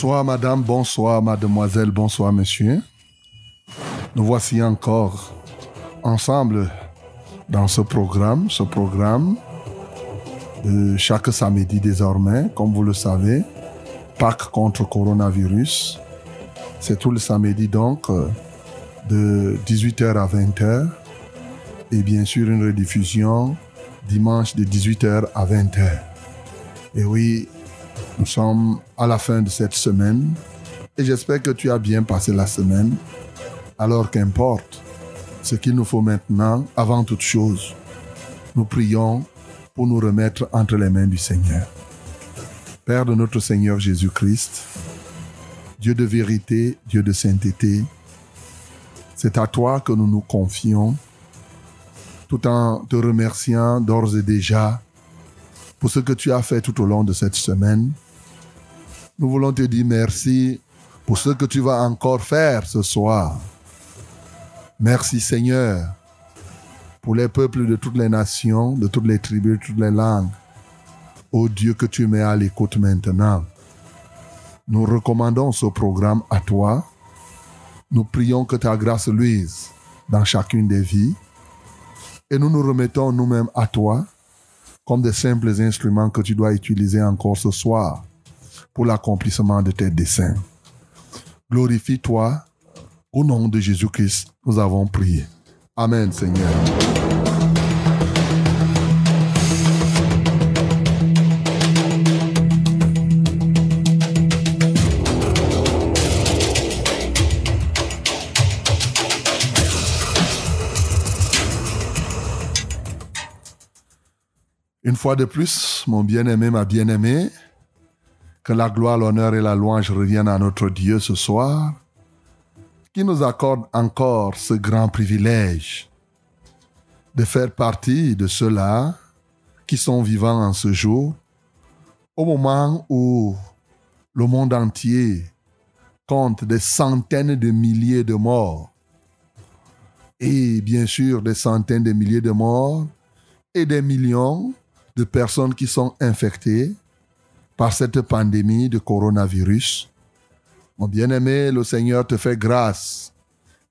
Bonsoir madame, bonsoir mademoiselle, bonsoir monsieur. Nous voici encore ensemble dans ce programme, ce programme de chaque samedi désormais, comme vous le savez, Pâques contre coronavirus. C'est tout le samedi donc de 18h à 20h et bien sûr une rediffusion dimanche de 18h à 20h. Et oui, nous sommes à la fin de cette semaine et j'espère que tu as bien passé la semaine. Alors qu'importe, ce qu'il nous faut maintenant, avant toute chose, nous prions pour nous remettre entre les mains du Seigneur. Père de notre Seigneur Jésus-Christ, Dieu de vérité, Dieu de sainteté, c'est à toi que nous nous confions, tout en te remerciant d'ores et déjà pour ce que tu as fait tout au long de cette semaine nous voulons te dire merci pour ce que tu vas encore faire ce soir. Merci Seigneur pour les peuples de toutes les nations, de toutes les tribus, de toutes les langues. Ô Dieu que tu mets à l'écoute maintenant. Nous recommandons ce programme à toi. Nous prions que ta grâce luise dans chacune des vies. Et nous nous remettons nous-mêmes à toi comme des simples instruments que tu dois utiliser encore ce soir pour l'accomplissement de tes desseins. Glorifie-toi. Au nom de Jésus-Christ, nous avons prié. Amen, Seigneur. Une fois de plus, mon bien-aimé, ma bien-aimée, que la gloire, l'honneur et la louange reviennent à notre Dieu ce soir, qui nous accorde encore ce grand privilège de faire partie de ceux-là qui sont vivants en ce jour, au moment où le monde entier compte des centaines de milliers de morts, et bien sûr des centaines de milliers de morts, et des millions de personnes qui sont infectées, par cette pandémie de coronavirus. Mon bien-aimé, le Seigneur te fait grâce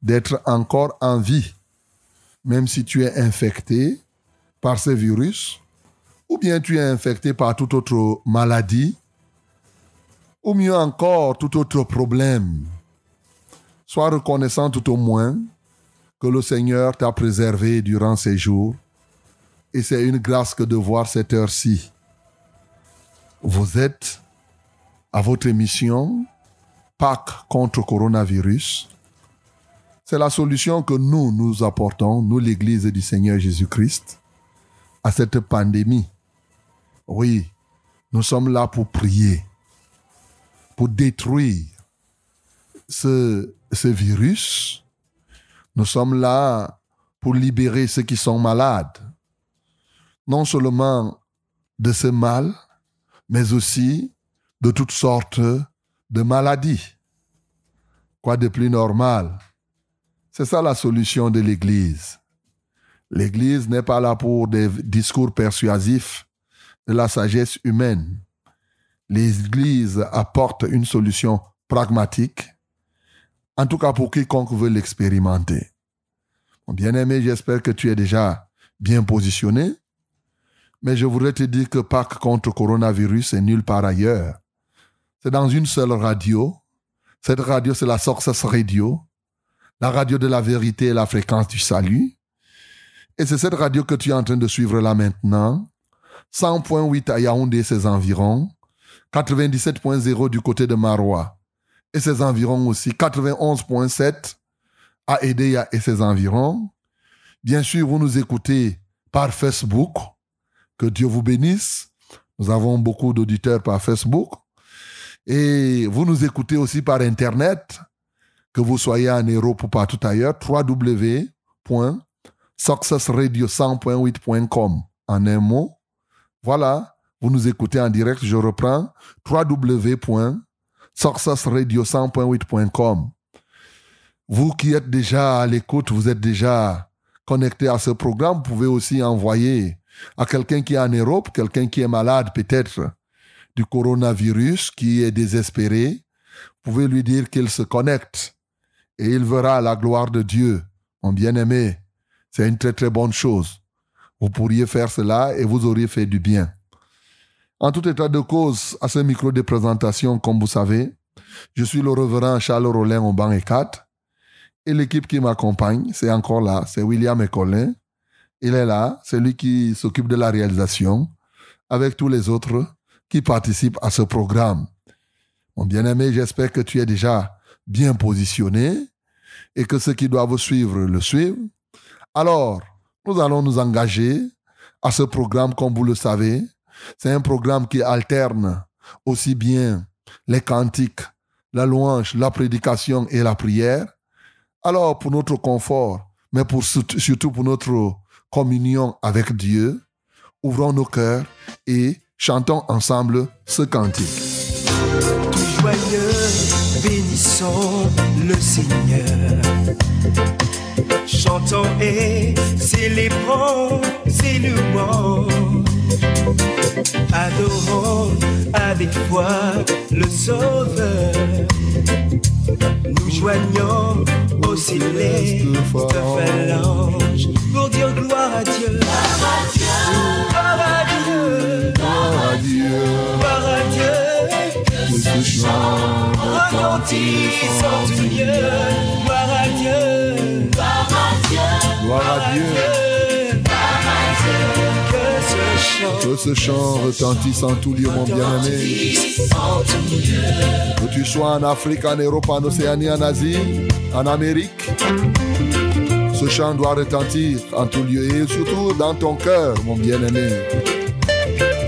d'être encore en vie, même si tu es infecté par ce virus, ou bien tu es infecté par toute autre maladie, ou mieux encore tout autre problème. Sois reconnaissant tout au moins que le Seigneur t'a préservé durant ces jours, et c'est une grâce que de voir cette heure-ci vous êtes à votre émission Pâques contre coronavirus. C'est la solution que nous, nous apportons, nous l'Église du Seigneur Jésus-Christ, à cette pandémie. Oui, nous sommes là pour prier, pour détruire ce, ce virus. Nous sommes là pour libérer ceux qui sont malades, non seulement de ce mal, mais aussi de toutes sortes de maladies. Quoi de plus normal? C'est ça la solution de l'Église. L'Église n'est pas là pour des discours persuasifs de la sagesse humaine. L'Église apporte une solution pragmatique, en tout cas pour quiconque veut l'expérimenter. Bien-aimé, j'espère que tu es déjà bien positionné mais je voudrais te dire que Pâques contre coronavirus est nulle part ailleurs. C'est dans une seule radio. Cette radio, c'est la Success Radio. la radio de la vérité et la fréquence du salut. Et c'est cette radio que tu es en train de suivre là maintenant. 100.8 à Yaoundé et ses environs. 97.0 du côté de Marois et ses environs aussi. 91.7 à Edea et ses environs. Bien sûr, vous nous écoutez par Facebook. Que Dieu vous bénisse. Nous avons beaucoup d'auditeurs par Facebook. Et vous nous écoutez aussi par Internet, que vous soyez en Europe ou partout ailleurs, www.successradio100.8.com en un mot. Voilà, vous nous écoutez en direct, je reprends, www.successradio100.8.com. Vous qui êtes déjà à l'écoute, vous êtes déjà connecté à ce programme, vous pouvez aussi envoyer à quelqu'un qui est en Europe, quelqu'un qui est malade peut-être du coronavirus, qui est désespéré, vous pouvez lui dire qu'il se connecte et il verra la gloire de Dieu. Mon bien-aimé, c'est une très très bonne chose. Vous pourriez faire cela et vous auriez fait du bien. En tout état de cause, à ce micro de présentation, comme vous savez, je suis le reverend Charles Rollin au banc et 4. Et l'équipe qui m'accompagne, c'est encore là, c'est William et Colin. Il est là, c'est lui qui s'occupe de la réalisation, avec tous les autres qui participent à ce programme. Mon bien-aimé, j'espère que tu es déjà bien positionné et que ceux qui doivent suivre le suivent. Alors, nous allons nous engager à ce programme, comme vous le savez. C'est un programme qui alterne aussi bien les cantiques, la louange, la prédication et la prière. Alors, pour notre confort, mais pour, surtout pour notre communion avec Dieu, ouvrons nos cœurs et chantons ensemble ce cantique. Tout joyeux, bénissons le Seigneur. Chantons et célébrons louanges. Adorons avec foi le Sauveur. Nous joignons au céleste phalange pour dire gloire à Dieu. Gloire à Dieu. Gloire à Dieu. Gloire à Dieu. Gloire à Dieu. Que ce chant Retentissant du mieux. Gloire à Dieu. Gloire à Dieu. Que Que ce chant retentisse en tout lieu, mon bien-aimé. Que tu sois en Afrique, en Europe, en Océanie, en Asie, en Amérique. Ce chant doit retentir en tout lieu et surtout dans ton cœur, mon bien-aimé.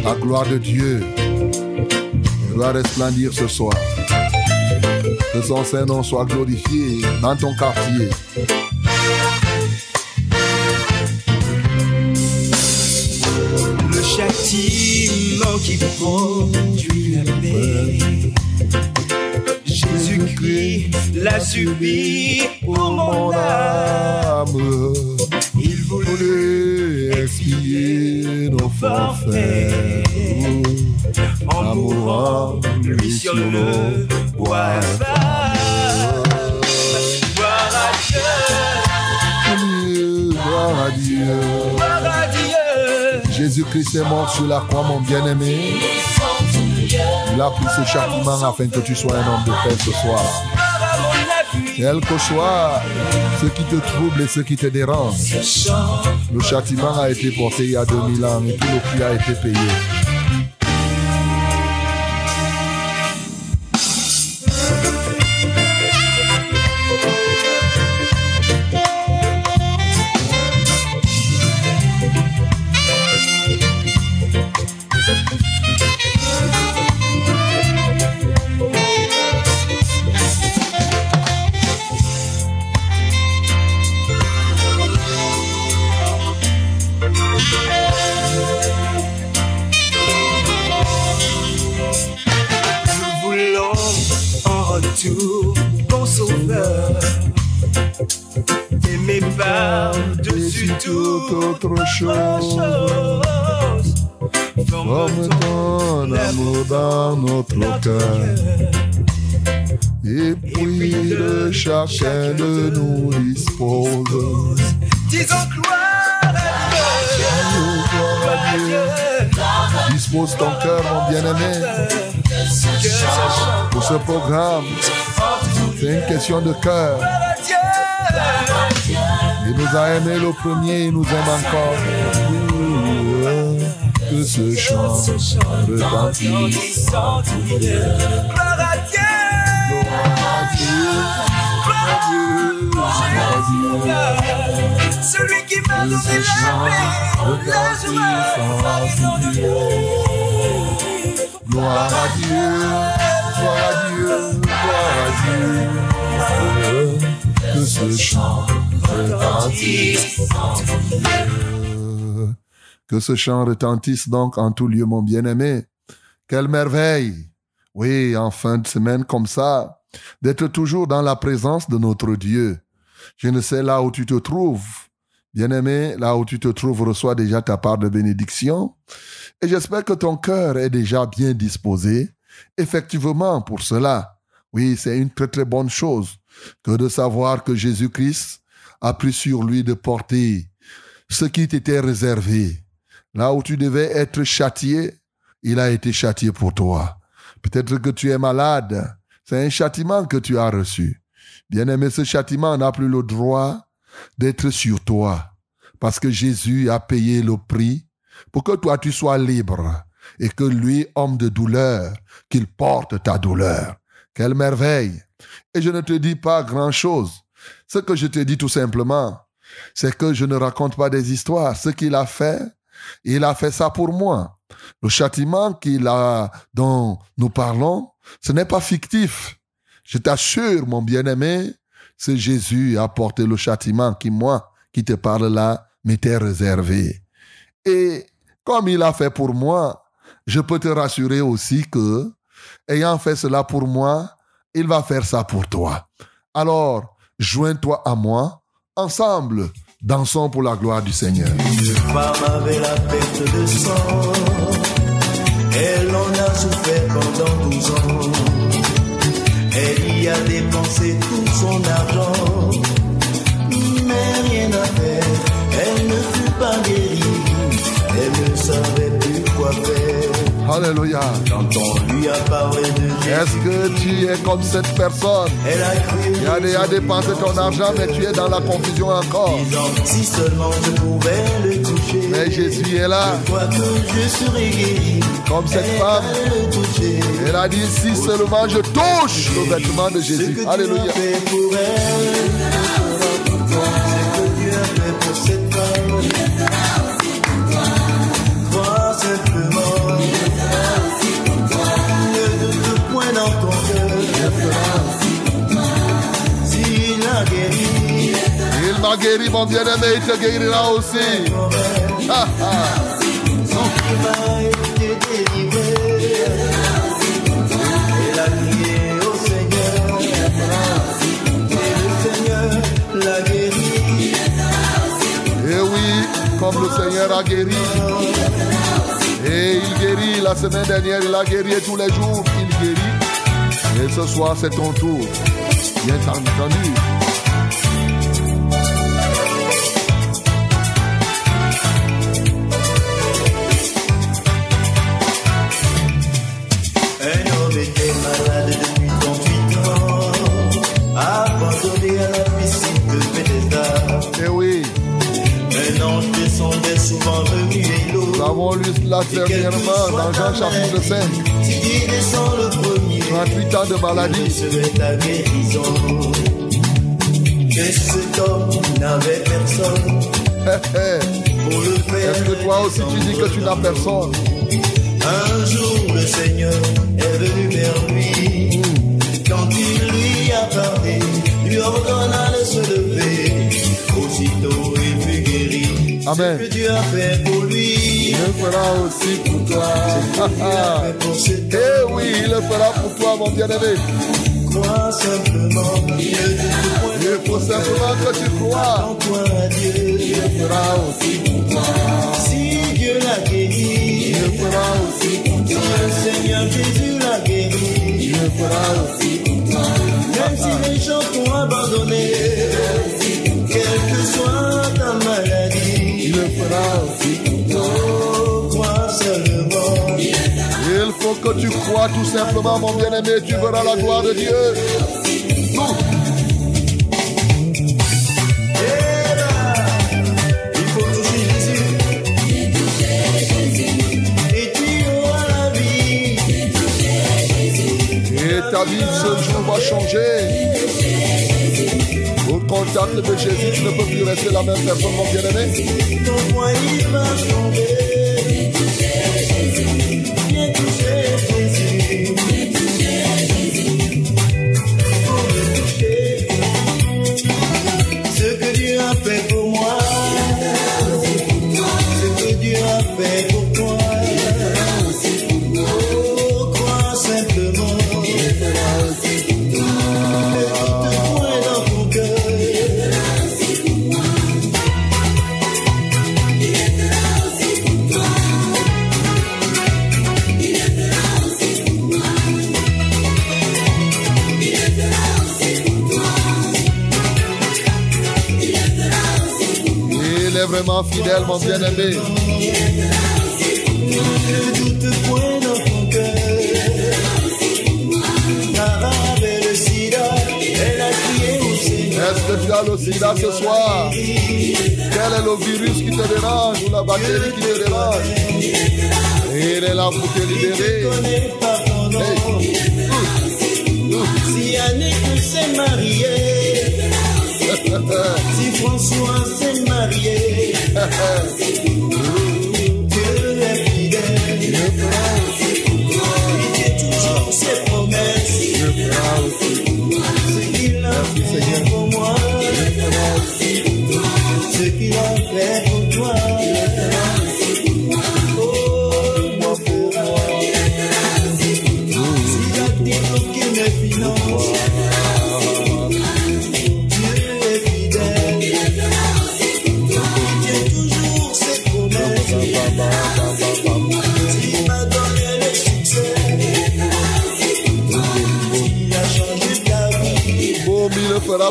La gloire de Dieu doit resplendir ce soir. Que son Saint-Nom soit glorifié dans ton quartier. Jésus-Christ est mort sur la croix, mon bien-aimé. Il a pris ce châtiment afin que tu sois un homme de paix ce soir. Quel que soit ce qui te trouble et ce qui te dérange, le châtiment a été porté il y a 2000 ans et tout le prix a été payé. Question de cœur. gloire à Dieu. nous a aimés le premier, il nous aime encore. Que ce chant retentisse. Gloire à Dieu. Celui qui m'a donné la paix, la joie, Dieu. Gloire à Dieu, gloire à Dieu, gloire à Dieu. Que ce chant retentisse en. Que ce chant retentisse donc en tout lieu, mon bien-aimé. Quelle merveille! Oui, en fin de semaine comme ça, d'être toujours dans la présence de notre Dieu. Je ne sais là où tu te trouves. Bien-aimé, là où tu te trouves, reçois déjà ta part de bénédiction. Et j'espère que ton cœur est déjà bien disposé, effectivement, pour cela. Oui, c'est une très très bonne chose que de savoir que Jésus-Christ a pris sur lui de porter ce qui t'était réservé. Là où tu devais être châtié, il a été châtié pour toi. Peut-être que tu es malade. C'est un châtiment que tu as reçu. Bien-aimé, ce châtiment n'a plus le droit d'être sur toi. Parce que Jésus a payé le prix pour que toi tu sois libre et que lui, homme de douleur, qu'il porte ta douleur. Quelle merveille. Et je ne te dis pas grand-chose. Ce que je te dis tout simplement, c'est que je ne raconte pas des histoires. Ce qu'il a fait, il a fait ça pour moi. Le châtiment qu'il a, dont nous parlons, ce n'est pas fictif. Je t'assure, mon bien-aimé, c'est Jésus a porté le châtiment qui, moi, qui te parle là, m'était réservé. Et comme il a fait pour moi, je peux te rassurer aussi que, ayant fait cela pour moi, il va faire ça pour toi. Alors, joins-toi à moi, ensemble, dansons pour la gloire du Seigneur. la perte de sang. Elle en a souffert pendant 12 ans. Elle y a dépensé tout son argent. Mais rien à faire, elle ne fut pas guérie. Elle ne savait plus quoi faire. Alléluia. Quand on lui a parlé de Jésus, Est-ce que tu es comme cette personne? Elle a cru. qui a déjà dépensé ton argent, mais tu es dans la confusion encore Disant, si seulement je pouvais le toucher. Mais Jésus est là, comme cette femme. Elle a dit, si seulement je touche le vêtement de Jésus. Alléluia. M'a guéri, mon bien-aimé, il te guérira aussi. Ah, ah. Et oui, comme le Seigneur a guéri. Et il guérit la semaine dernière, il a guéri et tous les jours, il guérit. Et ce soir, c'est ton tour. Bien entendu. Souvent remuer l'eau. nous avons lu cela dernièrement dans Jean chapitre maladie, 5. Si tu descends le premier, 38 ans de tu maladie. serait ta guérison. Que cet homme n'avait personne pour le faire. Est-ce que toi aussi tu dis que tu n'as personne? Un jour le Seigneur est venu vers lui. Quand il lui a parlé, lui ordonna Amen. Ce que Dieu a fait pour lui, Il le fera aussi pour toi. Ah, ah. pour Eh oui, il le fera pour toi, mon bien-aimé. Crois simplement, Il faut simplement que tu crois. en toi à Dieu. Il le fera aussi pour toi. Si Dieu l'a guéri, Il le fera aussi pour si toi. le Seigneur Jésus l'a guéri, Il le fera aussi pour toi. Même si les gens t'ont abandonné, quelle que soit ta maladie, il faut que tu crois tout simplement, mon bien-aimé, tu verras la gloire de Dieu. Non. Et ta vie ce jour va changer contact de Jésus, tu ne peux plus rester la même personne, mon bien-aimé. Crié au Seigneur. Est-ce que tu as le sida ce soir? Quel est le virus qui te dérange ou la bactérie qui te dérange? Il est là pour te libérer. Si Annick s'est mariée, si François s'est marié, Sim.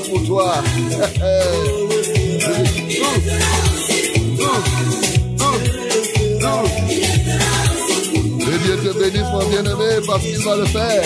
Pour toi. Que Dieu te bénisse, mon bien-aimé, parce qu'il va le faire.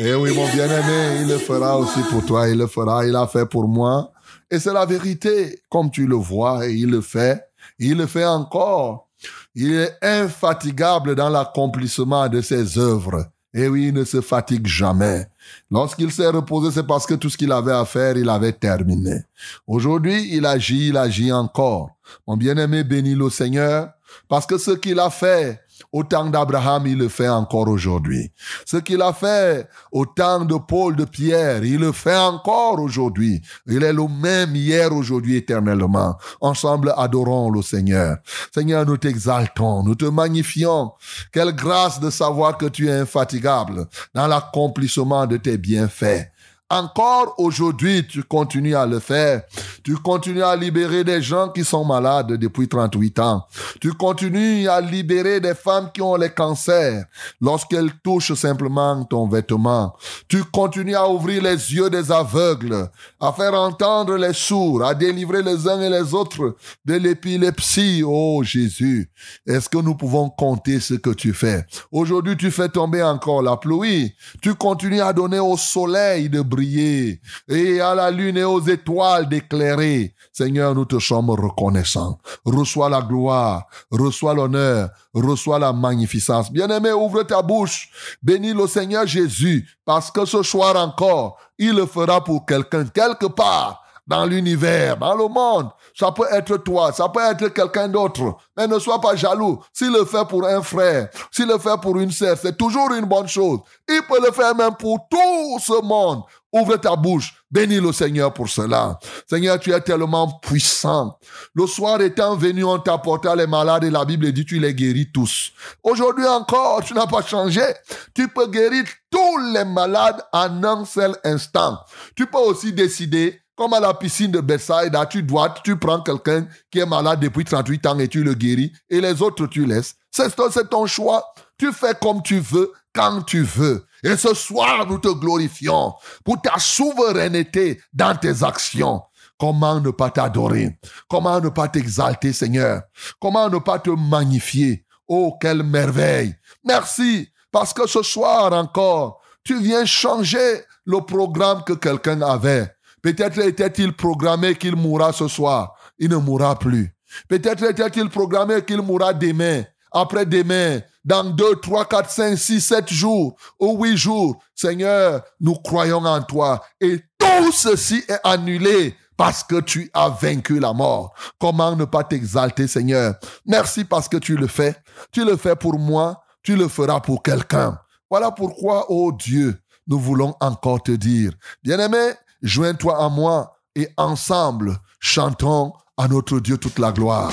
Eh oui, mon bien-aimé, il le fera aussi pour toi, il le fera, il l'a fait pour moi. Et c'est la vérité, comme tu le vois, et il le fait, il le fait encore. Il est infatigable dans l'accomplissement de ses œuvres. Et oui, il ne se fatigue jamais. Lorsqu'il s'est reposé, c'est parce que tout ce qu'il avait à faire, il avait terminé. Aujourd'hui, il agit, il agit encore. Mon bien-aimé, bénis le Seigneur, parce que ce qu'il a fait au temps d'Abraham, il le fait encore aujourd'hui. Ce qu'il a fait au temps de Paul, de Pierre, il le fait encore aujourd'hui. Il est le même hier, aujourd'hui, éternellement. Ensemble, adorons le Seigneur. Seigneur, nous t'exaltons, nous te magnifions. Quelle grâce de savoir que tu es infatigable dans l'accomplissement de tes bienfaits. Encore aujourd'hui, tu continues à le faire. Tu continues à libérer des gens qui sont malades depuis 38 ans. Tu continues à libérer des femmes qui ont les cancers lorsqu'elles touchent simplement ton vêtement. Tu continues à ouvrir les yeux des aveugles, à faire entendre les sourds, à délivrer les uns et les autres de l'épilepsie. Oh Jésus, est-ce que nous pouvons compter ce que tu fais? Aujourd'hui, tu fais tomber encore la pluie. Tu continues à donner au soleil de briller et à la lune et aux étoiles d'éclairer. Seigneur, nous te sommes reconnaissants. Reçois la gloire, reçois l'honneur, reçois la magnificence. Bien-aimé, ouvre ta bouche. Bénis le Seigneur Jésus, parce que ce soir encore, il le fera pour quelqu'un quelque part dans l'univers, dans le monde. Ça peut être toi, ça peut être quelqu'un d'autre. Mais ne sois pas jaloux. S'il le fait pour un frère, s'il le fait pour une sœur, c'est toujours une bonne chose. Il peut le faire même pour tout ce monde. Ouvre ta bouche. Bénis le Seigneur pour cela. Seigneur, tu es tellement puissant. Le soir étant venu, on t'apporta les malades et la Bible dit tu les guéris tous. Aujourd'hui encore, tu n'as pas changé. Tu peux guérir tous les malades en un seul instant. Tu peux aussi décider comme à la piscine de Bethsaida, tu dois, tu prends quelqu'un qui est malade depuis 38 ans et tu le guéris, et les autres tu laisses. C'est ton, c'est ton choix. Tu fais comme tu veux, quand tu veux. Et ce soir, nous te glorifions pour ta souveraineté dans tes actions. Comment ne pas t'adorer? Comment ne pas t'exalter, Seigneur? Comment ne pas te magnifier? Oh, quelle merveille! Merci, parce que ce soir encore, tu viens changer le programme que quelqu'un avait. Peut-être était-il programmé qu'il mourra ce soir. Il ne mourra plus. Peut-être était-il programmé qu'il mourra demain, après-demain, dans deux, trois, quatre, cinq, six, sept jours ou huit jours. Seigneur, nous croyons en toi. Et tout ceci est annulé parce que tu as vaincu la mort. Comment ne pas t'exalter, Seigneur? Merci parce que tu le fais. Tu le fais pour moi, tu le feras pour quelqu'un. Voilà pourquoi, oh Dieu, nous voulons encore te dire, bien-aimé, joins-toi à moi et ensemble, chantons à notre Dieu toute la gloire.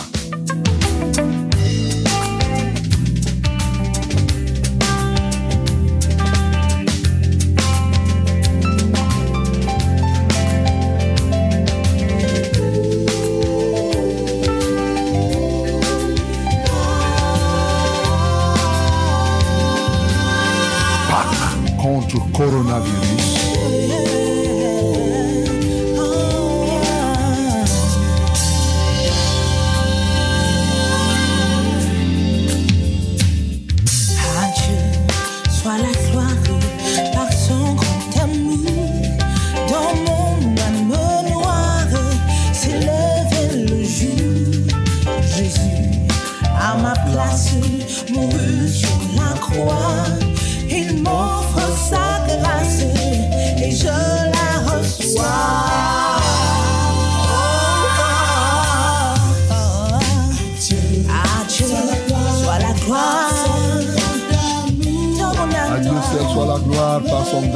Contre coronavirus.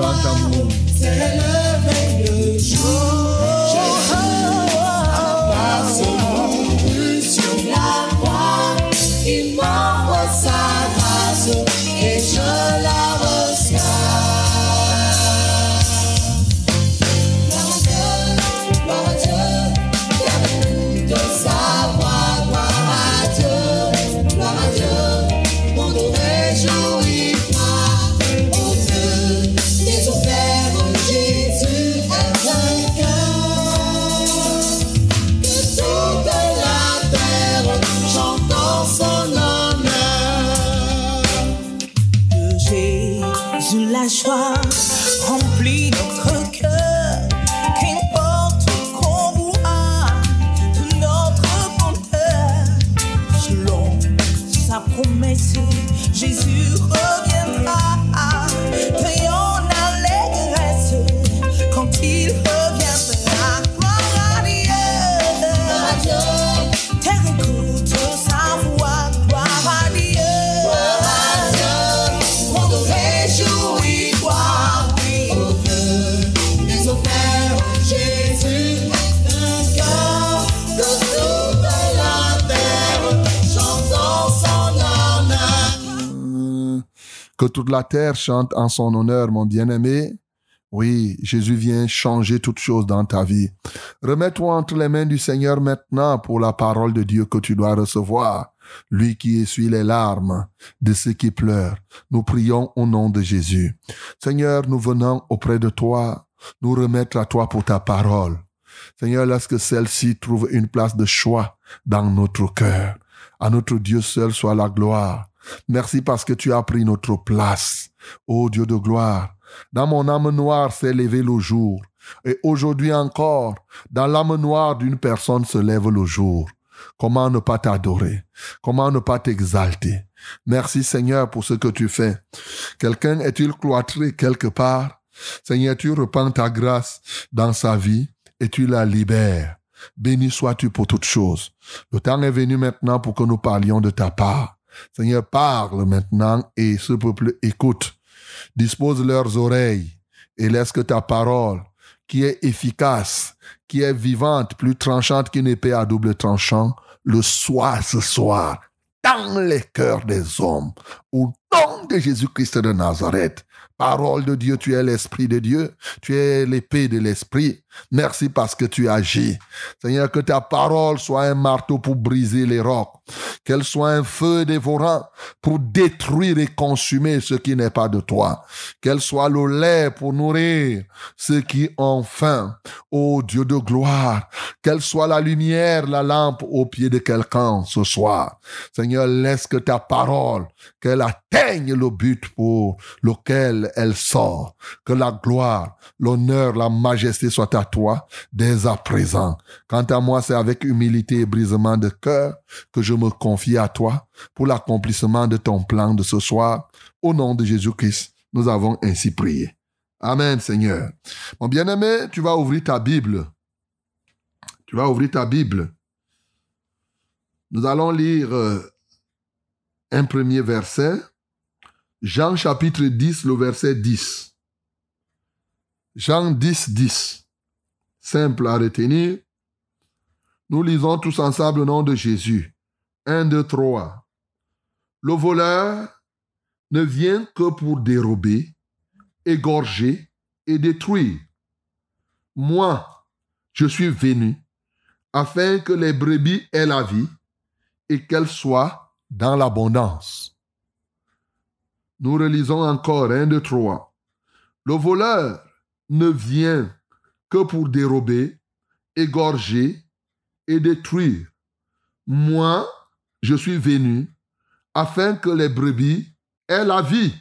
Par Que toute la terre chante en son honneur, mon bien-aimé. Oui, Jésus vient changer toutes choses dans ta vie. Remets-toi entre les mains du Seigneur maintenant pour la parole de Dieu que tu dois recevoir. Lui qui essuie les larmes de ceux qui pleurent. Nous prions au nom de Jésus. Seigneur, nous venons auprès de toi, nous remettre à toi pour ta parole. Seigneur, lorsque celle-ci trouve une place de choix dans notre cœur, à notre Dieu seul soit la gloire. Merci parce que tu as pris notre place. Ô Dieu de gloire, dans mon âme noire s'est levé le jour. Et aujourd'hui encore, dans l'âme noire d'une personne se lève le jour. Comment ne pas t'adorer? Comment ne pas t'exalter? Merci Seigneur pour ce que tu fais. Quelqu'un est-il cloîtré quelque part? Seigneur, tu repends ta grâce dans sa vie et tu la libères. Béni sois-tu pour toutes choses. Le temps est venu maintenant pour que nous parlions de ta part. Seigneur, parle maintenant et ce peuple écoute. Dispose leurs oreilles et laisse que ta parole, qui est efficace, qui est vivante, plus tranchante qu'une épée à double tranchant, le soit ce soir dans les cœurs des hommes. Au nom de Jésus-Christ de Nazareth, parole de Dieu, tu es l'Esprit de Dieu, tu es l'épée de l'Esprit. Merci parce que tu agis. Seigneur, que ta parole soit un marteau pour briser les rocs, qu'elle soit un feu dévorant pour détruire et consumer ce qui n'est pas de toi, qu'elle soit le lait pour nourrir ceux qui ont faim. Ô Dieu de gloire, qu'elle soit la lumière, la lampe au pied de quelqu'un ce soir. Seigneur, laisse que ta parole, qu'elle atteigne le but pour lequel elle sort. Que la gloire, l'honneur, la majesté soit à toi dès à présent. Quant à moi, c'est avec humilité et brisement de cœur que je me confie à toi pour l'accomplissement de ton plan de ce soir. Au nom de Jésus-Christ, nous avons ainsi prié. Amen, Seigneur. Mon bien-aimé, tu vas ouvrir ta Bible. Tu vas ouvrir ta Bible. Nous allons lire euh, un premier verset. Jean chapitre 10, le verset 10. Jean 10, 10. Simple à retenir. Nous lisons tous ensemble le nom de Jésus. 1, 2, 3. Le voleur ne vient que pour dérober, égorger et détruire. Moi, je suis venu afin que les brebis aient la vie et qu'elles soient dans l'abondance. Nous relisons encore un, deux, trois. Le voleur ne vient que pour dérober, égorger et détruire. Moi, je suis venu afin que les brebis aient la vie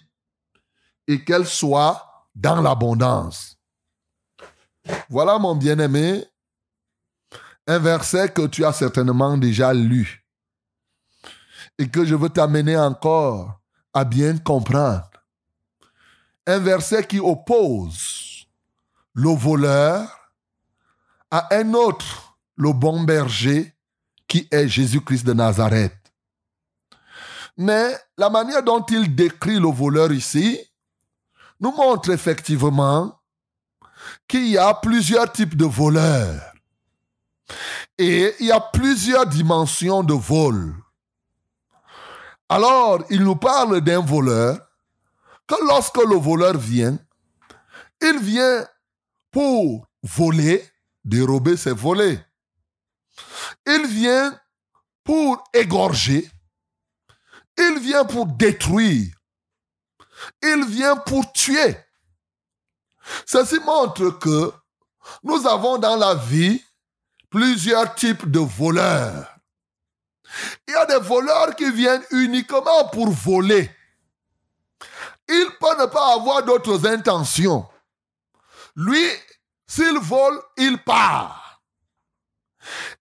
et qu'elles soient dans l'abondance. Voilà, mon bien-aimé, un verset que tu as certainement déjà lu et que je veux t'amener encore à bien comprendre. Un verset qui oppose le voleur à un autre, le bon berger, qui est Jésus-Christ de Nazareth. Mais la manière dont il décrit le voleur ici nous montre effectivement qu'il y a plusieurs types de voleurs. Et il y a plusieurs dimensions de vol. Alors, il nous parle d'un voleur, que lorsque le voleur vient, il vient pour voler, dérober ses volets. Il vient pour égorger. Il vient pour détruire. Il vient pour tuer. Ceci montre que nous avons dans la vie plusieurs types de voleurs. Il y a des voleurs qui viennent uniquement pour voler. Il peut ne pas avoir d'autres intentions. Lui, s'il vole, il part.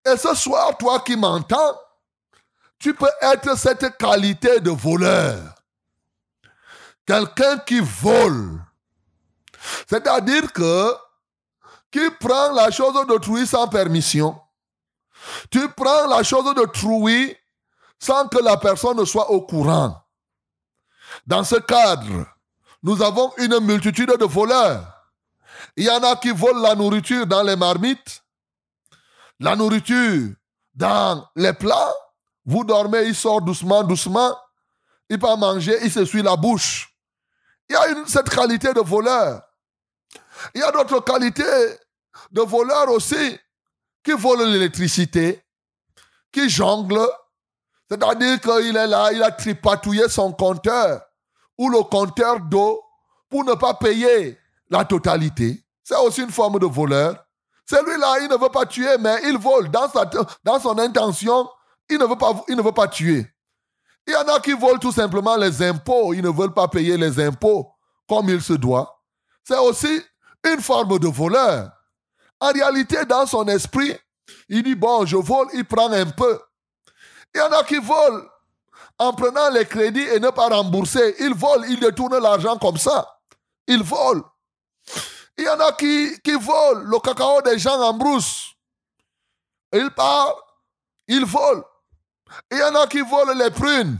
Et ce soir, toi qui m'entends, tu peux être cette qualité de voleur. Quelqu'un qui vole. C'est-à-dire que qui prend la chose d'autrui sans permission tu prends la chose trouille sans que la personne ne soit au courant. Dans ce cadre, nous avons une multitude de voleurs. Il y en a qui volent la nourriture dans les marmites, la nourriture dans les plats. Vous dormez, il sort doucement, doucement. Il peut manger, il se suit la bouche. Il y a cette qualité de voleur. Il y a d'autres qualités de voleurs aussi qui vole l'électricité, qui jongle, c'est-à-dire qu'il est là, il a tripatouillé son compteur ou le compteur d'eau pour ne pas payer la totalité. C'est aussi une forme de voleur. Celui-là, il ne veut pas tuer, mais il vole. Dans, son intention, il ne, veut pas, il ne veut pas tuer. Il y en a qui volent tout simplement les impôts. Ils ne veulent pas payer les impôts comme il se doit. C'est aussi une forme de voleur. En réalité, dans son esprit, il dit, bon, je vole, il prend un peu. Il y en a qui volent en prenant les crédits et ne pas rembourser. Ils volent, ils détournent l'argent comme ça. Ils volent. Il y en a qui, qui volent le cacao des gens en brousse. Ils partent, ils volent. Il y en a qui volent les prunes.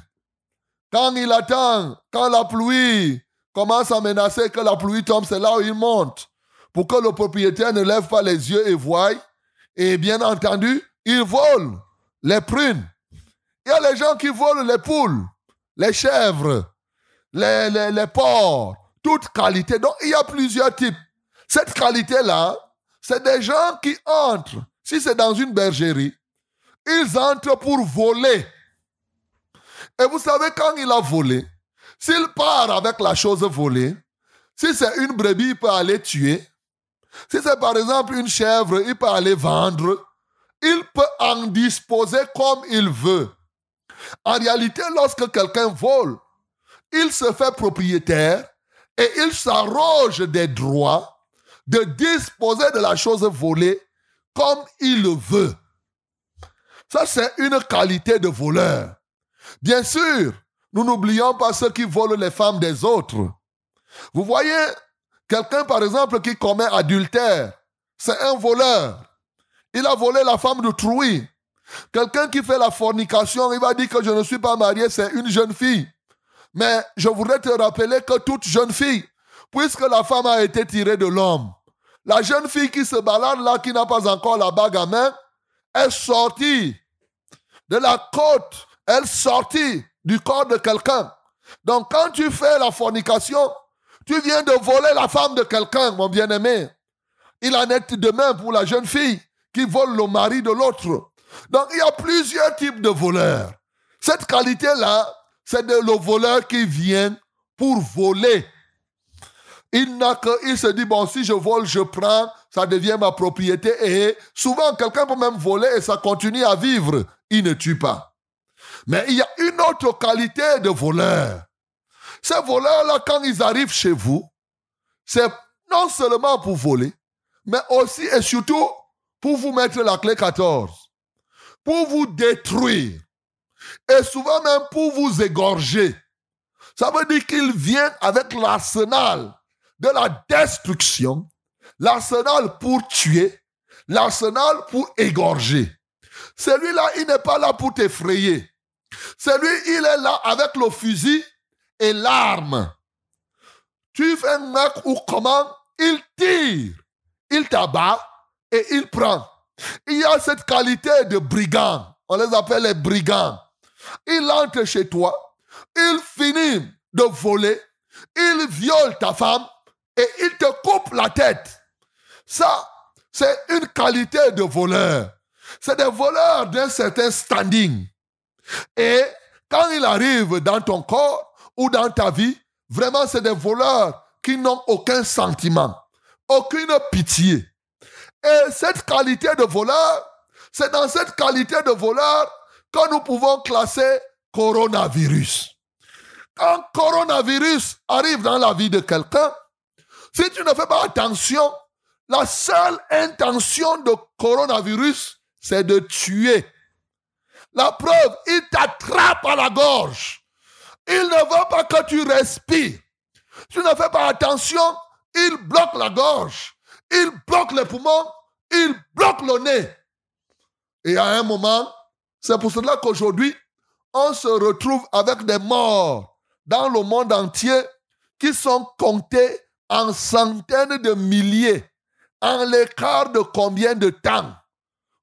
Quand il attend, quand la pluie commence à menacer que la pluie tombe, c'est là où il monte pour que le propriétaire ne lève pas les yeux et voie. Et bien entendu, il vole les prunes. Il y a les gens qui volent les poules, les chèvres, les, les, les porcs, toute qualité. Donc, il y a plusieurs types. Cette qualité-là, c'est des gens qui entrent. Si c'est dans une bergerie, ils entrent pour voler. Et vous savez, quand il a volé, s'il part avec la chose volée, si c'est une brebis, il peut aller tuer. Si c'est par exemple une chèvre, il peut aller vendre. Il peut en disposer comme il veut. En réalité, lorsque quelqu'un vole, il se fait propriétaire et il s'arroge des droits de disposer de la chose volée comme il le veut. Ça, c'est une qualité de voleur. Bien sûr, nous n'oublions pas ceux qui volent les femmes des autres. Vous voyez, quelqu'un, par exemple, qui commet adultère, c'est un voleur. Il a volé la femme d'autrui. Quelqu'un qui fait la fornication, il va dire que je ne suis pas marié, c'est une jeune fille. Mais je voudrais te rappeler que toute jeune fille, puisque la femme a été tirée de l'homme, la jeune fille qui se balade là, qui n'a pas encore la bague à main, est sortie de la côte, elle est sortie du corps de quelqu'un. Donc quand tu fais la fornication, tu viens de voler la femme de quelqu'un, mon bien-aimé. Il en est de même pour la jeune fille qui vole le mari de l'autre. Donc il y a plusieurs types de voleurs. Cette qualité-là, c'est le voleur qui vient pour voler. Il n'a que, il se dit, bon, si je vole, je prends, ça devient ma propriété. Et souvent, quelqu'un peut même voler et ça continue à vivre. Il ne tue pas. Mais il y a une autre qualité de voleur. Ces voleurs-là, quand ils arrivent chez vous, c'est non seulement pour voler, mais aussi et surtout pour vous mettre la clé 14, pour vous détruire, et souvent même pour vous égorger. Ça veut dire qu'il vient avec l'arsenal de la destruction, l'arsenal pour tuer, l'arsenal pour égorger. Celui-là, il n'est pas là pour t'effrayer. Celui, il est là avec le fusil et l'arme. Tu fais un acte ou comment il tire, il t'abat et il prend. Il y a cette qualité de brigand. On les appelle les brigands. Il entre chez toi, il finit de voler, il viole ta femme et il te coupe la tête. Ça, c'est une qualité de voleur. C'est des voleurs d'un certain standing. Et quand il arrive dans ton corps ou dans ta vie, vraiment, c'est des voleurs qui n'ont aucun sentiment, aucune pitié. Et cette qualité de voleur, c'est dans cette qualité de voleur que nous pouvons classer coronavirus. Quand coronavirus arrive dans la vie de quelqu'un, si tu ne fais pas attention, la seule intention de coronavirus, c'est de tuer. La preuve, il t'attrape à la gorge. Il ne veut pas que tu respires. Tu ne fais pas attention, il bloque la gorge. Il bloque les poumons. Il bloque le nez. Et à un moment, c'est pour cela qu'aujourd'hui, on se retrouve avec des morts dans le monde entier qui sont comptés en centaines de milliers. En l'écart de combien de temps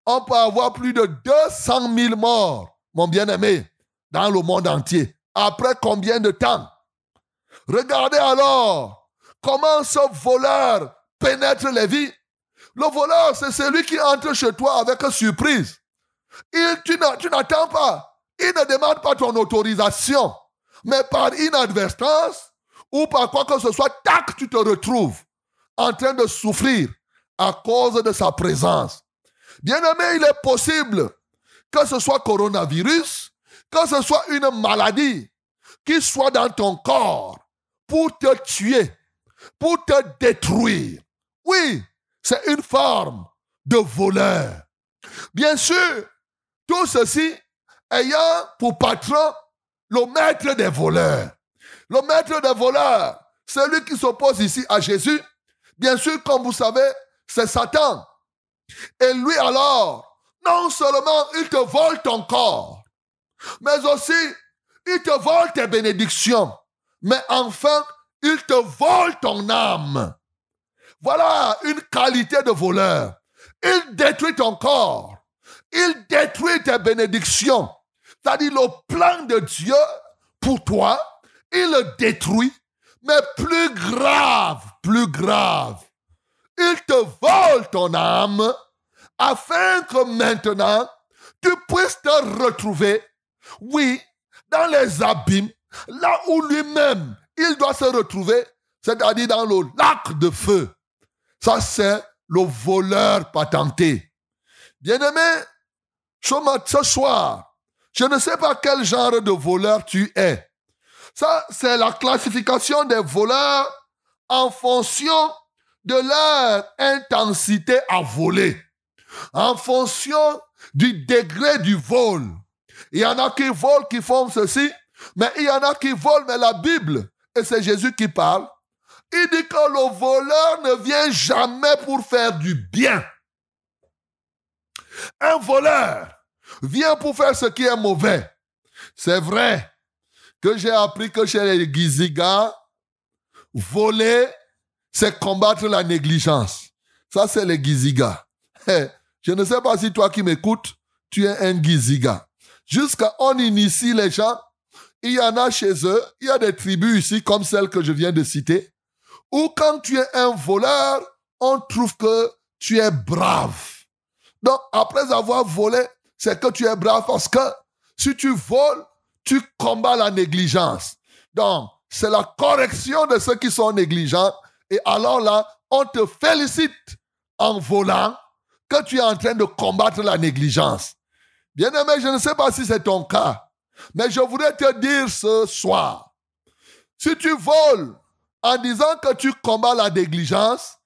On peut avoir plus de 200 000 morts, mon bien-aimé, dans le monde entier. Après combien de temps? Regardez alors comment ce voleur pénètre les vies. Le voleur, c'est celui qui entre chez toi avec surprise. Il, tu n'attends pas. Il ne demande pas ton autorisation. Mais par inadvertance ou par quoi que ce soit, tac, tu te retrouves en train de souffrir à cause de sa présence. Bien-aimé, il est possible que ce soit coronavirus, que ce soit une maladie qui soit dans ton corps pour te tuer, pour te détruire. Oui, c'est une forme de voleur. Bien sûr, tout ceci ayant pour patron le maître des voleurs. Le maître des voleurs, celui qui s'oppose ici à Jésus, bien sûr, comme vous savez, c'est Satan. Et lui alors, non seulement il te vole ton corps, mais aussi il te vole tes bénédictions, mais enfin, il te vole ton âme. Voilà une qualité de voleur. Il détruit ton corps. Il détruit tes bénédictions. C'est-à-dire le plan de Dieu pour toi, il le détruit. Mais plus grave, plus grave, il te vole ton âme afin que maintenant tu puisses te retrouver, oui, dans les abîmes, là où lui-même il doit se retrouver, c'est-à-dire dans le lac de feu. Ça, c'est le voleur patenté. Bien-aimé, ce soir, je ne sais pas quel genre de voleur tu es. Ça, c'est la classification des voleurs en fonction de leur intensité à voler, en fonction du degré du vol. Il y en a qui volent, qui font ceci, mais il y en a qui volent, mais la Bible, et c'est Jésus qui parle, il dit que le voleur ne vient jamais pour faire du bien. Un voleur vient pour faire ce qui est mauvais. C'est vrai que j'ai appris que chez les Gizigas, voler, c'est combattre la négligence. Ça, c'est les Gizigas. Eh, je ne sais pas si toi qui m'écoutes, tu es un Giziga. Jusqu'à on initie les gens, il y en a chez eux, il y a des tribus ici, comme celle que je viens de citer, où quand tu es un voleur, on trouve que tu es brave. Donc, après avoir volé, c'est que tu es brave parce que si tu voles, tu combats la négligence. Donc, c'est la correction de ceux qui sont négligents. Et alors là, on te félicite en volant que tu es en train de combattre la négligence. Bien aimé, je ne sais pas si c'est ton cas, mais je voudrais te dire ce soir, si tu voles en disant que tu combats la négligence,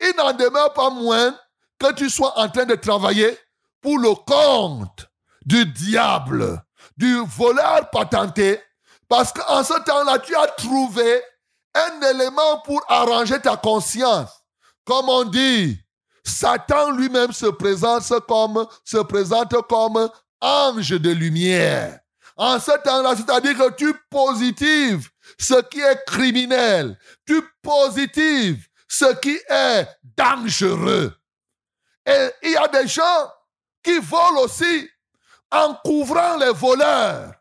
il n'en demeure pas moins que tu sois en train de travailler pour le compte du diable, du voleur patenté, parce qu'en ce temps-là, tu as trouvé un élément pour arranger ta conscience. Comme on dit, Satan lui-même se présente comme, se présente comme ange de lumière. En ce temps-là, c'est-à-dire que tu positives ce qui est criminel. Tu positives ce qui est dangereux. Et il y a des gens qui volent aussi en couvrant les voleurs.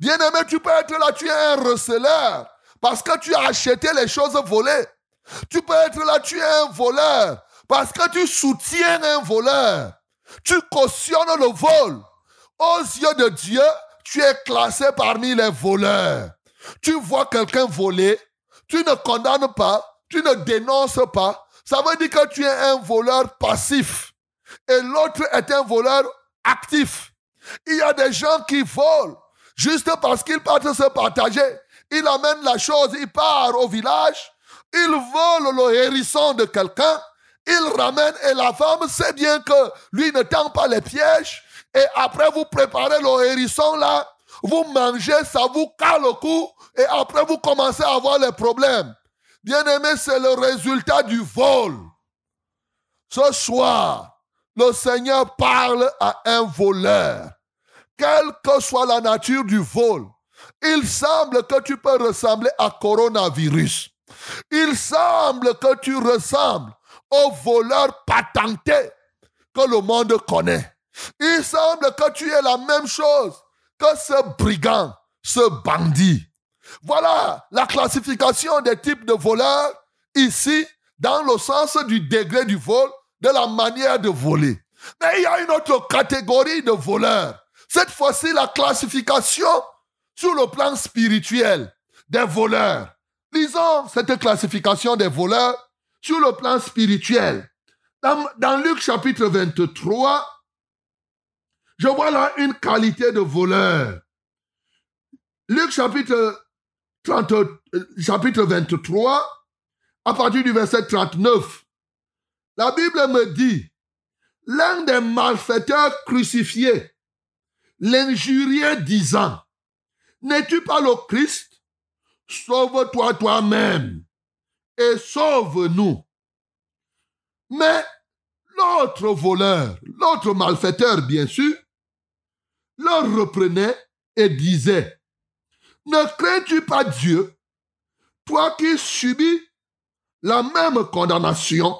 Bien-aimé, tu peux être là, tu es un receleur parce que tu as acheté les choses volées. Tu peux être là, tu es un voleur parce que tu soutiens un voleur. Tu cautionnes le vol. Aux yeux de Dieu, tu es classé parmi les voleurs. Tu vois quelqu'un voler, tu ne condamnes pas, tu ne dénonces pas. Ça veut dire que tu es un voleur passif. Et l'autre est un voleur actif. Il y a des gens qui volent juste parce qu'ils partent se partager. Il amène la chose, il part au village, il vole le hérisson de quelqu'un, il ramène et la femme sait bien que lui ne tend pas les pièges. Et après, vous préparez le hérisson là, vous mangez, ça vous cale le cou. Et après, vous commencez à avoir les problèmes. Bien aimé, c'est le résultat du vol. Ce soir, le Seigneur parle à un voleur. Quelle que soit la nature du vol, il semble que tu peux ressembler à coronavirus. Il semble que tu ressembles au voleur patenté que le monde connaît. Il semble que tu es la même chose que ce brigand, ce bandit. Voilà la classification des types de voleurs ici, dans le sens du degré du vol, de la manière de voler. Mais il y a une autre catégorie de voleurs. Cette fois-ci, la classification sur le plan spirituel des voleurs. Lisons cette classification des voleurs sur le plan spirituel. Dans, Luc chapitre 23, je vois là une qualité de voleur. Luc chapitre, 30, euh, chapitre 23, à partir du verset 39, la Bible me dit, l'un des malfaiteurs crucifiés l'injuriait disant, N'es-tu pas le Christ? Sauve-toi toi-même et sauve-nous. Mais l'autre voleur, l'autre malfaiteur bien sûr, le reprenait et disait, Ne crains-tu pas Dieu, toi qui subis la même condamnation?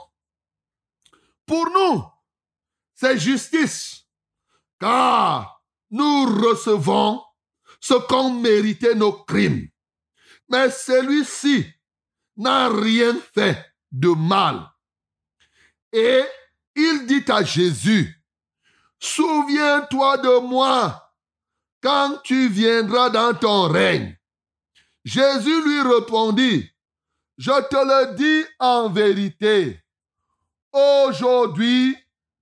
Pour nous, c'est justice, car nous recevons ce qu'ont mérité nos crimes. Mais celui-ci n'a rien fait de mal. Et il dit à Jésus, Souviens-toi de moi quand tu viendras dans ton règne. Jésus lui répondit, Je te le dis en vérité, aujourd'hui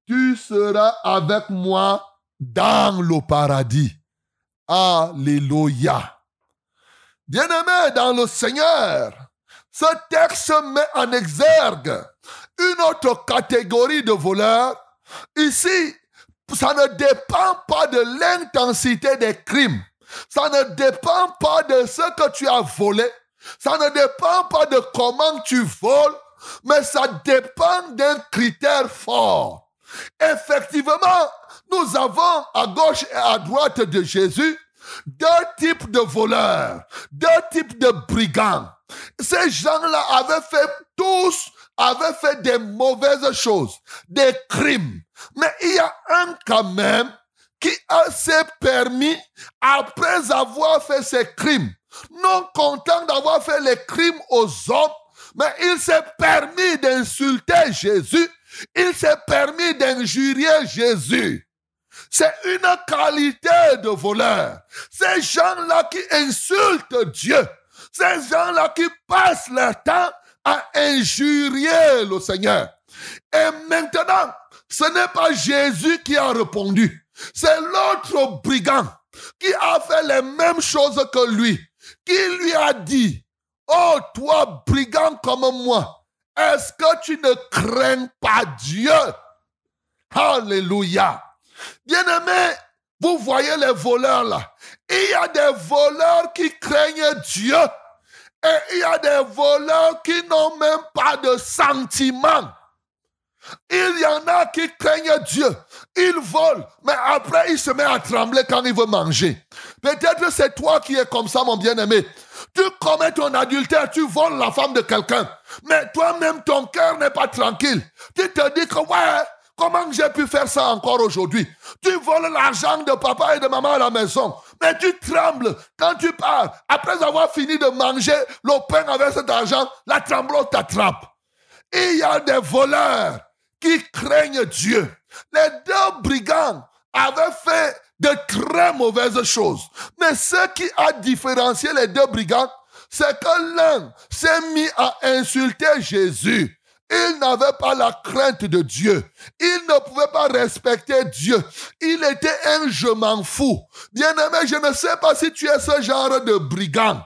tu seras avec moi dans le paradis. Alléluia. Bien-aimé dans le Seigneur, ce texte met en exergue une autre catégorie de voleurs. Ici, ça ne dépend pas de l'intensité des crimes. Ça ne dépend pas de ce que tu as volé. Ça ne dépend pas de comment tu voles, mais ça dépend d'un critère fort. Effectivement, nous avons à gauche et à droite de Jésus deux types de voleurs, deux types de brigands. Ces gens-là avaient fait tous, avaient fait des mauvaises choses, des crimes. Mais il y a un quand même qui s'est permis, après avoir fait ses crimes, non content d'avoir fait les crimes aux hommes, mais il s'est permis d'insulter Jésus, il s'est permis d'injurier Jésus. C'est une qualité de voleur. Ces gens-là qui insultent Dieu, ces gens-là qui passent leur temps à injurier le Seigneur. Et maintenant, ce n'est pas Jésus qui a répondu. C'est l'autre brigand qui a fait les mêmes choses que lui, qui lui a dit, oh toi brigand comme moi, est-ce que tu ne crains pas Dieu? Alléluia. Bien-aimé, vous voyez les voleurs là. Il y a des voleurs qui craignent Dieu. Et il y a des voleurs qui n'ont même pas de sentiments. Il y en a qui craignent Dieu. Ils volent, mais après il se met à trembler quand il veut manger. Peut-être c'est toi qui es comme ça, mon bien-aimé. Tu commets ton adultère, tu voles la femme de quelqu'un. Mais toi-même, ton cœur n'est pas tranquille. Tu te dis que, ouais, comment j'ai pu faire ça encore aujourd'hui? Tu voles l'argent de papa et de maman à la maison. Mais tu trembles quand tu pars. Après avoir fini de manger le avec cet argent, la tremblote t'attrape. Il y a des voleurs qui craignent Dieu. Les deux brigands avaient fait de très mauvaises choses. Mais ce qui a différencié les deux brigands, c'est que l'un s'est mis à insulter Jésus. Il n'avait pas la crainte de Dieu. Il ne pouvait pas respecter Dieu. Il était un je m'en fous. Bien-aimé, je ne sais pas si tu es ce genre de brigand.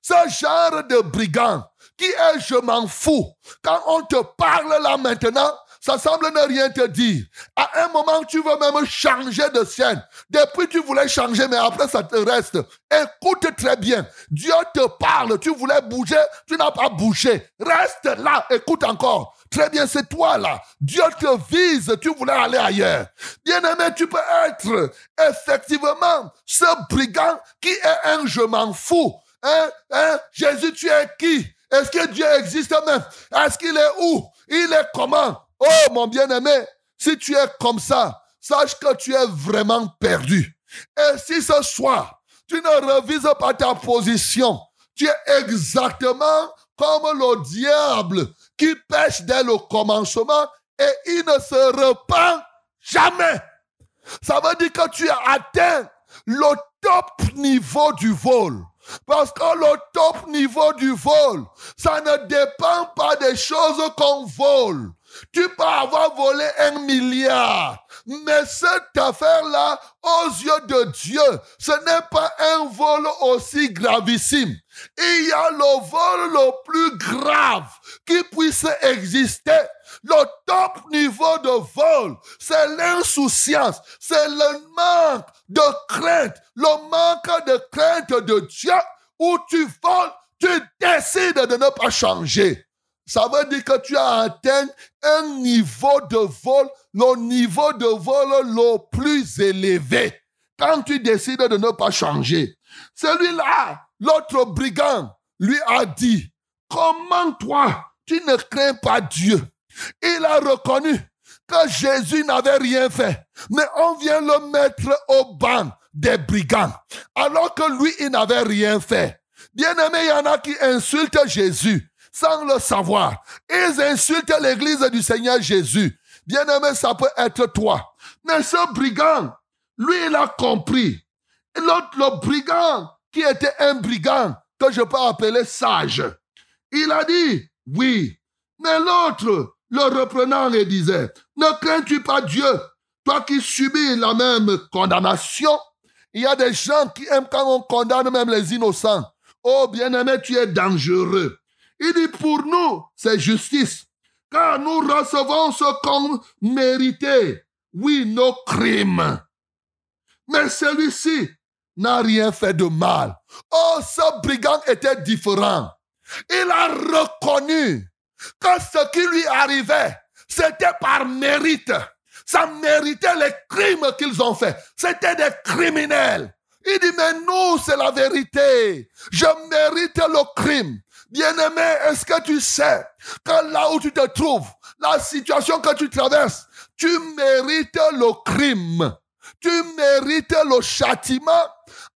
Ce genre de brigand qui est je m'en fous. Quand on te parle là maintenant, ça semble ne rien te dire. À un moment, tu veux même changer de scène. Depuis, tu voulais changer, mais après, ça te reste. Écoute très bien. Dieu te parle. Tu voulais bouger, tu n'as pas bougé. Reste là, écoute encore. Très bien, c'est toi là. Dieu te vise, tu voulais aller ailleurs. Bien-aimé, tu peux être effectivement ce brigand qui est un je m'en fous. Hein? Hein? Jésus, tu es qui? Est-ce que Dieu existe même? Est-ce qu'il est où? Il est comment? Oh, mon bien-aimé, si tu es comme ça, sache que tu es vraiment perdu. Et si ce soir, tu ne revises pas ta position, tu es exactement comme le diable qui pêche dès le commencement et il ne se repent jamais. Ça veut dire que tu as atteint le top niveau du vol. Parce que le top niveau du vol, ça ne dépend pas des choses qu'on vole. Tu peux avoir volé un milliard. Mais cette affaire-là, aux yeux de Dieu, ce n'est pas un vol aussi gravissime. Il y a le vol le plus grave qui puisse exister. Le top niveau de vol, c'est l'insouciance, c'est le manque de crainte, le manque de crainte de Dieu où tu voles, tu décides de ne pas changer. Ça veut dire que tu as atteint un niveau de vol, le niveau de vol le plus élevé. Quand tu décides de ne pas changer. Celui-là, l'autre brigand, lui a dit, comment toi, tu ne crains pas Dieu? Il a reconnu que Jésus n'avait rien fait, mais on vient le mettre au banc des brigands, alors que lui, il n'avait rien fait. Bien aimé, il y en a qui insultent Jésus sans le savoir. Ils insultent l'église du Seigneur Jésus. Bien-aimé, ça peut être toi. Mais ce brigand, lui, il a compris. L'autre, le brigand, qui était un brigand, que je peux appeler sage, il a dit, oui. Mais l'autre, le reprenant et disait, ne crains-tu pas Dieu, toi qui subis la même condamnation? Il y a des gens qui aiment quand on condamne même les innocents. Oh bien-aimé, tu es dangereux. Il dit, pour nous, c'est justice. Car nous recevons ce qu'on méritait. Oui, nos crimes. Mais celui-ci n'a rien fait de mal. Oh, ce brigand était différent. Il a reconnu que ce qui lui arrivait, c'était par mérite. Ça méritait les crimes qu'ils ont faits. C'était des criminels. Il dit, mais nous, c'est la vérité. Je mérite le crime. Bien-aimé, est-ce que tu sais que là où tu te trouves, la situation que tu traverses, tu mérites le crime. Tu mérites le châtiment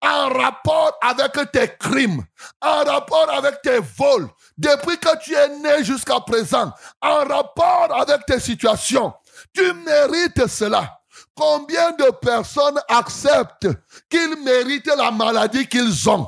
en rapport avec tes crimes, en rapport avec tes vols, depuis que tu es né jusqu'à présent, en rapport avec tes situations. Tu mérites cela. Combien de personnes acceptent qu'ils méritent la maladie qu'ils ont?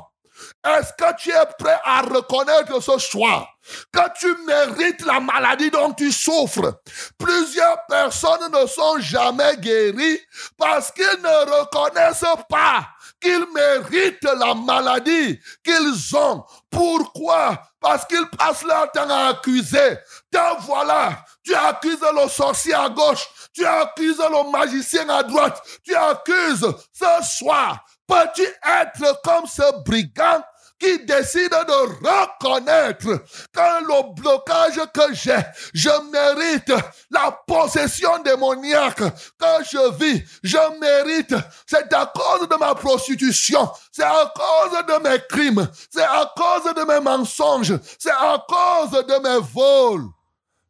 Est-ce que tu es prêt à reconnaître ce choix? Que tu mérites la maladie dont tu souffres. Plusieurs personnes ne sont jamais guéries parce qu'ils ne reconnaissent pas qu'ils méritent la maladie qu'ils ont. Pourquoi? Parce qu'ils passent leur temps à accuser. Te voilà, tu accuses le sorcier à gauche, tu accuses le magicien à droite, tu accuses ce soir. Peux-tu être comme ce brigand qui décide de reconnaître que le blocage que j'ai, je mérite la possession démoniaque que je vis, je mérite, c'est à cause de ma prostitution, c'est à cause de mes crimes, c'est à cause de mes mensonges, c'est à cause de mes vols.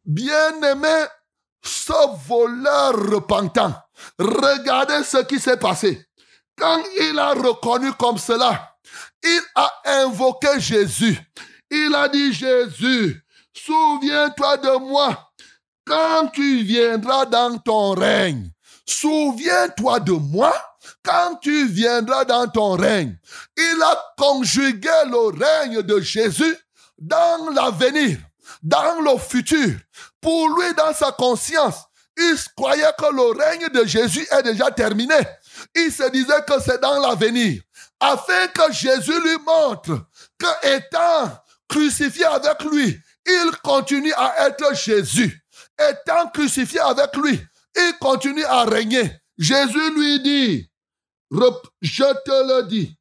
Bien-aimé, ce voleur repentant, regardez ce qui s'est passé. Quand il a reconnu comme cela, il a invoqué Jésus. Il a dit, Jésus, souviens-toi de moi quand tu viendras dans ton règne. Souviens-toi de moi quand tu viendras dans ton règne. Il a conjugué le règne de Jésus dans l'avenir, dans le futur. Pour lui, dans sa conscience, il croyait que le règne de Jésus est déjà terminé. Il se disait que c'est dans l'avenir afin que Jésus lui montre que étant crucifié avec lui, il continue à être Jésus. Étant crucifié avec lui, il continue à régner. Jésus lui dit, je te le dis,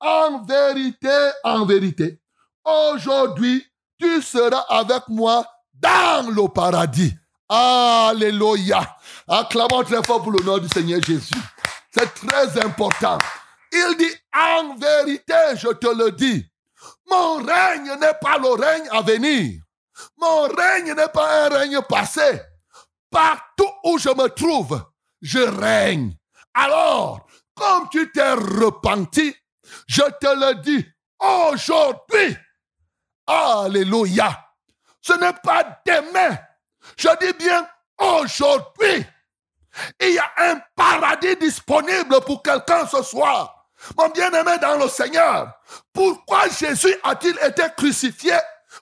en vérité, en vérité, aujourd'hui, tu seras avec moi dans le paradis. Alléluia. Acclamons très fort pour le nom du Seigneur Jésus. C'est très important. Il dit, en vérité, je te le dis, mon règne n'est pas le règne à venir. Mon règne n'est pas un règne passé. Partout où je me trouve, je règne. Alors, comme tu t'es repenti, je te le dis aujourd'hui. Alléluia. Ce n'est pas demain. Je dis bien aujourd'hui. Il y a un paradis disponible pour quelqu'un ce soir. Mon bien-aimé dans le Seigneur, pourquoi Jésus a-t-il été crucifié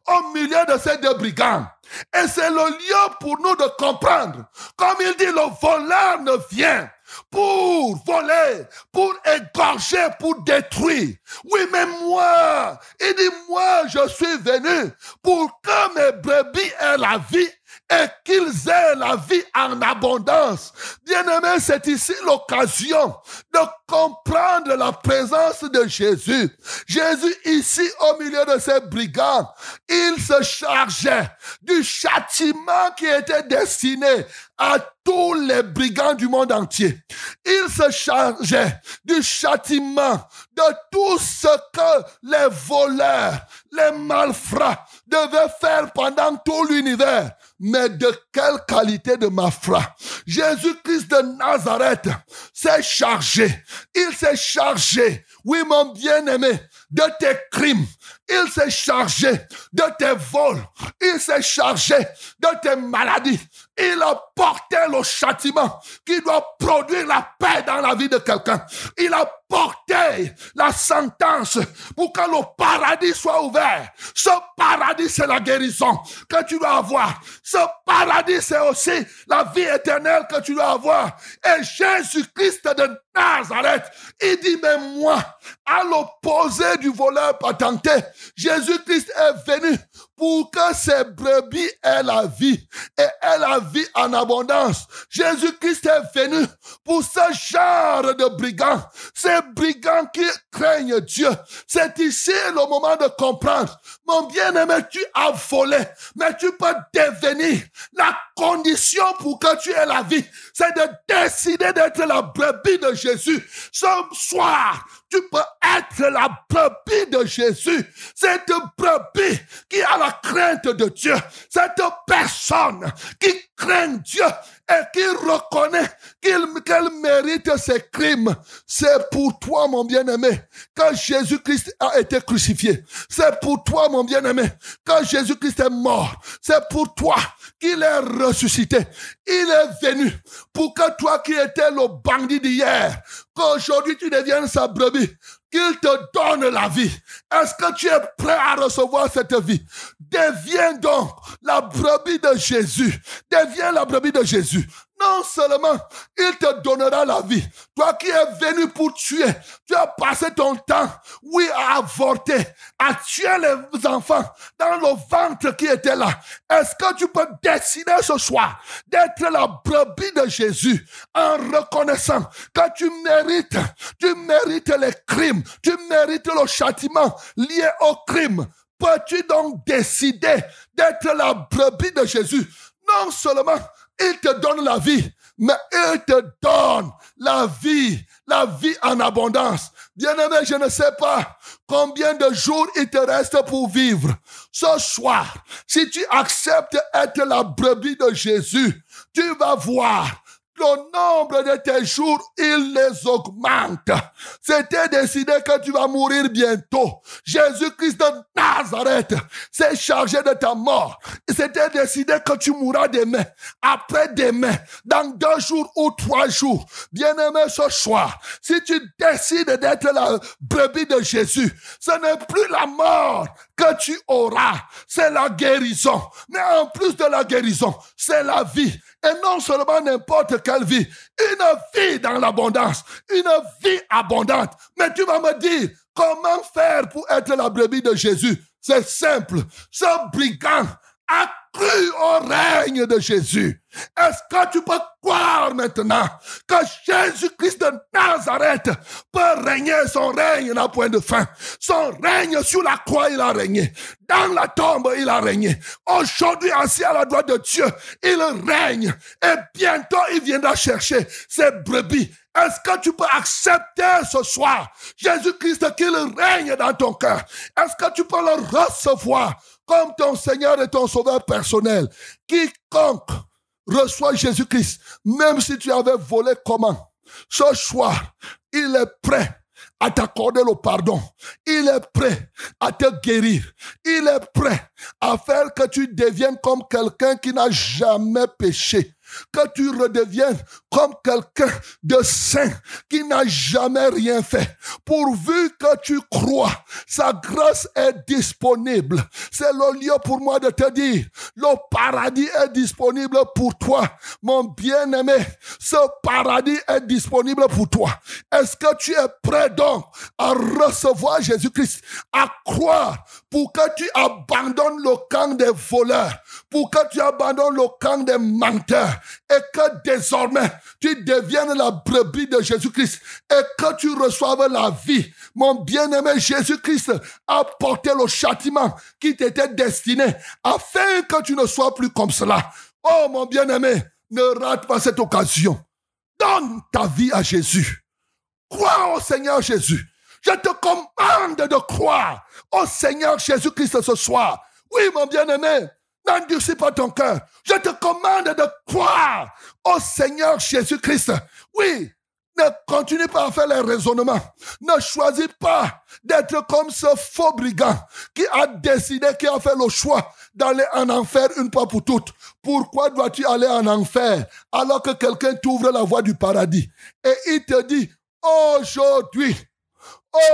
au milieu de ces deux brigands? Et c'est le lieu pour nous de comprendre. Comme il dit, le voleur ne vient pour voler, pour égorger, pour détruire. Oui, mais moi, il dit, moi, je suis venu pour que mes brebis aient la vie et qu'ils aient la vie en abondance. Bien-aimé, c'est ici l'occasion de comprendre la présence de Jésus. Jésus, ici, au milieu de ces brigands, il se chargeait du châtiment qui était destiné à tous les brigands du monde entier. Il se chargeait du châtiment de tout ce que les voleurs, les malfrats devaient faire pendant tout l'univers. Mais de quelle qualité de malfrats Jésus-Christ de Nazareth s'est chargé. Il s'est chargé, oui mon bien-aimé, de tes crimes. Il s'est chargé de tes vols. Il s'est chargé de tes maladies. Il a porté le châtiment qui doit produire la paix dans la vie de quelqu'un. Il a porté la sentence pour que le paradis soit ouvert. Ce paradis, c'est la guérison que tu dois avoir. Ce paradis, c'est aussi la vie éternelle que tu dois avoir. Et Jésus-Christ de Nazareth. Il dit, mais moi, à l'opposé du voleur patenté, Jésus-Christ est venu pour que ses brebis aient la vie et aient la vie en abondance. Jésus-Christ est venu pour ce genre de brigands, ces brigands qui craignent Dieu. C'est ici le moment de comprendre. Mon bien-aimé, tu as volé, mais tu peux devenir. La condition pour que tu aies la vie, c'est de décider d'être la brebis de Jésus. Ce soir, tu peux être la brebis de Jésus. Cette brebis qui a la crainte de Dieu. Cette personne qui craint Dieu et qui reconnaît qu'elle mérite ses crimes. C'est pour toi, mon bien-aimé, que Jésus-Christ a été crucifié. C'est pour toi, mon bien-aimé, que Jésus-Christ est mort. C'est pour toi qu'il est ressuscité. Il est venu pour que toi qui étais le bandit d'hier, qu'aujourd'hui tu deviennes sa brebis, qu'il te donne la vie. Est-ce que tu es prêt à recevoir cette vie? Deviens donc la brebis de Jésus. Deviens la brebis de Jésus non seulement il te donnera la vie, toi qui es venu pour tuer, tu as passé ton temps, oui, à avorter, à tuer les enfants dans le ventre qui était là. Est-ce que tu peux décider ce soir d'être la brebis de Jésus en reconnaissant que tu mérites, tu mérites les crimes, tu mérites le châtiment lié au crime? Peux-tu donc décider d'être la brebis de Jésus? Non seulement il te donne la vie, mais il te donne la vie, la vie en abondance. Bien-aimé, je ne sais pas combien de jours il te reste pour vivre. Ce soir, si tu acceptes être la brebis de Jésus, tu vas voir le nombre de tes jours, il les augmente. C'était décidé que tu vas mourir bientôt. Jésus-Christ de Nazareth s'est chargé de ta mort. C'était décidé que tu mourras demain, après demain, dans deux jours ou trois jours. Bien-aimé ce soir, si tu décides d'être la brebis de Jésus, ce n'est plus la mort que tu auras, c'est la guérison. Mais en plus de la guérison, c'est la vie. Et non seulement n'importe quelle vie, une vie dans l'abondance, une vie abondante. Mais tu vas me dire, comment faire pour être la brebis de Jésus? C'est simple. Ce brigand cru au règne de Jésus. Est-ce que tu peux croire maintenant que Jésus-Christ de Nazareth peut régner son règne n'a point de fin? Son règne sur la croix, il a régné. Dans la tombe, il a régné. Aujourd'hui, assis à la droite de Dieu, il règne. Et bientôt, il viendra chercher ses brebis. Est-ce que tu peux accepter ce soir Jésus-Christ qu'il règne dans ton cœur? Est-ce que tu peux le recevoir comme ton Seigneur et ton Sauveur personnel. Quiconque reçoit Jésus-Christ, même si tu avais volé comment, ce soir, il est prêt à t'accorder le pardon. Il est prêt à te guérir. Il est prêt à faire que tu deviennes comme quelqu'un qui n'a jamais péché que tu redeviennes comme quelqu'un de saint qui n'a jamais rien fait. Pourvu que tu crois, sa grâce est disponible. C'est le lieu pour moi de te dire, le paradis est disponible pour toi, mon bien-aimé. Ce paradis est disponible pour toi. Est-ce que tu es prêt donc à recevoir Jésus-Christ, à croire pour que tu abandonnes le camp des voleurs, pour que tu abandonnes le camp des menteurs, et que désormais tu deviennes la brebis de Jésus-Christ et que tu reçoives la vie. Mon bien-aimé Jésus-Christ a porté le châtiment qui t'était destiné afin que tu ne sois plus comme cela. Oh mon bien-aimé, ne rate pas cette occasion. Donne ta vie à Jésus. Crois au Seigneur Jésus. Je te commande de croire au Seigneur Jésus-Christ ce soir. Oui, mon bien-aimé, N'endurcis pas ton cœur. Je te commande de croire au Seigneur Jésus-Christ. Oui, ne continue pas à faire les raisonnements. Ne choisis pas d'être comme ce faux brigand qui a décidé, qui a fait le choix d'aller en enfer une fois pour toutes. Pourquoi dois-tu aller en enfer alors que quelqu'un t'ouvre la voie du paradis? Et il te dit, aujourd'hui,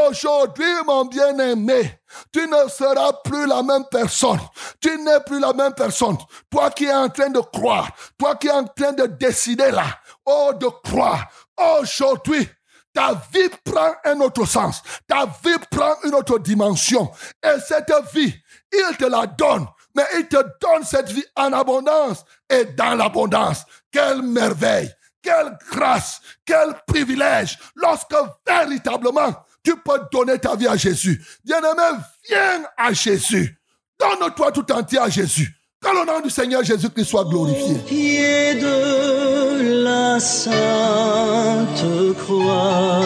Aujourd'hui, mon bien-aimé, tu ne seras plus la même personne. Tu n'es plus la même personne. Toi qui es en train de croire, toi qui es en train de décider là, oh, de croire, aujourd'hui, ta vie prend un autre sens. Ta vie prend une autre dimension. Et cette vie, il te la donne. Mais il te donne cette vie en abondance et dans l'abondance. Quelle merveille, quelle grâce, quel privilège lorsque véritablement tu peux donner ta vie à Jésus. Bien-aimé, viens à Jésus. Donne-toi tout entier à Jésus. Que le nom du Seigneur Jésus-Christ soit glorifié. pied de la sainte croix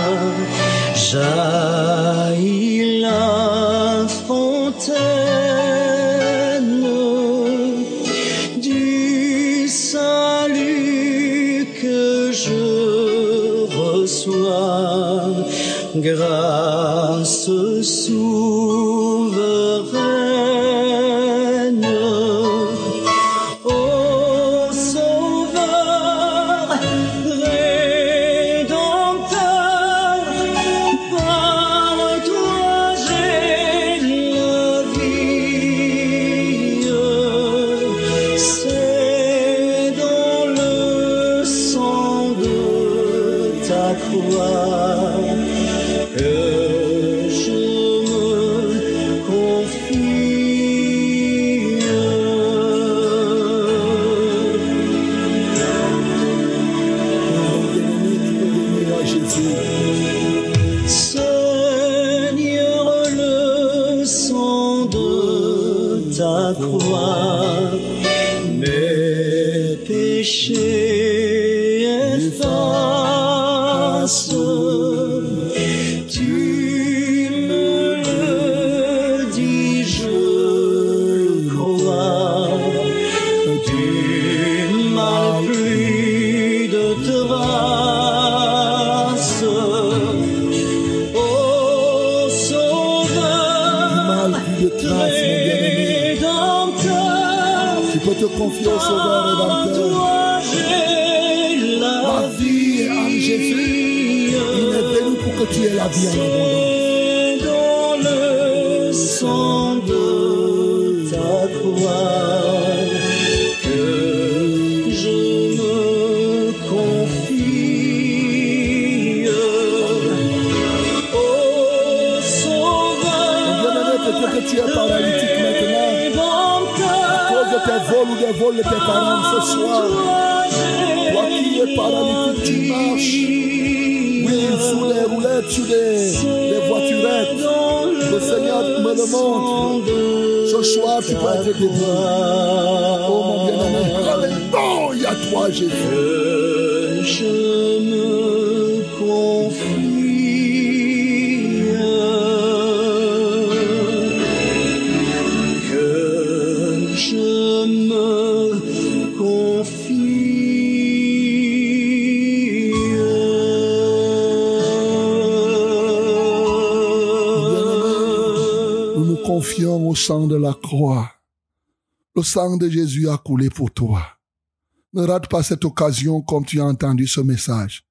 la fontaine grâce souveraine confier au Sauveur rédempteur. toi j'ai La la vie est en Jésus. Il est venu pour que tu aies la vie en abondance. Dans le sang de ta croix vols de tes parents ce soir. Toi qui es paralytique, tu marches. Oui, sous les roulettes, sur des, des voiturettes. Le Seigneur me le montre. Ce soir, tu peux être délivré. Oh mon bien-aimé. Alléluia, toi, Jésus. Au sang de la croix. Le sang de Jésus a coulé pour toi. Ne rate pas cette occasion comme tu as entendu ce message.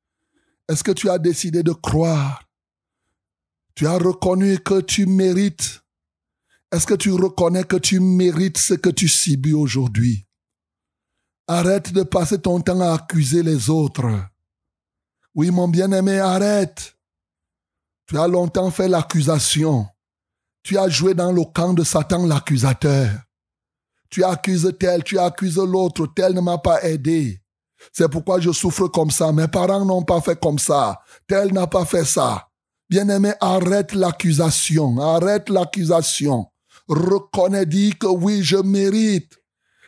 Est-ce que tu as décidé de croire? Tu as reconnu que tu mérites Est-ce que tu reconnais que tu mérites ce que tu subis aujourd'hui? Arrête de passer ton temps à accuser les autres. Oui, mon bien-aimé, arrête. Tu as longtemps fait l'accusation. Tu as joué dans le camp de Satan l'accusateur. Tu accuses tel, tu accuses l'autre, tel ne m'a pas aidé. C'est pourquoi je souffre comme ça. Mes parents n'ont pas fait comme ça. Tel n'a pas fait ça. Bien-aimé, arrête l'accusation. Arrête l'accusation. Reconnais, dis que oui, je mérite.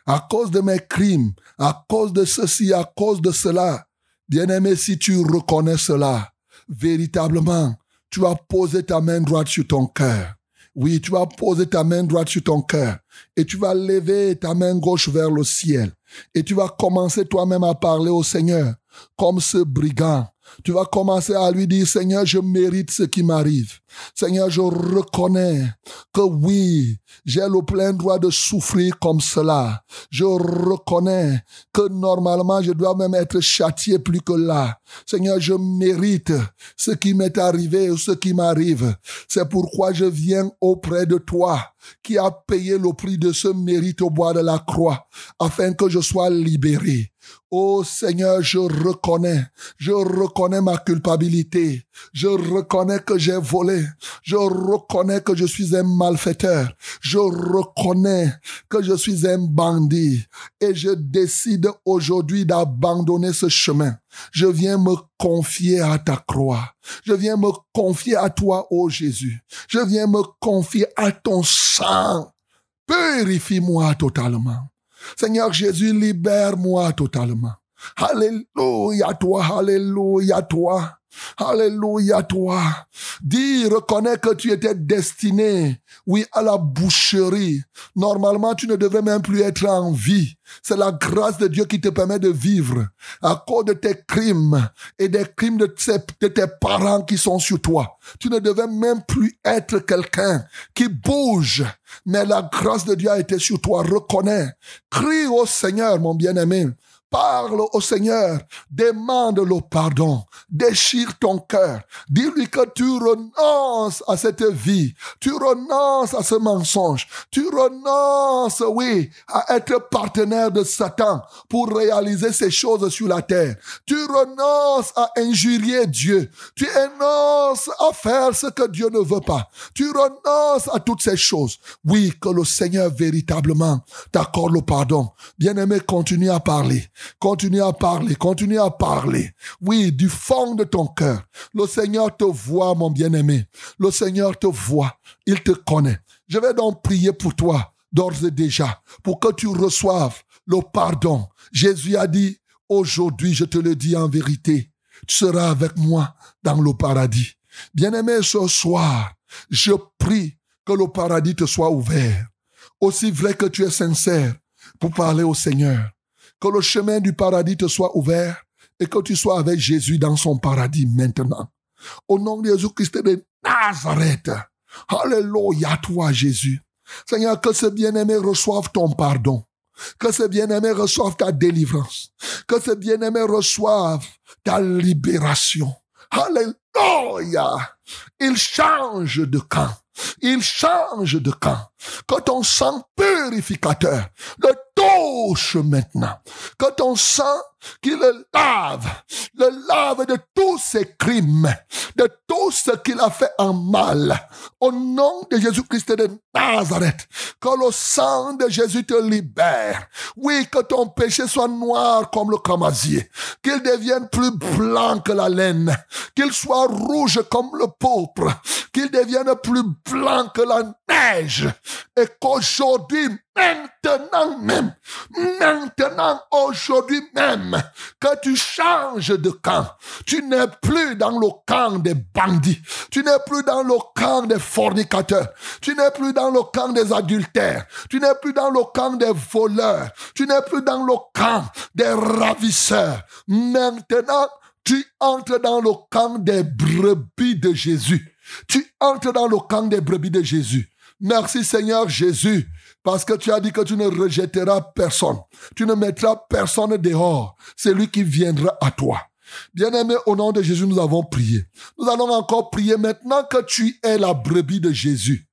À cause de mes crimes, à cause de ceci, à cause de cela. Bien-aimé, si tu reconnais cela, véritablement, tu vas poser ta main droite sur ton cœur. Oui, tu vas poser ta main droite sur ton cœur et tu vas lever ta main gauche vers le ciel et tu vas commencer toi-même à parler au Seigneur comme ce brigand. Tu vas commencer à lui dire, Seigneur, je mérite ce qui m'arrive. Seigneur, je reconnais que oui, j'ai le plein droit de souffrir comme cela. Je reconnais que normalement, je dois même être châtié plus que là. Seigneur, je mérite ce qui m'est arrivé ou ce qui m'arrive. C'est pourquoi je viens auprès de toi qui a payé le prix de ce mérite au bois de la croix afin que je sois libéré. Oh Seigneur, je reconnais, je reconnais ma culpabilité. Je reconnais que j'ai volé. Je reconnais que je suis un malfaiteur. Je reconnais que je suis un bandit. Et je décide aujourd'hui d'abandonner ce chemin. Je viens me confier à ta croix. Je viens me confier à toi, ô Jésus. Je viens me confier à ton sang. Purifie-moi totalement. Seigneur Jésus, libère-moi totalement. Alléluia toi, alléluia toi. Alléluia toi. Dis, reconnais que tu étais destiné, oui, à la boucherie. Normalement, tu ne devrais même plus être en vie. C'est la grâce de Dieu qui te permet de vivre à cause de tes crimes et des crimes de tes, de tes parents qui sont sur toi. Tu ne devais même plus être quelqu'un qui bouge. Mais la grâce de Dieu a été sur toi. Reconnais. Crie au Seigneur, mon bien-aimé. Parle au Seigneur, demande le pardon, déchire ton cœur, dis-lui que tu renonces à cette vie, tu renonces à ce mensonge, tu renonces, oui, à être partenaire de Satan pour réaliser ces choses sur la terre. Tu renonces à injurier Dieu, tu renonces à faire ce que Dieu ne veut pas, tu renonces à toutes ces choses. Oui, que le Seigneur véritablement t'accorde le pardon. Bien-aimé, continue à parler. Continue à parler, continue à parler. Oui, du fond de ton cœur. Le Seigneur te voit, mon bien-aimé. Le Seigneur te voit. Il te connaît. Je vais donc prier pour toi, d'ores et déjà, pour que tu reçoives le pardon. Jésus a dit, aujourd'hui, je te le dis en vérité, tu seras avec moi dans le paradis. Bien-aimé, ce soir, je prie que le paradis te soit ouvert. Aussi vrai que tu es sincère pour parler au Seigneur que le chemin du paradis te soit ouvert et que tu sois avec Jésus dans son paradis maintenant. Au nom de Jésus-Christ de Nazareth. Alléluia toi Jésus. Seigneur, que ce bien-aimé reçoive ton pardon. Que ce bien-aimé reçoive ta délivrance. Que ce bien-aimé reçoive ta libération. Alléluia. Il change de camp. Il change de camp. Que ton sang purificateur le touche maintenant. Que ton sang qui le lave, le lave de tous ses crimes, de tout ce qu'il a fait en mal. Au nom de Jésus-Christ de Nazareth, que le sang de Jésus te libère. Oui, que ton péché soit noir comme le camasier, qu'il devienne plus blanc que la laine, qu'il soit rouge comme le pourpre, qu'il devienne plus blanc que la neige, et qu'aujourd'hui maintenant même, maintenant, aujourd'hui même, que tu changes de camp. Tu n'es plus dans le camp des bandits. Tu n'es plus dans le camp des fornicateurs. Tu n'es plus dans le camp des adultères. Tu n'es plus dans le camp des voleurs. Tu n'es plus dans le camp des ravisseurs. Maintenant, tu entres dans le camp des brebis de Jésus. Tu entres dans le camp des brebis de Jésus. Merci Seigneur Jésus, parce que tu as dit que tu ne rejetteras personne. Tu ne mettras personne dehors. C'est lui qui viendra à toi. Bien-aimé, au nom de Jésus, nous avons prié. Nous allons encore prier maintenant que tu es la brebis de Jésus.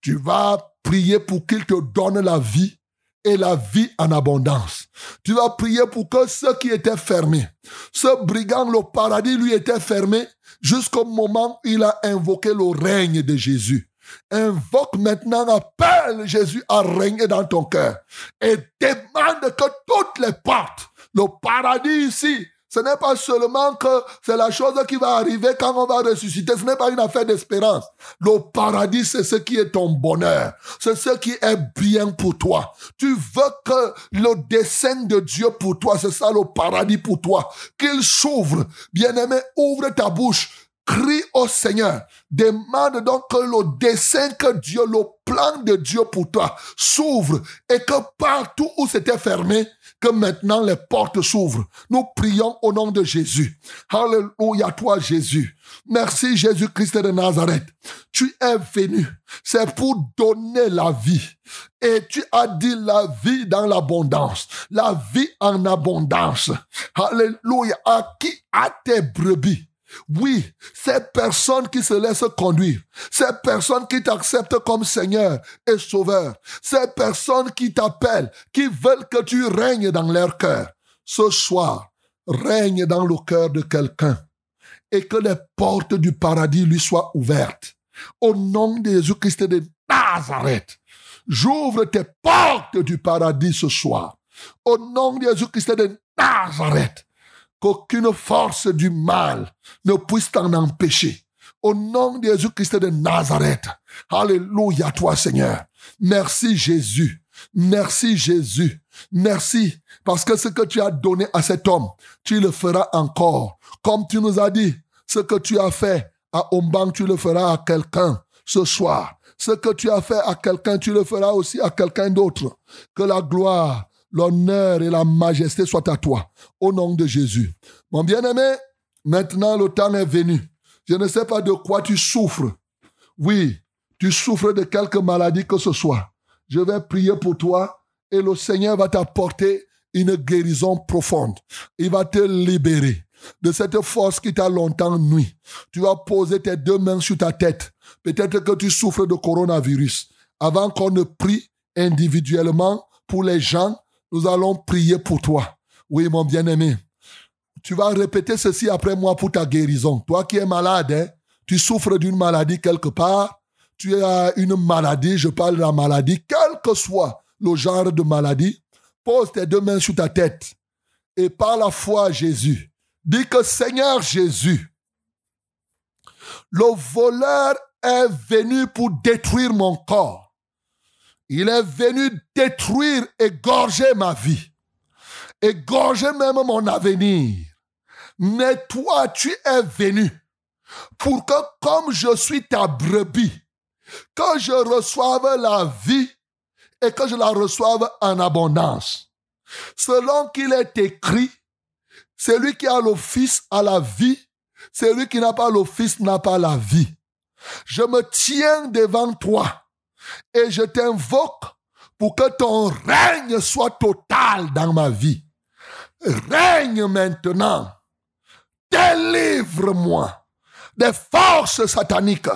Tu vas prier pour qu'il te donne la vie et la vie en abondance. Tu vas prier pour que ce qui était fermé, ce brigand, le paradis lui était fermé jusqu'au moment où il a invoqué le règne de Jésus. Invoque maintenant, appelle Jésus à régner dans ton cœur et demande que toutes les portes, le paradis ici, ce n'est pas seulement que c'est la chose qui va arriver quand on va ressusciter. Ce n'est pas une affaire d'espérance. Le paradis, c'est ce qui est ton bonheur. C'est ce qui est bien pour toi. Tu veux que le dessein de Dieu pour toi, c'est ça le paradis pour toi. Qu'il s'ouvre. Bien-aimé, ouvre ta bouche Crie au Seigneur. Demande donc que le dessein que Dieu, le plan de Dieu pour toi s'ouvre et que partout où c'était fermé, que maintenant les portes s'ouvrent. Nous prions au nom de Jésus. Alléluia toi Jésus. Merci Jésus-Christ de Nazareth. Tu es venu. C'est pour donner la vie. Et tu as dit la vie dans l'abondance. La vie en abondance. Alléluia. À qui? A tes brebis? Oui, ces personnes qui se laissent conduire, ces personnes qui t'acceptent comme Seigneur et Sauveur, ces personnes qui t'appellent, qui veulent que tu règnes dans leur cœur, ce soir, règne dans le cœur de quelqu'un et que les portes du paradis lui soient ouvertes. Au nom de Jésus-Christ de Nazareth, j'ouvre tes portes du paradis ce soir. Au nom de Jésus-Christ de Nazareth, qu'aucune force du mal ne puisse t'en empêcher. Au nom de Jésus-Christ de Nazareth. Alléluia toi Seigneur. Merci Jésus. Merci Jésus. Merci parce que ce que tu as donné à cet homme, tu le feras encore. Comme tu nous as dit, ce que tu as fait à Ombang, tu le feras à quelqu'un ce soir. Ce que tu as fait à quelqu'un, tu le feras aussi à quelqu'un d'autre. Que la gloire, l'honneur et la majesté soient à toi. Au nom de Jésus. Mon bien-aimé, maintenant le temps est venu. Je ne sais pas de quoi tu souffres. Oui, tu souffres de quelque maladie que ce soit. Je vais prier pour toi et le Seigneur va t'apporter une guérison profonde. Il va te libérer de cette force qui t'a longtemps nuit. Tu vas poser tes deux mains sur ta tête. Peut-être que tu souffres de coronavirus. Avant qu'on ne prie individuellement pour les gens, nous allons prier pour toi. Oui, mon bien-aimé. Tu vas répéter ceci après moi pour ta guérison. Toi qui es malade, hein, tu souffres d'une maladie quelque part, tu as une maladie, je parle de la maladie, quel que soit le genre de maladie, pose tes deux mains sur ta tête et par la foi Jésus, dis que Seigneur Jésus, le voleur est venu pour détruire mon corps. Il est venu détruire, égorger ma vie, égorger même mon avenir. Mais toi, tu es venu pour que comme je suis ta brebis, que je reçoive la vie et que je la reçoive en abondance. Selon qu'il est écrit, celui qui a Fils a la vie, celui qui n'a pas Fils n'a pas la vie. Je me tiens devant toi et je t'invoque pour que ton règne soit total dans ma vie. Règne maintenant. Délivre-moi des forces sataniques.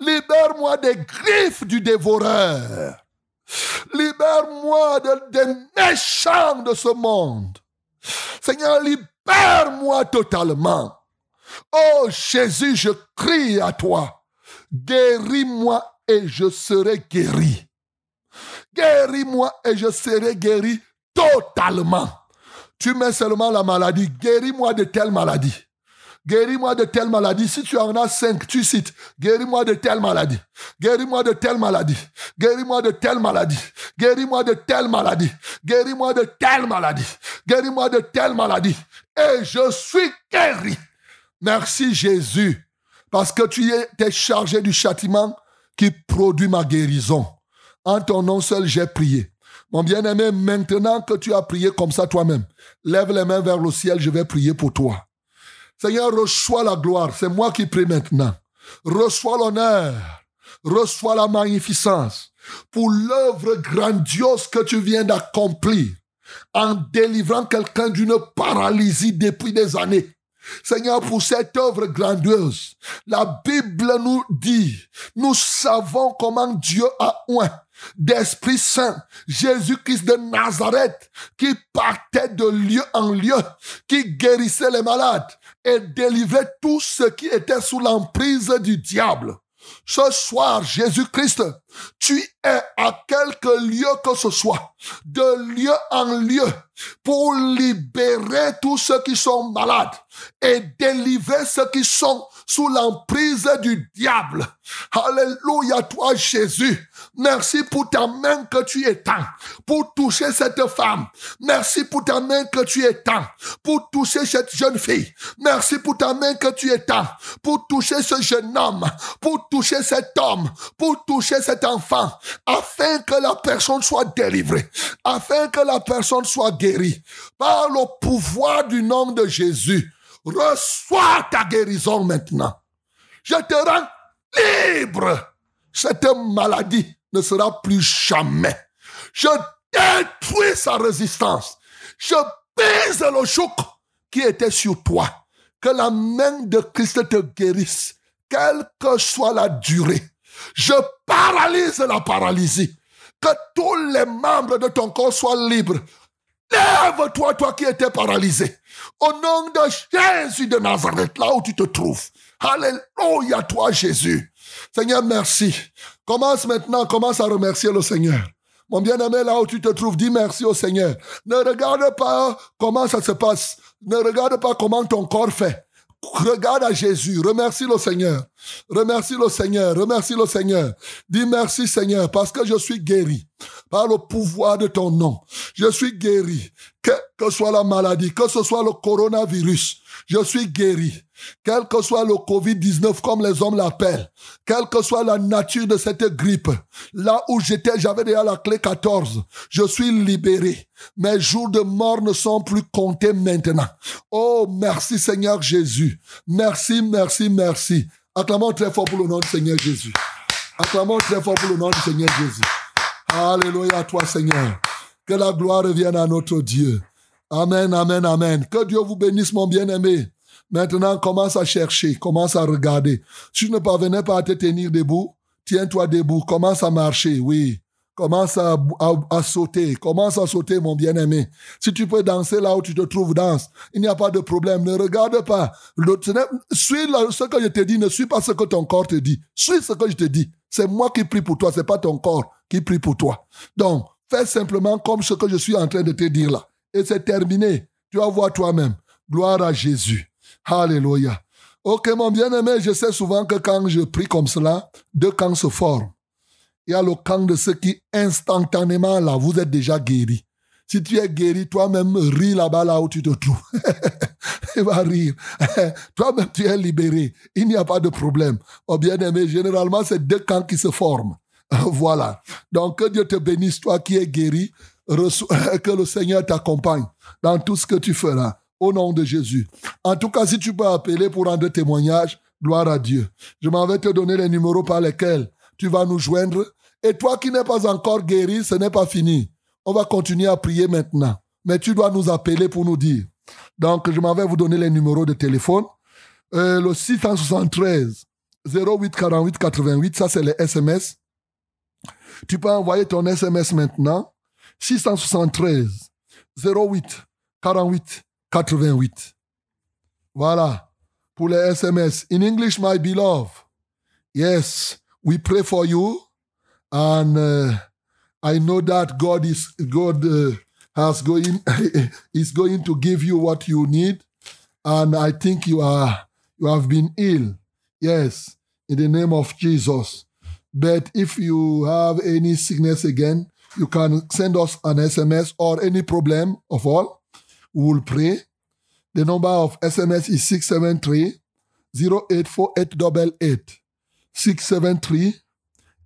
Libère-moi des griffes du dévoreur. Libère-moi des méchants de ce monde. Seigneur, libère-moi totalement. Oh Jésus, je crie à toi. Guéris-moi je serai guéri. Guéris-moi et je serai guéri totalement. Tu mets seulement la maladie. Guéris-moi de telle maladie. Guéris-moi de telle maladie. Si tu en as cinq, tu cites. Guéris-moi de telle maladie. Guéris-moi de telle maladie. Guéris-moi de telle maladie. Guéris-moi de telle maladie. Guéris-moi de telle maladie. Guéris-moi de telle maladie. Et je suis guéri. Merci Jésus. Parce que tu es chargé du châtiment qui produit ma guérison. En ton nom seul, j'ai prié. Mon bien-aimé, maintenant que tu as prié comme ça toi-même, lève les mains vers le ciel, je vais prier pour toi. Seigneur, reçois la gloire. C'est moi qui prie maintenant. Reçois l'honneur. Reçois la magnificence pour l'œuvre grandiose que tu viens d'accomplir en délivrant quelqu'un d'une paralysie depuis des années. Seigneur, pour cette œuvre grandiose, la Bible nous dit, nous savons comment Dieu a oint d'Esprit Saint, Jésus-Christ de Nazareth, qui partait de lieu en lieu, qui guérissait les malades et délivrait tous ceux qui étaient sous l'emprise du diable. Ce soir, Jésus-Christ, tu es à quelque lieu que ce soit, de lieu en lieu, pour libérer tous ceux qui sont malades et délivrer ceux qui sont sous l'emprise du diable. Alléluia, toi Jésus. Merci pour ta main que tu étends pour toucher cette femme. Merci pour ta main que tu étends pour toucher cette jeune fille. Merci pour ta main que tu étends pour toucher ce jeune homme, pour toucher cet homme, pour toucher cet enfant, afin que la personne soit délivrée, afin que la personne soit guérie par le pouvoir du nom de Jésus. Reçois ta guérison maintenant. Je te rends libre. Cette maladie ne sera plus jamais. Je détruis sa résistance. Je brise le choc qui était sur toi. Que la main de Christ te guérisse, quelle que soit la durée. Je paralyse la paralysie. Que tous les membres de ton corps soient libres. Lève-toi, toi qui étais paralysé. Au nom de Jésus de Nazareth, là où tu te trouves. Alléluia, toi Jésus. Seigneur, merci. Commence maintenant, commence à remercier le Seigneur. Mon bien-aimé, là où tu te trouves, dis merci au Seigneur. Ne regarde pas comment ça se passe. Ne regarde pas comment ton corps fait. Regarde à Jésus, remercie le Seigneur. Remercie le Seigneur, remercie le Seigneur. Dis merci Seigneur parce que je suis guéri par le pouvoir de ton nom. Je suis guéri, que, que soit la maladie, que ce soit le coronavirus. Je suis guéri. Quel que soit le Covid-19 comme les hommes l'appellent, quelle que soit la nature de cette grippe, là où j'étais, j'avais déjà la clé 14. Je suis libéré. Mes jours de mort ne sont plus comptés maintenant. Oh, merci Seigneur Jésus. Merci, merci, merci. Acclamons très fort pour le nom du Seigneur Jésus. Acclamons très fort pour le nom du Seigneur Jésus. Alléluia à toi Seigneur. Que la gloire revienne à notre Dieu. Amen, amen, amen. Que Dieu vous bénisse mon bien-aimé. Maintenant, commence à chercher, commence à regarder. Si tu ne parvenais pas à te tenir debout, tiens-toi debout, commence à marcher, oui. Commence à, sauter, commence à sauter, mon bien-aimé. Si tu peux danser là où tu te trouves, danse. Il n'y a pas de problème. Ne regarde pas. suis ce que je te dis, ne suis pas ce que ton corps te dit. Suis ce que je te dis. C'est moi qui prie pour toi, c'est pas ton corps qui prie pour toi. Donc, fais simplement comme ce que je suis en train de te dire là. Et c'est terminé. Tu vas voir toi-même. Gloire à Jésus. Alléluia. Ok, mon bien-aimé, je sais souvent que quand je prie comme cela, deux camps se forment. Il y a le camp de ceux qui, instantanément, là, vous êtes déjà guéris. Si tu es guéri, toi-même, ris là-bas, là où tu te trouves. Il va rire. toi-même, tu es libéré. Il n'y a pas de problème. Oh, bien-aimé, généralement, c'est deux camps qui se forment. voilà. Donc, que Dieu te bénisse, toi qui es guéri. Que le Seigneur t'accompagne dans tout ce que tu feras au nom de Jésus. En tout cas, si tu peux appeler pour rendre témoignage, gloire à Dieu. Je m'en vais te donner les numéros par lesquels tu vas nous joindre. Et toi qui n'es pas encore guéri, ce n'est pas fini. On va continuer à prier maintenant. Mais tu dois nous appeler pour nous dire. Donc, je m'en vais vous donner les numéros de téléphone. Euh, le 673 08 48 88, ça c'est les SMS. Tu peux envoyer ton SMS maintenant. 673 08 48 88. Voilà. Pour les SMS. In English, my beloved. Yes, we pray for you. And uh, I know that God is, God uh, has going, is going to give you what you need. And I think you are, you have been ill. Yes, in the name of Jesus. But if you have any sickness again, you can send us an SMS or any problem of all. We will pray. The number of SMS is 673 084888. 673.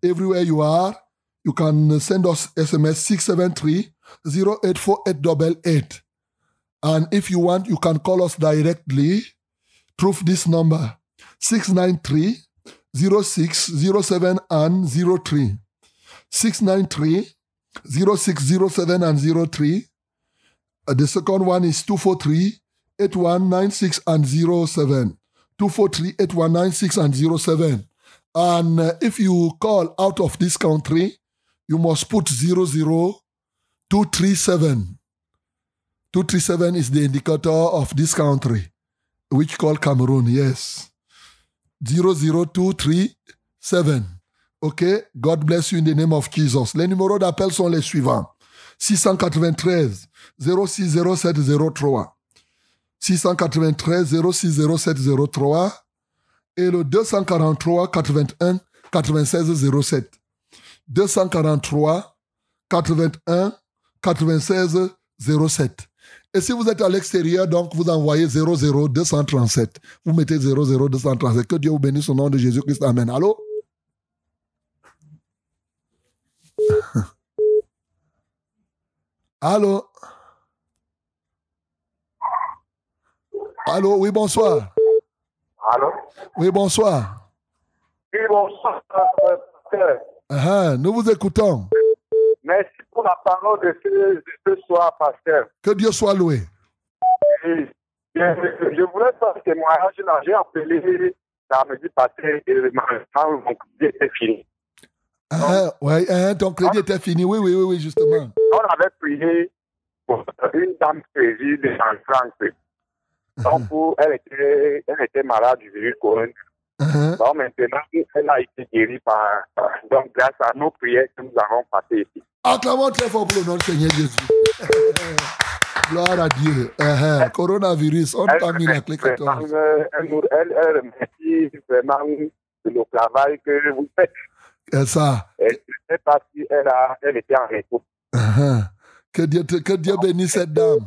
Everywhere you are, you can send us SMS 673 084888. And if you want, you can call us directly through this number 693 0607 and 03. 693 0607 and 03. Uh, the second one is 243 8196 and 07. 243 8196 and 07. And uh, if you call out of this country, you must put 00237. 237 is the indicator of this country, which called Cameroon, yes. 00237. OK? God bless you in the name of Jesus. Les numéros d'appel sont les suivants. 693 060703. 693 060703 et le 243 81 96 07. 243 81 96 07. Et si vous êtes à l'extérieur, donc vous envoyez 00 237. Vous mettez 00 237. Que Dieu vous bénisse au nom de Jésus-Christ. Amen. Allô? Allô? Allô, oui, bonsoir. Allô? Oui, bonsoir. Oui, bonsoir, pasteur. Ah, nous vous écoutons. Merci pour la parole de ce, de ce soir, pasteur. Que Dieu soit loué. Et je, je voulais faire témoignage. là. J'ai appelé samedi passé et maintenant mon crédit était fini. Ah, ouais, ah, ton crédit était fini. Oui, oui, oui, oui, justement. On avait prié une dame préside en France. Donc, pour- elle, était, elle était malade du virus corona. Uh-huh. Donc, maintenant, elle a été guérie par, donc, grâce à nos prières que nous avons passées ici. Acclamons très fort pour le nom du Seigneur Jésus. Gloire à Dieu. Uh-huh. Coronavirus, on t'a mis la clé vraiment, 14. euh, elle, elle, elle remercie vraiment le travail que vous faites. C'est ça. Elle ne sait pas si elle, a, elle était en écoute. Uh-huh. Que Dieu, te- que Dieu bénisse cette dame.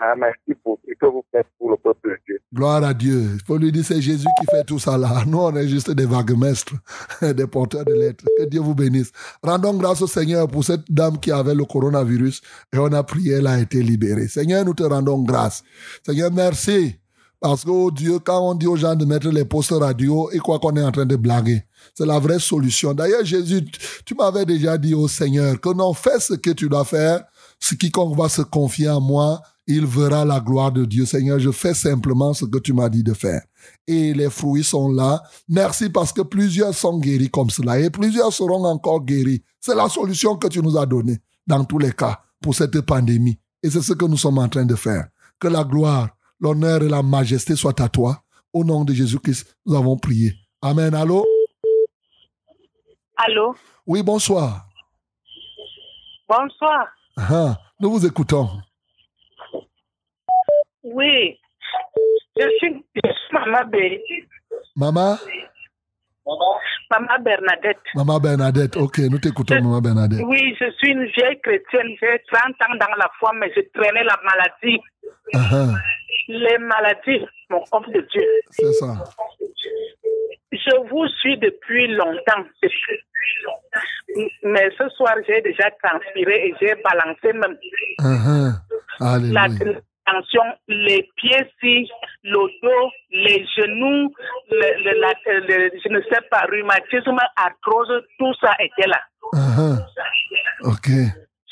Ah, Merci pour ce que vous faites pour le peuple de Dieu. Gloire à Dieu. Il faut lui dire c'est Jésus qui fait tout ça là. Nous, on est juste des vaguemestres, des porteurs de lettres. Que Dieu vous bénisse. Rendons grâce au Seigneur pour cette dame qui avait le coronavirus et on a prié, elle a été libérée. Seigneur, nous te rendons grâce. Seigneur, merci. Parce que, oh Dieu, quand on dit aux gens de mettre les postes radio, et quoi qu'on est en train de blaguer, c'est la vraie solution. D'ailleurs, Jésus, tu- m'avais déjà dit au Seigneur que non, fais ce que tu dois faire. Ce quiconque va se confier en moi, il verra la gloire de Dieu. Seigneur, je fais simplement ce que tu m'as dit de faire. Et les fruits sont là. Merci parce que plusieurs sont guéris comme cela et plusieurs seront encore guéris. C'est la solution que tu nous as donnée dans tous les cas pour cette pandémie. Et c'est ce que nous sommes en train de faire. Que la gloire, l'honneur et la majesté soient à toi. Au nom de Jésus-Christ, nous avons prié. Amen. Allô? Allô, Oui, bonsoir. bonsoir. Ah, nous vous écoutons. Oui, je suis, je suis Maman, Bé- Maman? Maman Bernadette. Maman Bernadette. Ok, nous t'écoutons, Maman Bernadette. Oui, je suis une vieille chrétienne. J'ai 30 ans dans la foi, mais je traînais la maladie. Ah, Les maladies, mon homme de Dieu. c'est ça. Je vous suis depuis longtemps. Mais ce soir, j'ai déjà transpiré et j'ai balancé même la Alléluia. Tension, les pieds ci, le dos, les genoux, le, le- la- le- je ne sais pas, rhumatisme, arthrose, tout ça était là. Ah. Ok.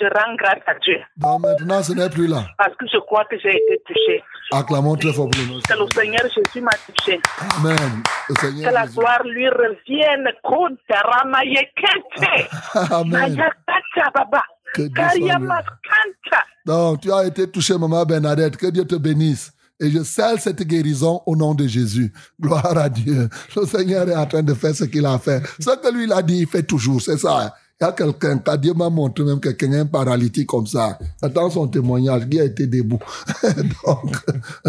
Je rends grâce à Dieu maintenant, ce n'est plus là. parce que je crois que j'ai été touché. Acclamons très fort pour du Que le Seigneur. Jésus m'a touché. Amen. Le Que la Jésus. gloire lui revienne. Amen. Que. Donc, tu as été touché, Maman Bernadette. Que Dieu te bénisse. Et je scelle cette guérison au nom de Jésus. Gloire à Dieu. Le Seigneur est en train de faire ce qu'il a fait. Ce que lui, il a dit, il fait toujours. C'est ça. Il y a quelqu'un, quand Dieu m'a montré même quelqu'un un paralytique comme ça. Attends son témoignage, qui a été debout. Donc,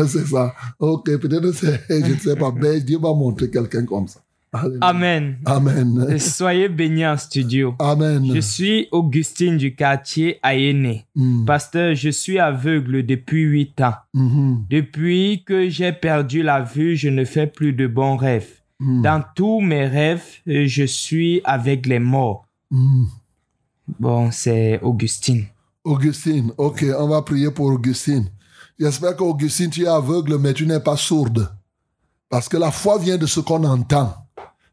c'est ça. Ok, peut-être c'est, je ne sais pas, mais Dieu m'a montré quelqu'un comme ça. Alléluia. Amen. Amen. Soyez bénis en studio. Amen. Je suis Augustine du quartier Ayene. Mm. Pasteur, je suis aveugle depuis 8 ans. Mhm. Depuis que j'ai perdu la vue, je ne fais plus de bons rêves. Mm. Dans tous mes rêves, je suis avec les morts. Bon, c'est Augustine. Augustine, ok, on va prier pour Augustine. J'espère qu'Augustine, tu es aveugle, mais tu n'es pas sourde. Parce que la foi vient de ce qu'on entend.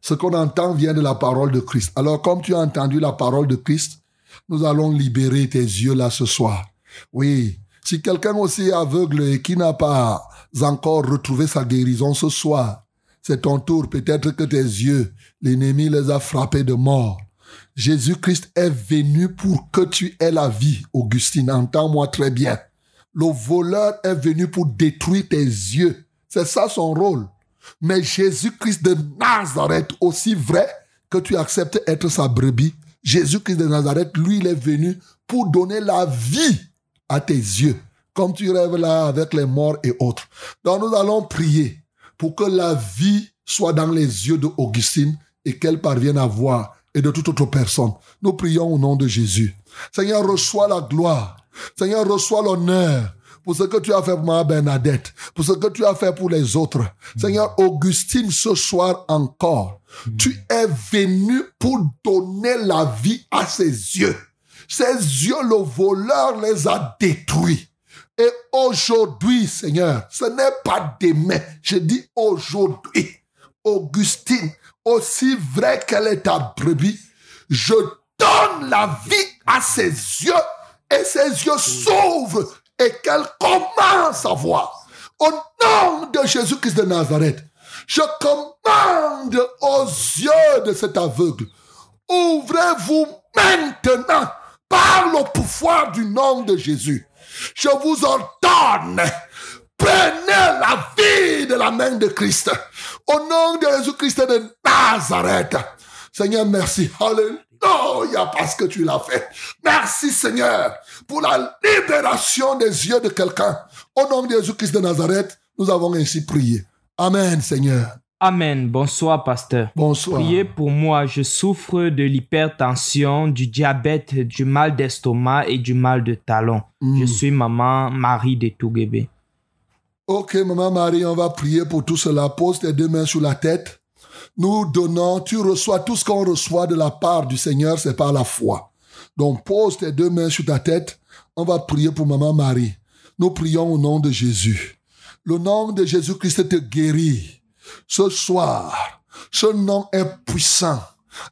Ce qu'on entend vient de la parole de Christ. Alors, comme tu as entendu la parole de Christ, nous allons libérer tes yeux là ce soir. Oui, si quelqu'un aussi est aveugle et qui n'a pas encore retrouvé sa guérison ce soir, c'est ton tour. Peut-être que tes yeux, l'ennemi les a frappés de mort. Jésus-Christ est venu pour que tu aies la vie, Augustine. Entends-moi très bien. Le voleur est venu pour détruire tes yeux. C'est ça son rôle. Mais Jésus-Christ de Nazareth, aussi vrai que tu acceptes être sa brebis, Jésus-Christ de Nazareth, lui, il est venu pour donner la vie à tes yeux, comme tu rêves là avec les morts et autres. Donc nous allons prier pour que la vie soit dans les yeux de Augustine et qu'elle parvienne à voir et de toute autre personne. Nous prions au nom de Jésus. Seigneur, reçois la gloire. Seigneur, reçois l'honneur pour ce que tu as fait pour ma Bernadette, pour ce que tu as fait pour les autres. Seigneur, Augustine, ce soir encore, tu es venu pour donner la vie à ses yeux. Ses yeux, le voleur les a détruits. Et aujourd'hui, Seigneur, ce n'est pas demain, je dis aujourd'hui, Augustine, aussi vrai qu'elle est ta brebis, je donne la vie à ses yeux et ses yeux s'ouvrent et qu'elle commence à voir. Au nom de Jésus-Christ de Nazareth, je commande aux yeux de cet aveugle, ouvrez-vous maintenant par le pouvoir du nom de Jésus, je vous ordonne, prenez la vie de la main de Christ. Au nom de Jésus-Christ de Nazareth. Seigneur, merci. Alléluia, parce que tu l'as fait. Merci, Seigneur, pour la libération des yeux de quelqu'un. Au nom de Jésus-Christ de Nazareth, nous avons ainsi prié. Amen, Seigneur. Amen. Bonsoir, pasteur. Bonsoir. Priez pour moi. Je souffre de l'hypertension, du diabète, du mal d'estomac et du mal de talon. Je suis maman Marie de Touguébé. Ok, maman Marie, on va prier pour tout cela. Pose tes deux mains sur la tête. Nous donnons, tu reçois tout ce qu'on reçoit de la part du Seigneur, c'est par la foi. Donc pose tes deux mains sur ta tête. On va prier pour maman Marie. Nous prions au nom de Jésus. Le nom de Jésus-Christ te guérit. Ce soir, ce nom est puissant.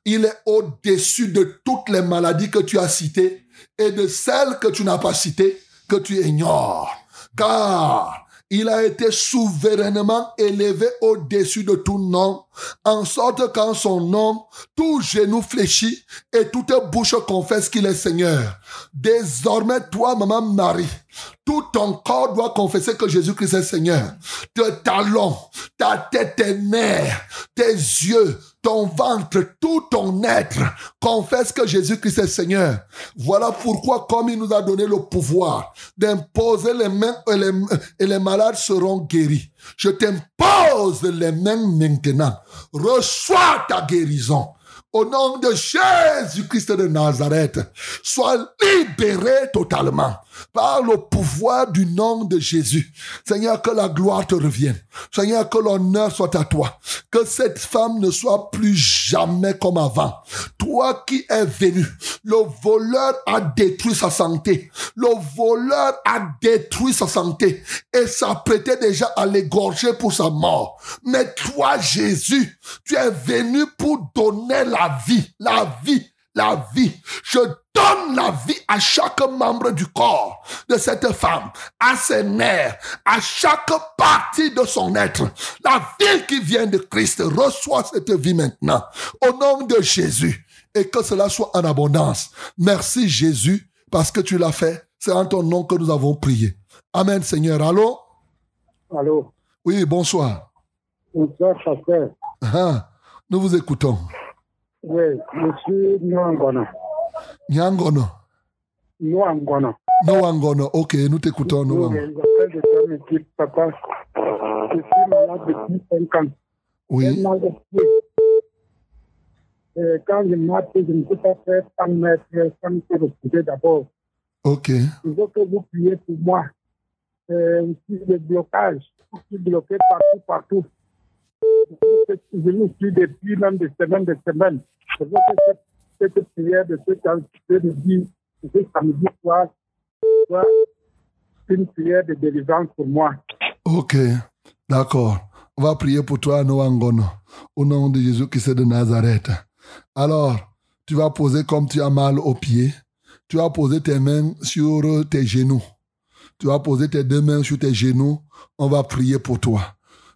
Il est au-dessus de toutes les maladies que tu as citées et de celles que tu n'as pas citées, que tu ignores. Car il a été souverainement élevé au-dessus de tout nom, en sorte qu'en son nom, tout genou fléchit et toute bouche confesse qu'il est Seigneur. Désormais, toi, maman Marie, tout ton corps doit confesser que Jésus-Christ est Seigneur. Tes talons, ta tête, tes nerfs, tes yeux, ton ventre, tout ton être confesse que Jésus-Christ est Seigneur. Voilà pourquoi, comme il nous a donné le pouvoir d'imposer les mains et les, et les malades seront guéris. Je t'impose les mains maintenant. Reçois ta guérison. Au nom de Jésus-Christ de Nazareth, sois libéré totalement par le pouvoir du nom de Jésus. Seigneur, que la gloire te revienne. Seigneur, que l'honneur soit à toi. Que cette femme ne soit plus jamais comme avant. Toi qui es venu, le voleur a détruit sa santé. Le voleur a détruit sa santé et s'apprêtait déjà à l'égorger pour sa mort. Mais toi, Jésus, tu es venu pour donner la vie, la vie, la vie. Je donne la vie à chaque membre du corps de cette femme, à ses nerfs, à chaque partie de son être. La vie qui vient de Christ reçoit cette vie maintenant. Au nom de Jésus. Et que cela soit en abondance. Merci Jésus parce que tu l'as fait. C'est en ton nom que nous avons prié. Amen Seigneur. Allô? Allô, Oui, bonsoir. bonsoir, pasteur. Ah, nous vous écoutons. Oui, je suis Nouangono. Nyangono. Noangono. Ok, nous t'écoutons, Oui, Noangono. j'appelle de ton équipe, papa. Je suis malade depuis 5 ans. Oui. Et quand je marche, je ne peux pas faire 100 mètres sans me reposer d'abord. Ok. Il faut que vous priez pour moi. Euh, aussi le blocage. Je suis bloqué partout, partout. Je me suis depuis même des semaines, des semaines. Je veux que cette, prière de ce dire, ce samedi soir, soit une prière de délivrance pour moi. Ok. D'accord. On va prier pour toi, Noangono. Au nom de Jésus qui est de Nazareth. Alors, tu vas poser comme tu as mal aux pieds. Tu vas poser tes mains sur tes genoux. Tu vas poser tes deux mains sur tes genoux. On va prier pour toi.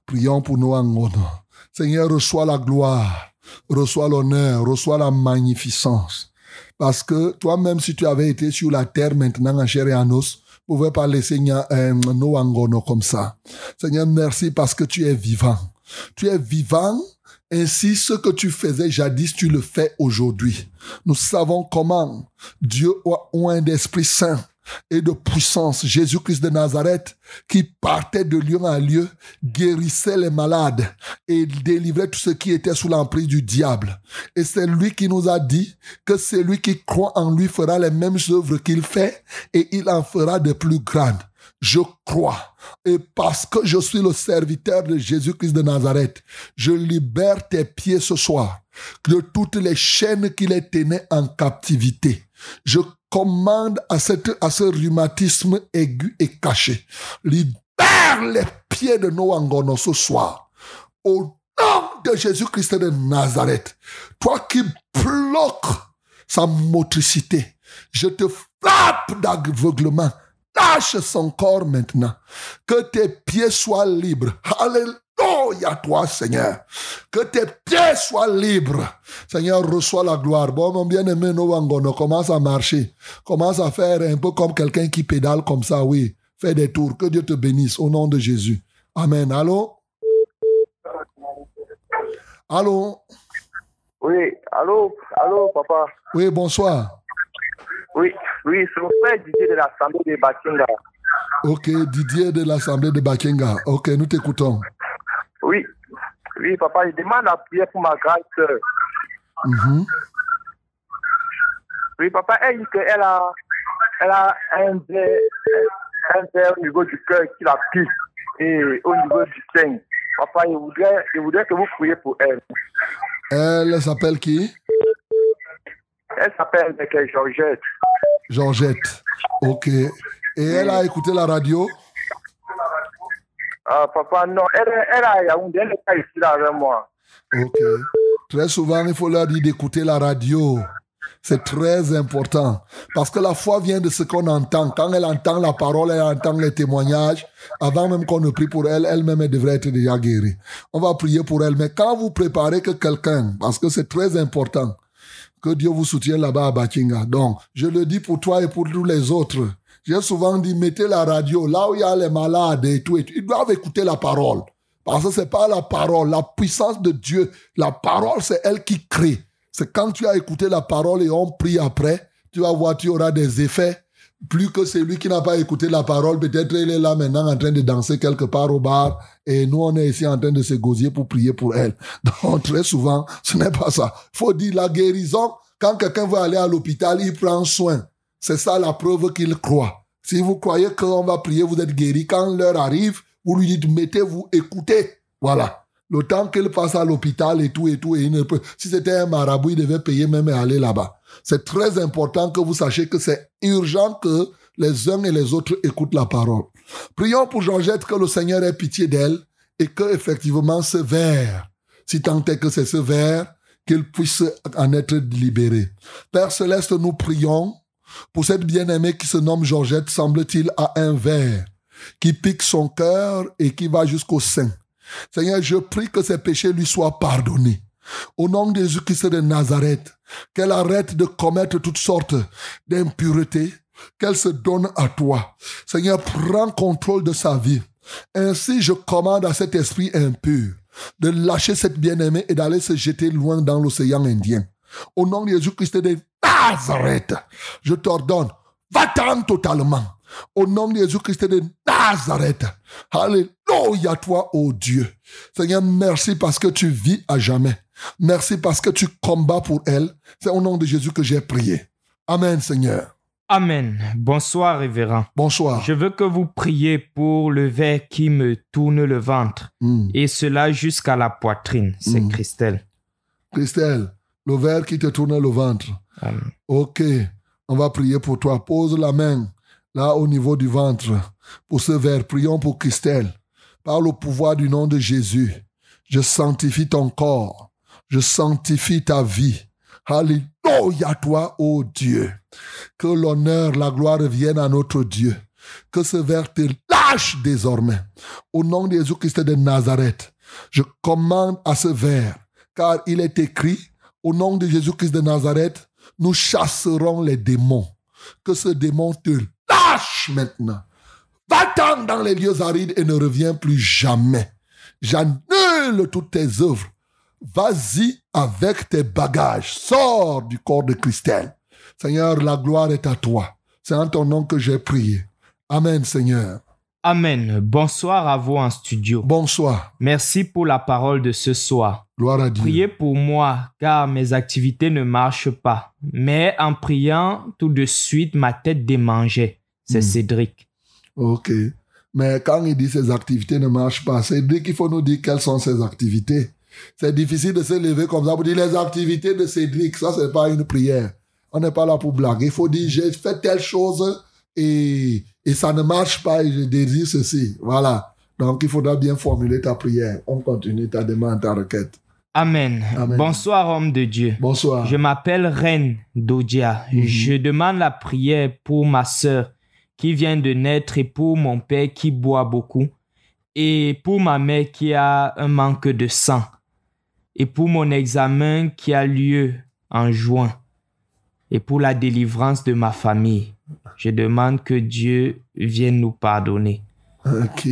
Prions pour Noangono. Seigneur, reçois la gloire, reçois l'honneur, reçois la magnificence. Parce que toi-même, si tu avais été sur la terre maintenant en chair et en os, ne pouvais pas laisser euh, Noangono comme ça. Seigneur, merci parce que tu es vivant. Tu es vivant, ainsi ce que tu faisais jadis, tu le fais aujourd'hui. Nous savons comment Dieu ou un d'Esprit Saint et de puissance, Jésus-Christ de Nazareth, qui partait de lieu en lieu, guérissait les malades et délivrait tout ce qui était sous l'emprise du diable. Et c'est lui qui nous a dit que celui qui croit en lui fera les mêmes œuvres qu'il fait et il en fera de plus grandes. Je crois. Et parce que je suis le serviteur de Jésus-Christ de Nazareth, je libère tes pieds ce soir de toutes les chaînes qui les tenaient en captivité. Je commande à, cette, à ce rhumatisme aigu et caché. Libère les pieds de Noangono ce soir. Au nom de Jésus-Christ de Nazareth, toi qui bloques sa motricité, je te frappe d'aveuglement. Lâche son corps maintenant. Que tes pieds soient libres. Alléluia. Alléluia, toi, Seigneur. Que tes pieds soient libres. Seigneur, reçois la gloire. Bon, mon bien-aimé Novangono, commence à marcher. Commence à faire un peu comme quelqu'un qui pédale comme ça, oui. Fais des tours. Que Dieu te bénisse au nom de Jésus. Amen. Allô? Allô? Oui, allô, allô, papa? Oui, bonsoir. Oui, oui, c'est mon frère Didier de l'Assemblée de Bakinga. Ok, Didier de l'Assemblée de Bakenga. Ok, nous t'écoutons. Oui, oui, papa, je demande la prière pour ma grande sœur. Mhm. Oui, papa, elle dit qu'elle a, elle a un verre, au niveau du cœur qui la pique et au niveau du sein. Papa, je voudrais, je voudrais que vous priez pour elle. Elle s'appelle qui? Elle s'appelle Georgette. Georgette. Ok. Et elle a écouté la radio? Ah, papa, non, elle, a Yaoundé, elle n'est pas ici avec moi. Ok. Très souvent, il faut leur dire d'écouter la radio. C'est très important. Parce que la foi vient de ce qu'on entend. Quand elle entend la parole, elle entend les témoignages. Avant même qu'on ne prie pour elle, elle-même, elle devrait être déjà guérie. On va prier pour elle. Mais quand vous préparez que quelqu'un, parce que c'est très important, que Dieu vous soutienne là-bas à Bakinga. Donc, je le dis pour toi et pour tous les autres. J'ai souvent dit, mettez la radio là où il y a les malades et tout. Et tout. Ils doivent écouter la parole. Parce que c'est pas la parole, la puissance de Dieu. La parole, c'est elle qui crée. C'est quand tu as écouté la parole et on prie après, tu vas voir, tu auras des effets. Plus que celui qui n'a pas écouté la parole, peut-être il est là maintenant en train de danser quelque part au bar et nous on est ici en train de se gosier pour prier pour elle. Donc très souvent, ce n'est pas ça. faut dire la guérison, quand quelqu'un veut aller à l'hôpital, il prend soin. C'est ça la preuve qu'il croit. Si vous croyez qu'on va prier, vous êtes guéri. Quand l'heure arrive, vous lui dites, mettez-vous, écoutez. Voilà. Le temps qu'il passe à l'hôpital et tout et tout, et il ne si c'était un marabout, il devait payer même et aller là-bas. C'est très important que vous sachiez que c'est urgent que les uns et les autres écoutent la parole. Prions pour Georgette que le Seigneur ait pitié d'elle et que effectivement ce verre, si tant est que c'est ce verre, qu'il puisse en être libéré. Père Céleste, nous prions pour cette bien-aimée qui se nomme Georgette, semble-t-il, a un verre qui pique son cœur et qui va jusqu'au sein. Seigneur, je prie que ses péchés lui soient pardonnés. Au nom de Jésus-Christ de Nazareth, qu'elle arrête de commettre toutes sortes d'impuretés, qu'elle se donne à toi. Seigneur, prends contrôle de sa vie. Ainsi, je commande à cet esprit impur de lâcher cette bien-aimée et d'aller se jeter loin dans l'océan Indien. Au nom de Jésus-Christ de Nazareth, je t'ordonne, va-t'en totalement. Au nom de Jésus-Christ de Nazareth. Alléluia toi, ô Dieu. Seigneur, merci parce que tu vis à jamais. Merci parce que tu combats pour elle. C'est au nom de Jésus que j'ai prié. Amen, Seigneur. Amen. Bonsoir, révérend. Bonsoir. Je veux que vous priez pour le verre qui me tourne le ventre. Mm. Et cela jusqu'à la poitrine. C'est Mm. Christelle. Christelle, le verre qui te tourne le ventre. Amen. Ok, on va prier pour toi. Pose la main là au niveau du ventre pour ce verre. Prions pour Christelle. Par le pouvoir du nom de Jésus, je sanctifie ton corps. Je sanctifie ta vie. Alléluia toi, ô Dieu. Que l'honneur, la gloire viennent à notre Dieu. Que ce verre te lâche désormais. Au nom de Jésus-Christ de Nazareth, je commande à ce verre, car il est écrit, au nom de Jésus-Christ de Nazareth, nous chasserons les démons. Que ce démon te lâche maintenant. Va-t'en dans les lieux arides et ne reviens plus jamais. J'annule toutes tes œuvres. Vas-y avec tes bagages. Sors du corps de Christelle. Seigneur, la gloire est à toi. C'est en ton nom que j'ai prié. Amen, Seigneur. Amen. Bonsoir à vous en studio. Bonsoir. Merci pour la parole de ce soir. Gloire à Dieu. Priez pour moi, car mes activités ne marchent pas. Mais en priant, tout de suite, ma tête démangeait. C'est Hmm. Cédric. Ok. Mais quand il dit ses activités ne marchent pas, dit qu'il faut nous dire quelles sont ses activités. C'est difficile de se lever comme ça pour dire les activités de Cédric. Ça, c'est pas une prière. On n'est pas là pour blaguer. Il faut dire, j'ai fait telle chose et, et ça ne marche pas et je désire ceci. Voilà. Donc, il faudra bien formuler ta prière. On continue ta demande, ta requête. Amen. Amen. Bonsoir, homme de Dieu. Bonsoir. Je m'appelle Reine Dodia. Mhm. Je demande la prière pour ma sœur qui vient de naître et pour mon père qui boit beaucoup. et pour ma mère qui a un manque de sang et pour mon examen qui a lieu en juin et pour la délivrance de ma famille. Je demande que Dieu vienne nous pardonner. Ok.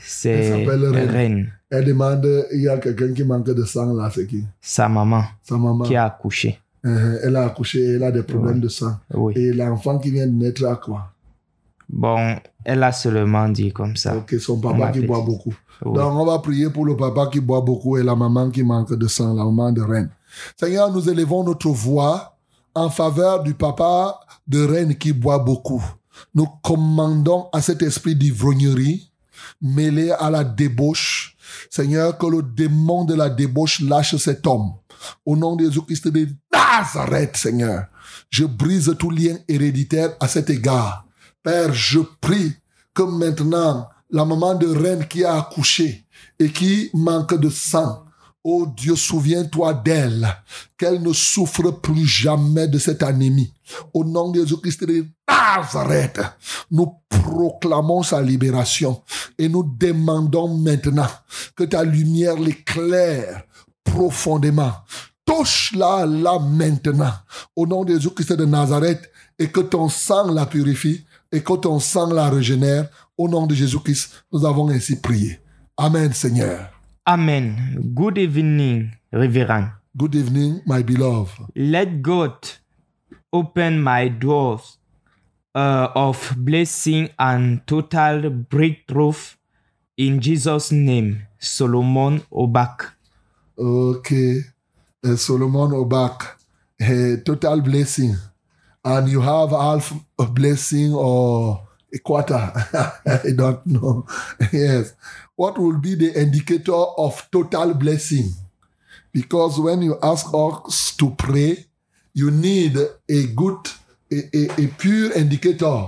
C'est Reine. Reine, Elle demande, il y a quelqu'un qui manque de sang là, c'est qui? Sa maman, Sa maman. qui a accouché. Euh, elle a accouché, elle a des problèmes de sang. Oui. Et l'enfant qui vient de naître à quoi? Bon, elle a seulement dit comme ça. Ok, son On papa qui boit beaucoup. Oui. Donc, on va prier pour le papa qui boit beaucoup et la maman qui manque de sang, la maman de reine. Seigneur, nous élevons notre voix en faveur du papa de reine qui boit beaucoup. Nous commandons à cet esprit d'ivrognerie mêlé à la débauche. Seigneur, que le démon de la débauche lâche cet homme. Au nom de Jésus-Christ de Nazareth, Seigneur, je brise tout lien héréditaire à cet égard. Père, je prie que maintenant, la maman de reine qui a accouché et qui manque de sang, Oh Dieu, souviens-toi d'elle, qu'elle ne souffre plus jamais de cette anémie. Au nom de Jésus-Christ de Nazareth, nous proclamons sa libération et nous demandons maintenant que ta lumière l'éclaire profondément. Touche-la là maintenant, au nom de Jésus-Christ de Nazareth, et que ton sang la purifie et que ton sang la régénère. Au nom de Jésus-Christ, nous avons ainsi prié. Amen, Seigneur. Amen. Good evening, Reverend. Good evening, my beloved. Let God open my doors uh, of blessing and total breakthrough in Jesus' name. Solomon Obak. Okay. Uh, Solomon Obak, a total blessing. And you have half a blessing or a quarter. I don't know. yes. What will be the indicator of total blessing? Because when you ask us to pray, you need a good, a, a, a pure indicator.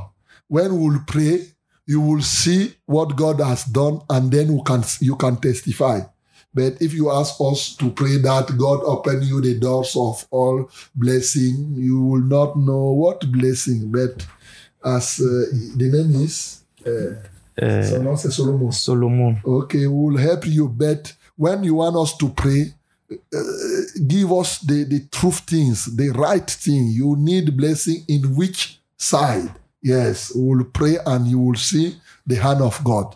When we will pray, you will see what God has done and then you can, you can testify. But if you ask us to pray that God open you the doors of all blessing, you will not know what blessing. But as uh, the name is, uh, son nom c'est Solomon. Solomon. Okay, we will help you. But when you want us to pray, uh, give us the, the truth things, the right thing. You need blessing in which side? Yes, we will pray and you will see the hand of God.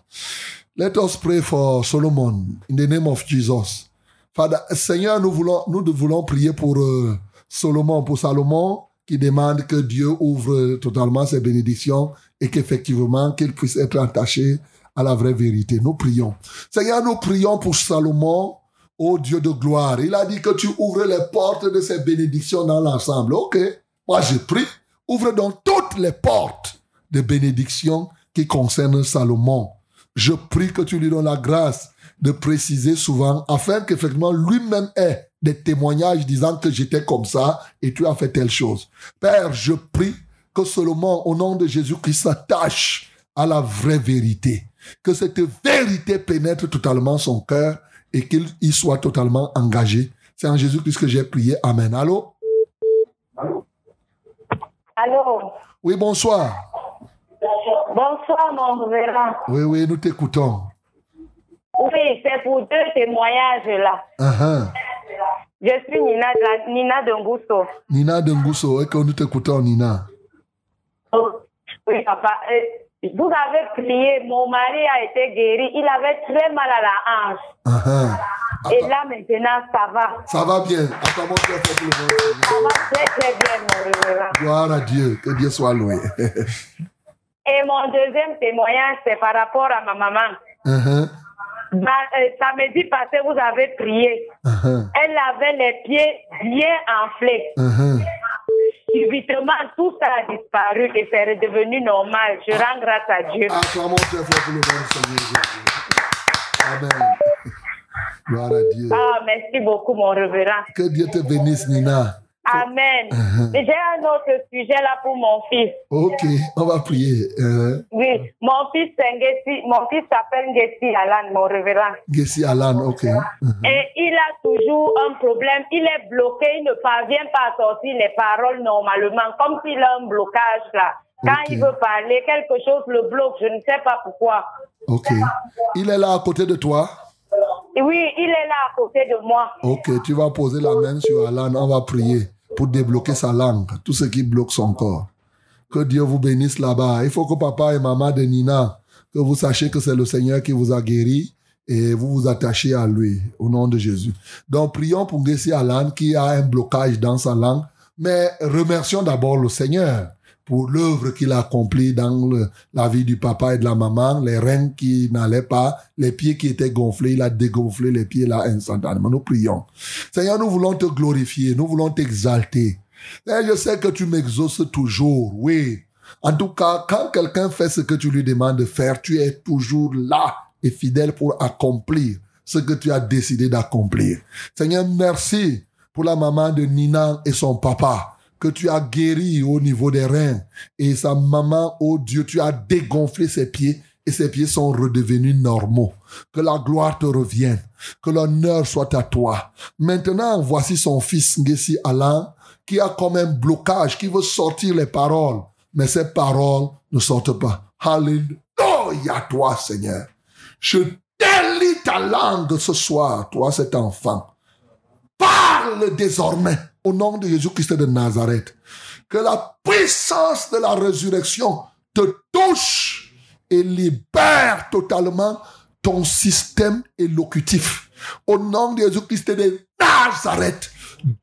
Let us pray for Solomon in the name of Jesus. Father, Seigneur, nous voulons, nous voulons prier pour euh, Solomon, pour Salomon, qui demande que Dieu ouvre totalement ses bénédictions et qu'effectivement, qu'il puisse être attaché à la vraie vérité. Nous prions. Seigneur, nous prions pour Salomon, ô Dieu de gloire. Il a dit que tu ouvres les portes de ses bénédictions dans l'ensemble. Ok, moi je prie. Ouvre donc toutes les portes de bénédictions qui concernent Salomon. Je prie que tu lui donnes la grâce de préciser souvent afin qu'effectivement lui-même ait des témoignages disant que j'étais comme ça et tu as fait telle chose. Père, je prie que Solomon, au nom de Jésus-Christ, s'attache à la vraie vérité. Que cette vérité pénètre totalement son cœur et qu'il y soit totalement engagé. C'est en Jésus-Christ que j'ai prié. Amen. Allô? Allô? Oui, bonsoir. Bonsoir, mon révérend. Oui, oui, nous t'écoutons. Oui, c'est pour deux témoignages là. Uh-huh. Je suis Nina, Nina de Ngusso. Nina Dengusso, et que nous t'écoutons, Nina. Oui, papa. Euh, Vous avez prié, mon mari a été guéri. Il avait très mal à la hanche. Uh-huh. Et là, maintenant, ça va. Ça va bien. Pour le Ça va très, très bien, mon révérend. Gloire à Dieu. Que Dieu soit loué. Et mon deuxième témoignage, c'est par rapport à ma maman. Uh-huh. Bah, euh, samedi passé, vous avez prié. Uh-huh. Elle avait les pieds bien enflés. Subitement, tout ça a disparu et c'est redevenu normal. Je rends grâce à Dieu. Acclamons très fort pour le Seigneur. Amen. Gloire à Dieu. Ah, merci beaucoup, mon révérend. Que Dieu te bénisse, Nina. Amen. Uh-huh. J'ai un autre sujet là pour mon fils. Ok, on va prier. Uh-huh. Oui, mon fils, c'est Ngessi. Mon fils s'appelle Ngessi Alan, mon révérend. Gessi Alan, ok. Uh-huh. Et il a toujours un problème. Il est bloqué, il ne parvient pas à sortir les paroles normalement, comme s'il a un blocage là. Quand il veut parler, quelque chose le bloque, je ne sais pas pourquoi. Ok. Il est là à côté de toi? Oui, il est là à côté de moi. Ok, tu vas poser la main sur Alan. On va prier pour débloquer sa langue, tout ce qui bloque son corps. Que Dieu vous bénisse là-bas. Il faut que papa et maman de Nina, que vous sachiez que c'est le Seigneur qui vous a guéri et vous vous attachez à lui au nom de Jésus. Donc prions pour Gessi Alan qui a un blocage dans sa langue, mais remercions d'abord le Seigneur pour l'œuvre qu'il a accomplie dans le- la vie du papa et de la maman, les reins qui n'allaient pas, les pieds qui étaient gonflés, il a dégonflé les pieds là instantanément. Nous prions. Seigneur, nous voulons te glorifier, nous voulons t'exalter. Seigneur, je sais que tu m'exauces toujours, oui. En tout cas, quand quelqu'un fait ce que tu lui demandes de faire, tu es toujours là et fidèle pour accomplir ce que tu as décidé d'accomplir. Seigneur, merci pour la maman de Nina et son papa que tu as guéri au niveau des reins et sa maman, oh Dieu, tu as dégonflé ses pieds et ses pieds sont redevenus normaux. Que la gloire te revienne, que l'honneur soit à toi. Maintenant, voici son fils Ngessi Alain qui a comme un blocage, qui veut sortir les paroles, mais ces paroles ne sortent pas. Alléluia, toi, Seigneur. Je délie ta langue ce soir, toi, cet enfant. Parle désormais au nom de Jésus-Christ de Nazareth. Que la puissance de la résurrection te touche et libère totalement ton système élocutif. Au nom de Jésus-Christ de Nazareth,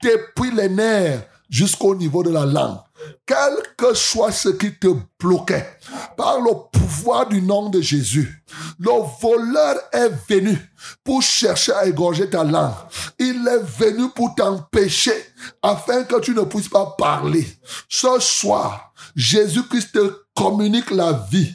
depuis les nerfs jusqu'au niveau de la langue. Quel que soit ce qui te bloquait, par le pouvoir du nom de Jésus, le voleur est venu pour chercher à égorger ta langue. Il est venu pour t'empêcher afin que tu ne puisses pas parler. Ce soir, Jésus-Christ te communique la vie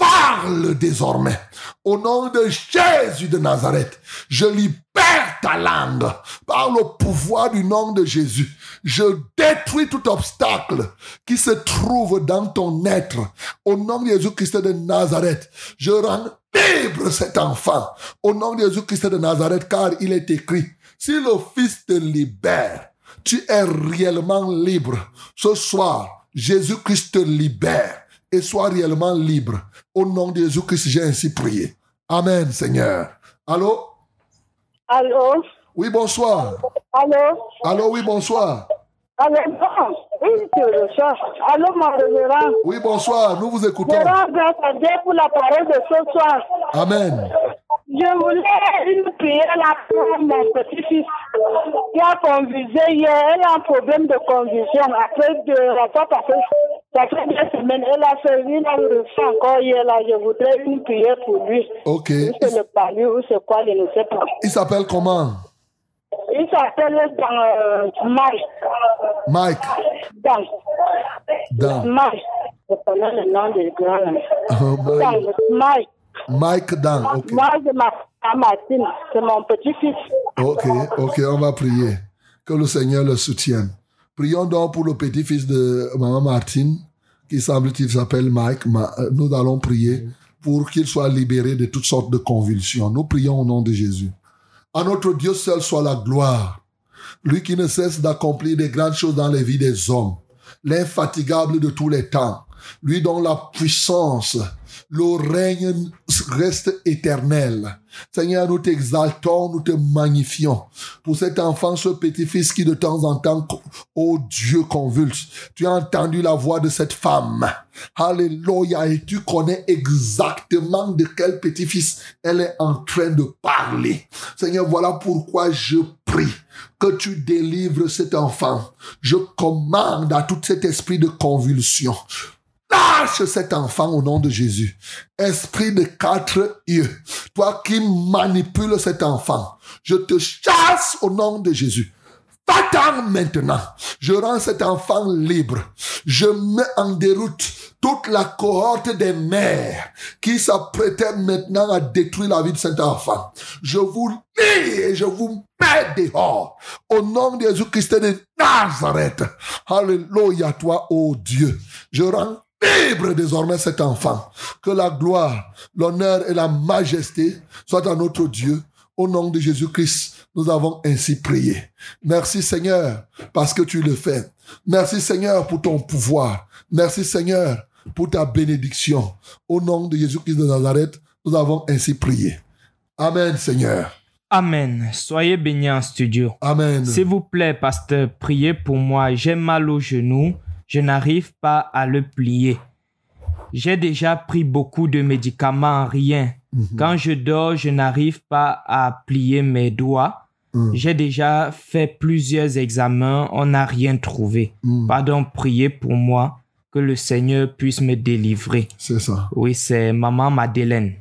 parle désormais. Au nom de Jésus de Nazareth, je libère ta langue par le pouvoir du nom de Jésus. Je détruis tout obstacle qui se trouve dans ton être. Au nom de Jésus-Christ de Nazareth, je rends libre cet enfant. Au nom de Jésus-Christ de Nazareth, car il est écrit, si le Fils te libère, tu es réellement libre. Ce soir, Jésus-Christ te libère et sois réellement libre. Au nom de Jésus-Christ, j'ai ainsi prié. Amen, Seigneur. Allô? Allô? Oui, bonsoir. Allô? Allô, oui, bonsoir. Allô? Oui. Allô, mon révérend. Oui, bonsoir. Nous vous Je écoutons. rends grâce à Dieu pour la parole de ce soir. Amen. Je voulais une prière là pour mon petit-fils qui a convulsé hier. Elle a un problème de convulsion. Après de la fois passée, ça fait deux semaines. Elle a fait une ressent encore hier là. Je voudrais une prière pour lui. Ok. Ou c'est le palu ou c'est quoi, je ne sais pas. Il s'appelle comment? Il s'appelle dans euh, Mike. Mike. Dans. Dan. Mike. Je connais le nom du grand. Oh, Mike. Mike. Mike Dan. Ok. Moi, je m'appelle Martine. C'est mon petit-fils. Ok, ok, on va prier. Que le Seigneur le soutienne. Prions donc pour le petit-fils de Maman Martine, qui semble-t-il s'appelle Mike. Euh, Nous allons prier pour qu'il soit libéré de toutes sortes de convulsions. Nous prions au nom de Jésus. À notre Dieu seul soit la gloire. Lui qui ne cesse d'accomplir des grandes choses dans les vies des hommes. L'infatigable de tous les temps. Lui dont la puissance, le règne reste éternel. Seigneur, nous t'exaltons, nous te magnifions pour cet enfant, ce petit-fils qui de temps en temps, oh Dieu convulse. Tu as entendu la voix de cette femme. Alléluia. Et tu connais exactement de quel petit-fils elle est en train de parler. Seigneur, voilà pourquoi je prie que tu délivres cet enfant. Je commande à tout cet esprit de convulsion. Lâche cet enfant au nom de Jésus. Esprit de quatre yeux, toi qui manipules cet enfant, je te chasse au nom de Jésus. Va-t'en maintenant. Je rends cet enfant libre. Je mets en déroute toute la cohorte des mères qui s'apprêtaient maintenant à détruire la vie de cet enfant. Je vous lis et je vous mets dehors. Au nom de Jésus-Christ de Nazareth. Alléluia, toi, ô Dieu. Je rends libre désormais cet enfant. Que la gloire, l'honneur et la majesté soient à notre Dieu. Au nom de Jésus-Christ, nous avons ainsi prié. Merci Seigneur parce que tu le fais. Merci Seigneur pour ton pouvoir. Merci Seigneur pour ta bénédiction. Au nom de Jésus-Christ de Nazareth, nous avons ainsi prié. Amen, Seigneur. Amen. Soyez bénis en studio. Amen. S'il vous plaît, pasteur, priez pour moi. J'ai mal au genou. Je n'arrive pas à le plier. J'ai déjà pris beaucoup de médicaments, rien. Quand je dors, je n'arrive pas à plier mes doigts. Mm. J'ai déjà fait plusieurs examens, on n'a rien trouvé. Mm. Pardon, priez pour moi que le Seigneur puisse me délivrer. C'est ça. Oui, c'est maman Madeleine.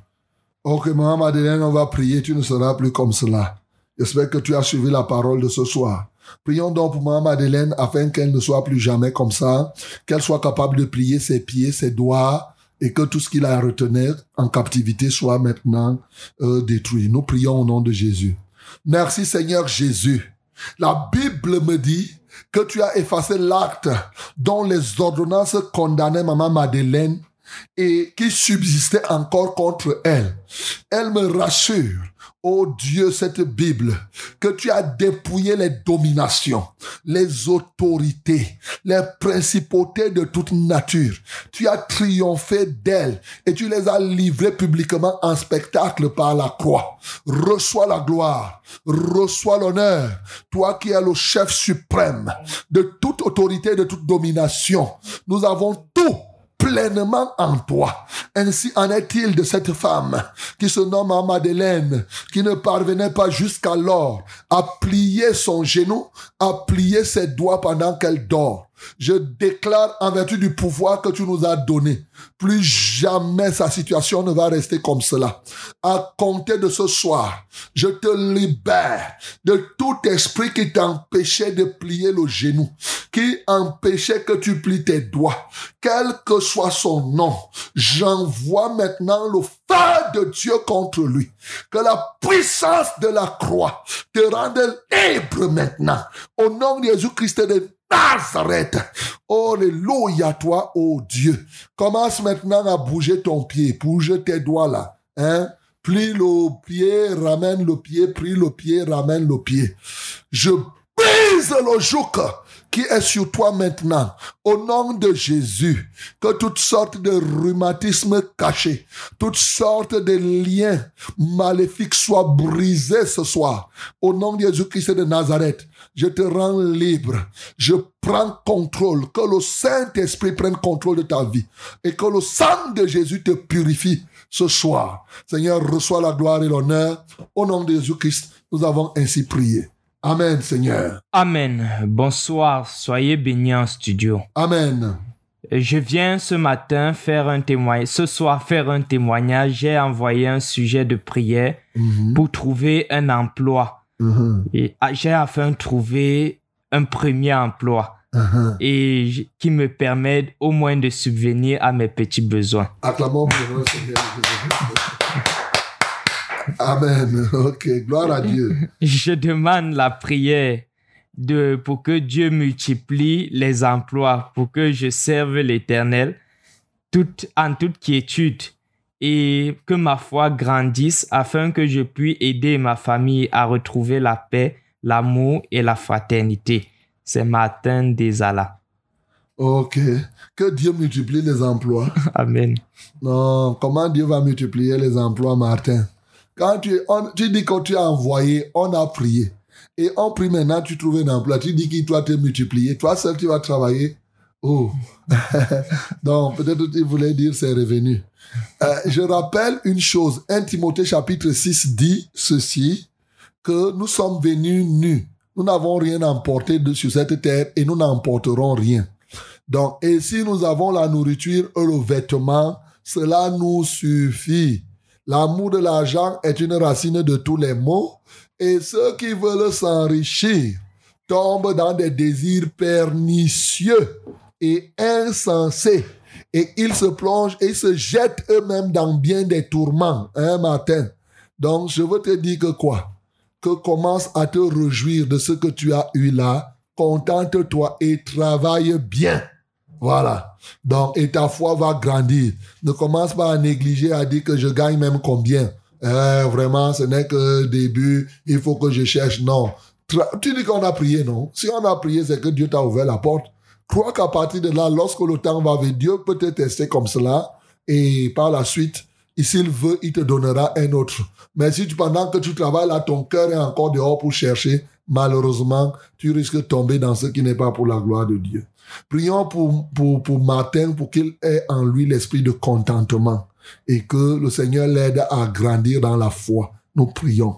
Ok, maman Madeleine, on va prier, tu ne seras plus comme cela. J'espère que tu as suivi la parole de ce soir. Prions donc pour maman Madeleine afin qu'elle ne soit plus jamais comme ça, qu'elle soit capable de plier ses pieds, ses doigts, et que tout ce qu'il a à retenir en captivité soit maintenant euh, détruit. Nous prions au nom de Jésus. Merci Seigneur Jésus. La Bible me dit que tu as effacé l'acte dont les ordonnances condamnaient maman Madeleine et qui subsistait encore contre elle. Elle me rassure, ô Dieu, cette Bible, que tu as dépouillé les dominations, les autorités, les principautés de toute nature. Tu as triomphé d'elles et tu les as livrées publiquement en spectacle par la croix. Reçois la gloire, reçois l'honneur, toi qui es le chef suprême de toute autorité, de toute domination. Nous avons pleinement en toi. Ainsi en est-il de cette femme qui se nomme Madeleine, qui ne parvenait pas jusqu'alors à plier son genou, à plier ses doigts pendant qu'elle dort. Je déclare en vertu du pouvoir que tu nous as donné, plus jamais sa situation ne va rester comme cela. À compter de ce soir, je te libère de tout esprit qui t'empêchait de plier le genou, qui empêchait que tu plies tes doigts, quel que soit son nom. J'envoie maintenant le feu de Dieu contre lui. Que la puissance de la croix te rende libre maintenant. Au nom de Jésus-Christ Nazareth. Oh, Alléluia, toi, oh Dieu. Commence maintenant à bouger ton pied. Bouge tes doigts là. Hein? Plie le pied, ramène le pied, plie le pied, ramène le pied. Je brise le joug qui est sur toi maintenant, au nom de Jésus, que toutes sortes de rhumatismes cachés, toutes sortes de liens maléfiques soient brisés ce soir, au nom de Jésus-Christ de Nazareth. Je te rends libre. Je prends contrôle. Que le Saint-Esprit prenne contrôle de ta vie. Et que le sang de Jésus te purifie ce soir. Seigneur, reçois la gloire et l'honneur. Au nom de Jésus-Christ, nous avons ainsi prié. Amen, Seigneur. Amen. Bonsoir, soyez bénis en studio. Amen. Je viens ce matin faire un témoignage, ce soir faire un témoignage. J'ai envoyé un sujet de prière Mhm, pour trouver un emploi. Mhm, Et ah, j'ai afin de trouver un premier emploi mhm. et qui me permette au moins de subvenir à mes petits besoins. Acclamons pour le Seigneur. Amen. Ok, gloire à Dieu. Je demande la prière de, pour que Dieu multiplie les emplois, pour que je serve l'Éternel en toute quiétude et que ma foi grandisse afin que je puisse aider ma famille à retrouver la paix, l'amour et la fraternité. C'est Martin Desala. Ok. Que Dieu multiplie les emplois. Amen. Non, comment Dieu va multiplier les emplois, Martin? Quand tu, on- tu dis que tu as envoyé, on a prié. Et on prie maintenant, tu trouves un emploi. Tu dis qu'il doit te multiplier. Toi seul, tu vas travailler. Oh. Donc, peut-être tu voulais dire ses revenus. Euh, je rappelle une chose. 1 Timothée chapitre 6 dit ceci, que nous sommes venus nus. Nous n'avons rien emporté de, sur cette terre et nous n'emporterons rien. Donc, et si nous avons la nourriture et le vêtement, cela nous suffit. L'amour de l'argent est une racine de tous les maux et ceux qui veulent s'enrichir tombent dans des désirs pernicieux et insensés et ils se plongent et se jettent eux-mêmes dans bien des tourments un matin. Donc, je veux te dire que quoi? Que commence à te réjouir de ce que tu as eu là, contente-toi et travaille bien. Voilà. Donc, et ta foi va grandir. Ne commence pas à négliger, à dire que je gagne même combien. Euh, vraiment, ce n'est que début, il faut que je cherche. Non. Tu dis qu'on a prié, non? Si on a prié, c'est que Dieu t'a ouvert la porte. Crois qu'à partir de là, lorsque le temps va venir, Dieu peut te tester comme cela et par la suite, s'il veut, il te donnera un autre. Mais si pendant que tu travailles là, ton cœur est encore dehors pour chercher, malheureusement, tu risques de tomber dans ce qui n'est pas pour la gloire de Dieu. Prions pour, pour, pour Martin, pour qu'il ait en lui l'esprit de contentement et que le Seigneur l'aide à grandir dans la foi. Nous prions.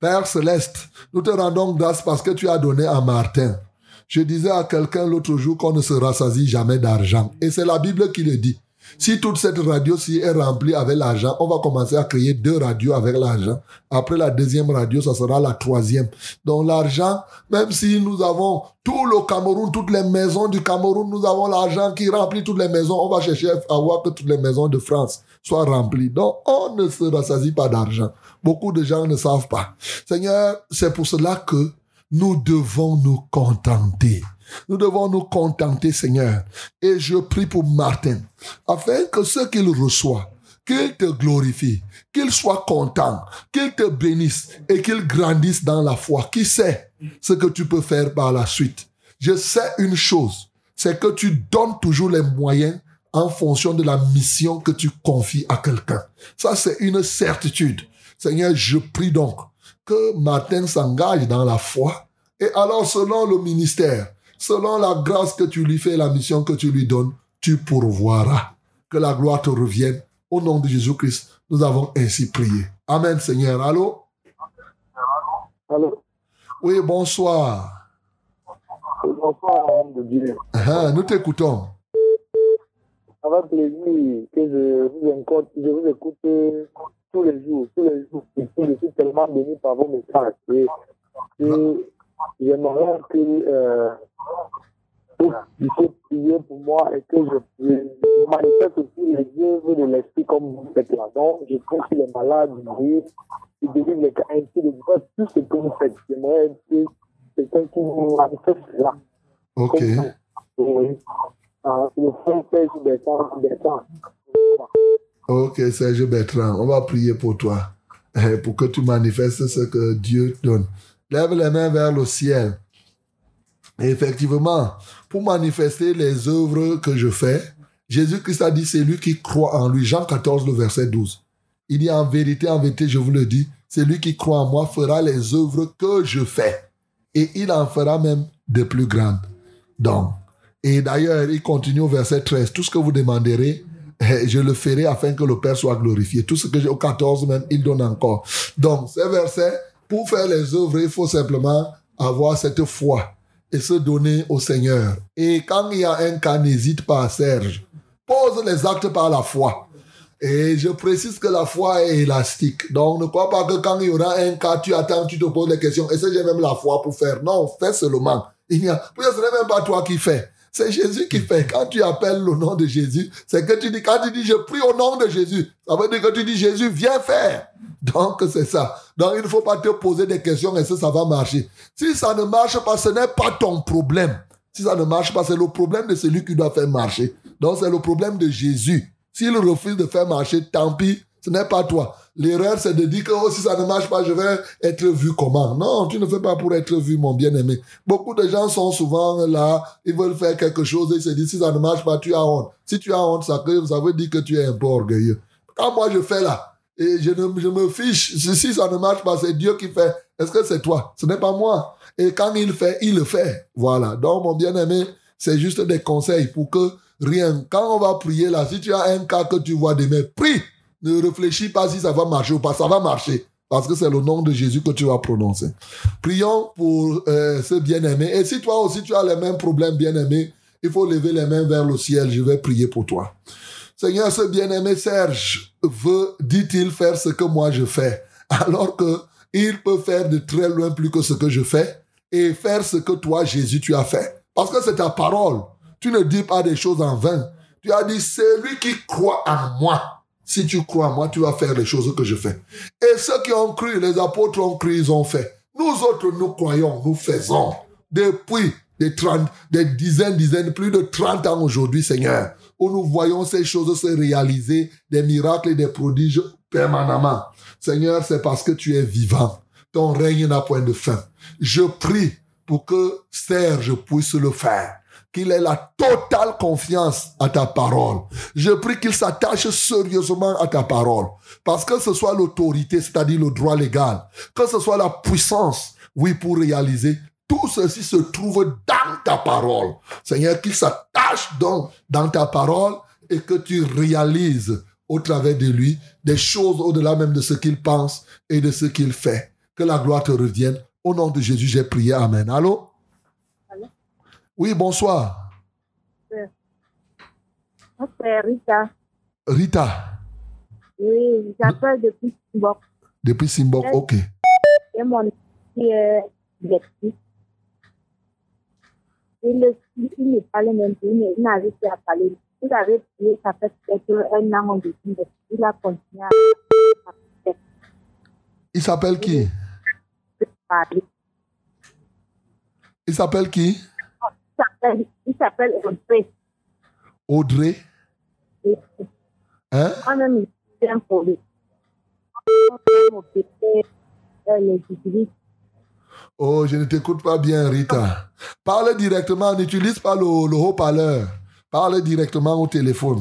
Père céleste, nous te rendons grâce parce que tu as donné à Martin. Je disais à quelqu'un l'autre jour qu'on ne se rassasie jamais d'argent. Et c'est la Bible qui le dit. Si toute cette radio-ci est remplie avec l'argent, on va commencer à créer deux radios avec l'argent. Après la deuxième radio, ça sera la troisième. Donc l'argent, même si nous avons tout le Cameroun, toutes les maisons du Cameroun, nous avons l'argent qui remplit toutes les maisons, on va chercher à voir que toutes les maisons de France soient remplies. Donc on ne se rassasie pas d'argent. Beaucoup de gens ne savent pas. Seigneur, c'est pour cela que nous devons nous contenter. Nous devons nous contenter, Seigneur. Et je prie pour Martin, afin que ce qu'il reçoit, qu'il te glorifie, qu'il soit content, qu'il te bénisse et qu'il grandisse dans la foi. Qui sait ce que tu peux faire par la suite? Je sais une chose, c'est que tu donnes toujours les moyens en fonction de la mission que tu confies à quelqu'un. Ça, c'est une certitude. Seigneur, je prie donc que Martin s'engage dans la foi. Et alors, selon le ministère, selon la grâce que tu lui fais, la mission que tu lui donnes, tu pourvoiras. Que la gloire te revienne. Au nom de Jésus-Christ, nous avons ainsi prié. Amen, Seigneur. Allô? Allô? Oui, bonsoir. Bonsoir, homme de Dieu. Ah, nous t'écoutons. Avec plaisir que je vous écoute, je vous écoute tous les jours, tous les jours. Je suis tellement béni par vos messages. Et, et j'aimerais que euh, vous puissiez prier pour moi et que je, je manifeste aussi les œuvres de l'esprit comme vous faites là. Donc, je prie que les malades guérissent, ils délivrent les cas ainsi de suite. Tout ce que vous faites, j'aimerais que quelqu'un qui vous manifeste là. OK. Oui. Ah, le frère Serge Bertrand, Bertrand. Ok, Serge Bertrand, on va prier pour toi, eh, pour que tu manifestes ce que Dieu donne. Lève les mains vers le ciel. Effectivement, pour manifester les œuvres que je fais, Jésus-Christ a dit, c'est lui qui croit en lui. Jean 14, le verset 12. Il dit, en vérité, en vérité, je vous le dis, celui qui croit en moi fera les œuvres que je fais. Et il en fera même de plus grandes. Donc, et d'ailleurs, il continue au verset 13. Tout ce que vous demanderez, eh, je le ferai afin que le Père soit glorifié. Tout ce que j'ai au 14 même, il donne encore. Donc, ces versets, pour faire les œuvres, il faut simplement avoir cette foi et se donner au Seigneur. Et quand il y a un cas, n'hésite pas, Serge. Pose les actes par la foi. Et je précise que la foi est élastique. Donc, ne crois pas que quand il y aura un cas, tu attends, tu te poses des questions. Est-ce que j'ai même la foi pour faire? Non, fais seulement. Il n'y a, ce n'est même pas toi qui fais. C'est Jésus qui fait. Quand tu appelles le nom de Jésus, c'est que tu dis, quand tu dis je prie au nom de Jésus, ça veut dire que tu dis Jésus, viens faire. Donc, c'est ça. Donc, il ne faut pas te poser des questions, est-ce ça va marcher? Si ça ne marche pas, ce n'est pas ton problème. Si ça ne marche pas, c'est le problème de celui qui doit faire marcher. Donc, c'est le problème de Jésus. S'il refuse de faire marcher, tant pis, ce n'est pas toi. L'erreur, c'est de dire que oh, si ça ne marche pas, je vais être vu comment? Non, tu ne fais pas pour être vu, mon bien-aimé. Beaucoup de gens sont souvent là, ils veulent faire quelque chose et ils se disent, si ça ne marche pas, tu as honte. Si tu as honte, ça, veut dire que tu es un peu orgueilleux. Quand moi je fais là, et je, je me fiche, si si ça ne marche pas, c'est Dieu qui fait. Est-ce que c'est toi? Ce n'est pas moi. Et quand il fait, il le fait. Voilà. Donc, mon bien-aimé, c'est juste des conseils pour que rien, quand on va prier là, si tu as un cas que tu vois demain, prie. Ne réfléchis pas si ça va marcher ou pas. Ça va marcher. Parce que c'est le nom de Jésus que tu vas prononcer. Prions pour euh, ce bien-aimé. Et si toi aussi tu as les mêmes problèmes, bien-aimé, il faut lever les mains vers le ciel. Je vais prier pour toi. Seigneur, ce bien-aimé Serge veut, dit-il, faire ce que moi je fais. Alors que il peut faire de très loin plus que ce que je fais et faire ce que toi, Jésus, tu as fait. Parce que c'est ta parole. Tu ne dis pas des choses en vain. Tu as dit, c'est lui qui croit en moi. Si tu crois moi, tu vas faire les choses que je fais. Et ceux qui ont cru, les apôtres ont cru, ils ont fait. Nous autres, nous croyons, nous faisons. Depuis des, 30, des dizaines, dizaines, plus de 30 ans aujourd'hui, Seigneur, où nous voyons ces choses se réaliser, des miracles et des prodiges permanemment. Seigneur, c'est parce que tu es vivant. Ton règne n'a point de fin. Je prie pour que Serge puisse le faire. Qu'il ait la totale confiance à ta parole. Je prie qu'il s'attache sérieusement à ta parole. Parce que ce soit l'autorité, c'est-à-dire le droit légal, que ce soit la puissance, oui, pour réaliser, tout ceci se trouve dans ta parole. Seigneur, qu'il s'attache donc dans ta parole et que tu réalises au travers de lui des choses au-delà même de ce qu'il pense et de ce qu'il fait. Que la gloire te revienne. Au nom de Jésus, j'ai prié. Amen. Allô? Oui, bonsoir. C'est Rita. Rita, Oui, j'appelle depuis Simbok. depuis Simbok, ok. Et mon qui est dyslexique. Il, ne parle même plus, il il n'arrive plus à parler. Il avait fait peut-être un an en dessous, il a continué à Il s'appelle qui? Il s'appelle qui? Il s'appelle- Il s'appelle Audrey. Audrey? Hein? Moi-même. Oh, je ne t'écoute pas bien, Rita. Parle directement, n'utilise pas le, le haut-parleur. Parle directement au téléphone.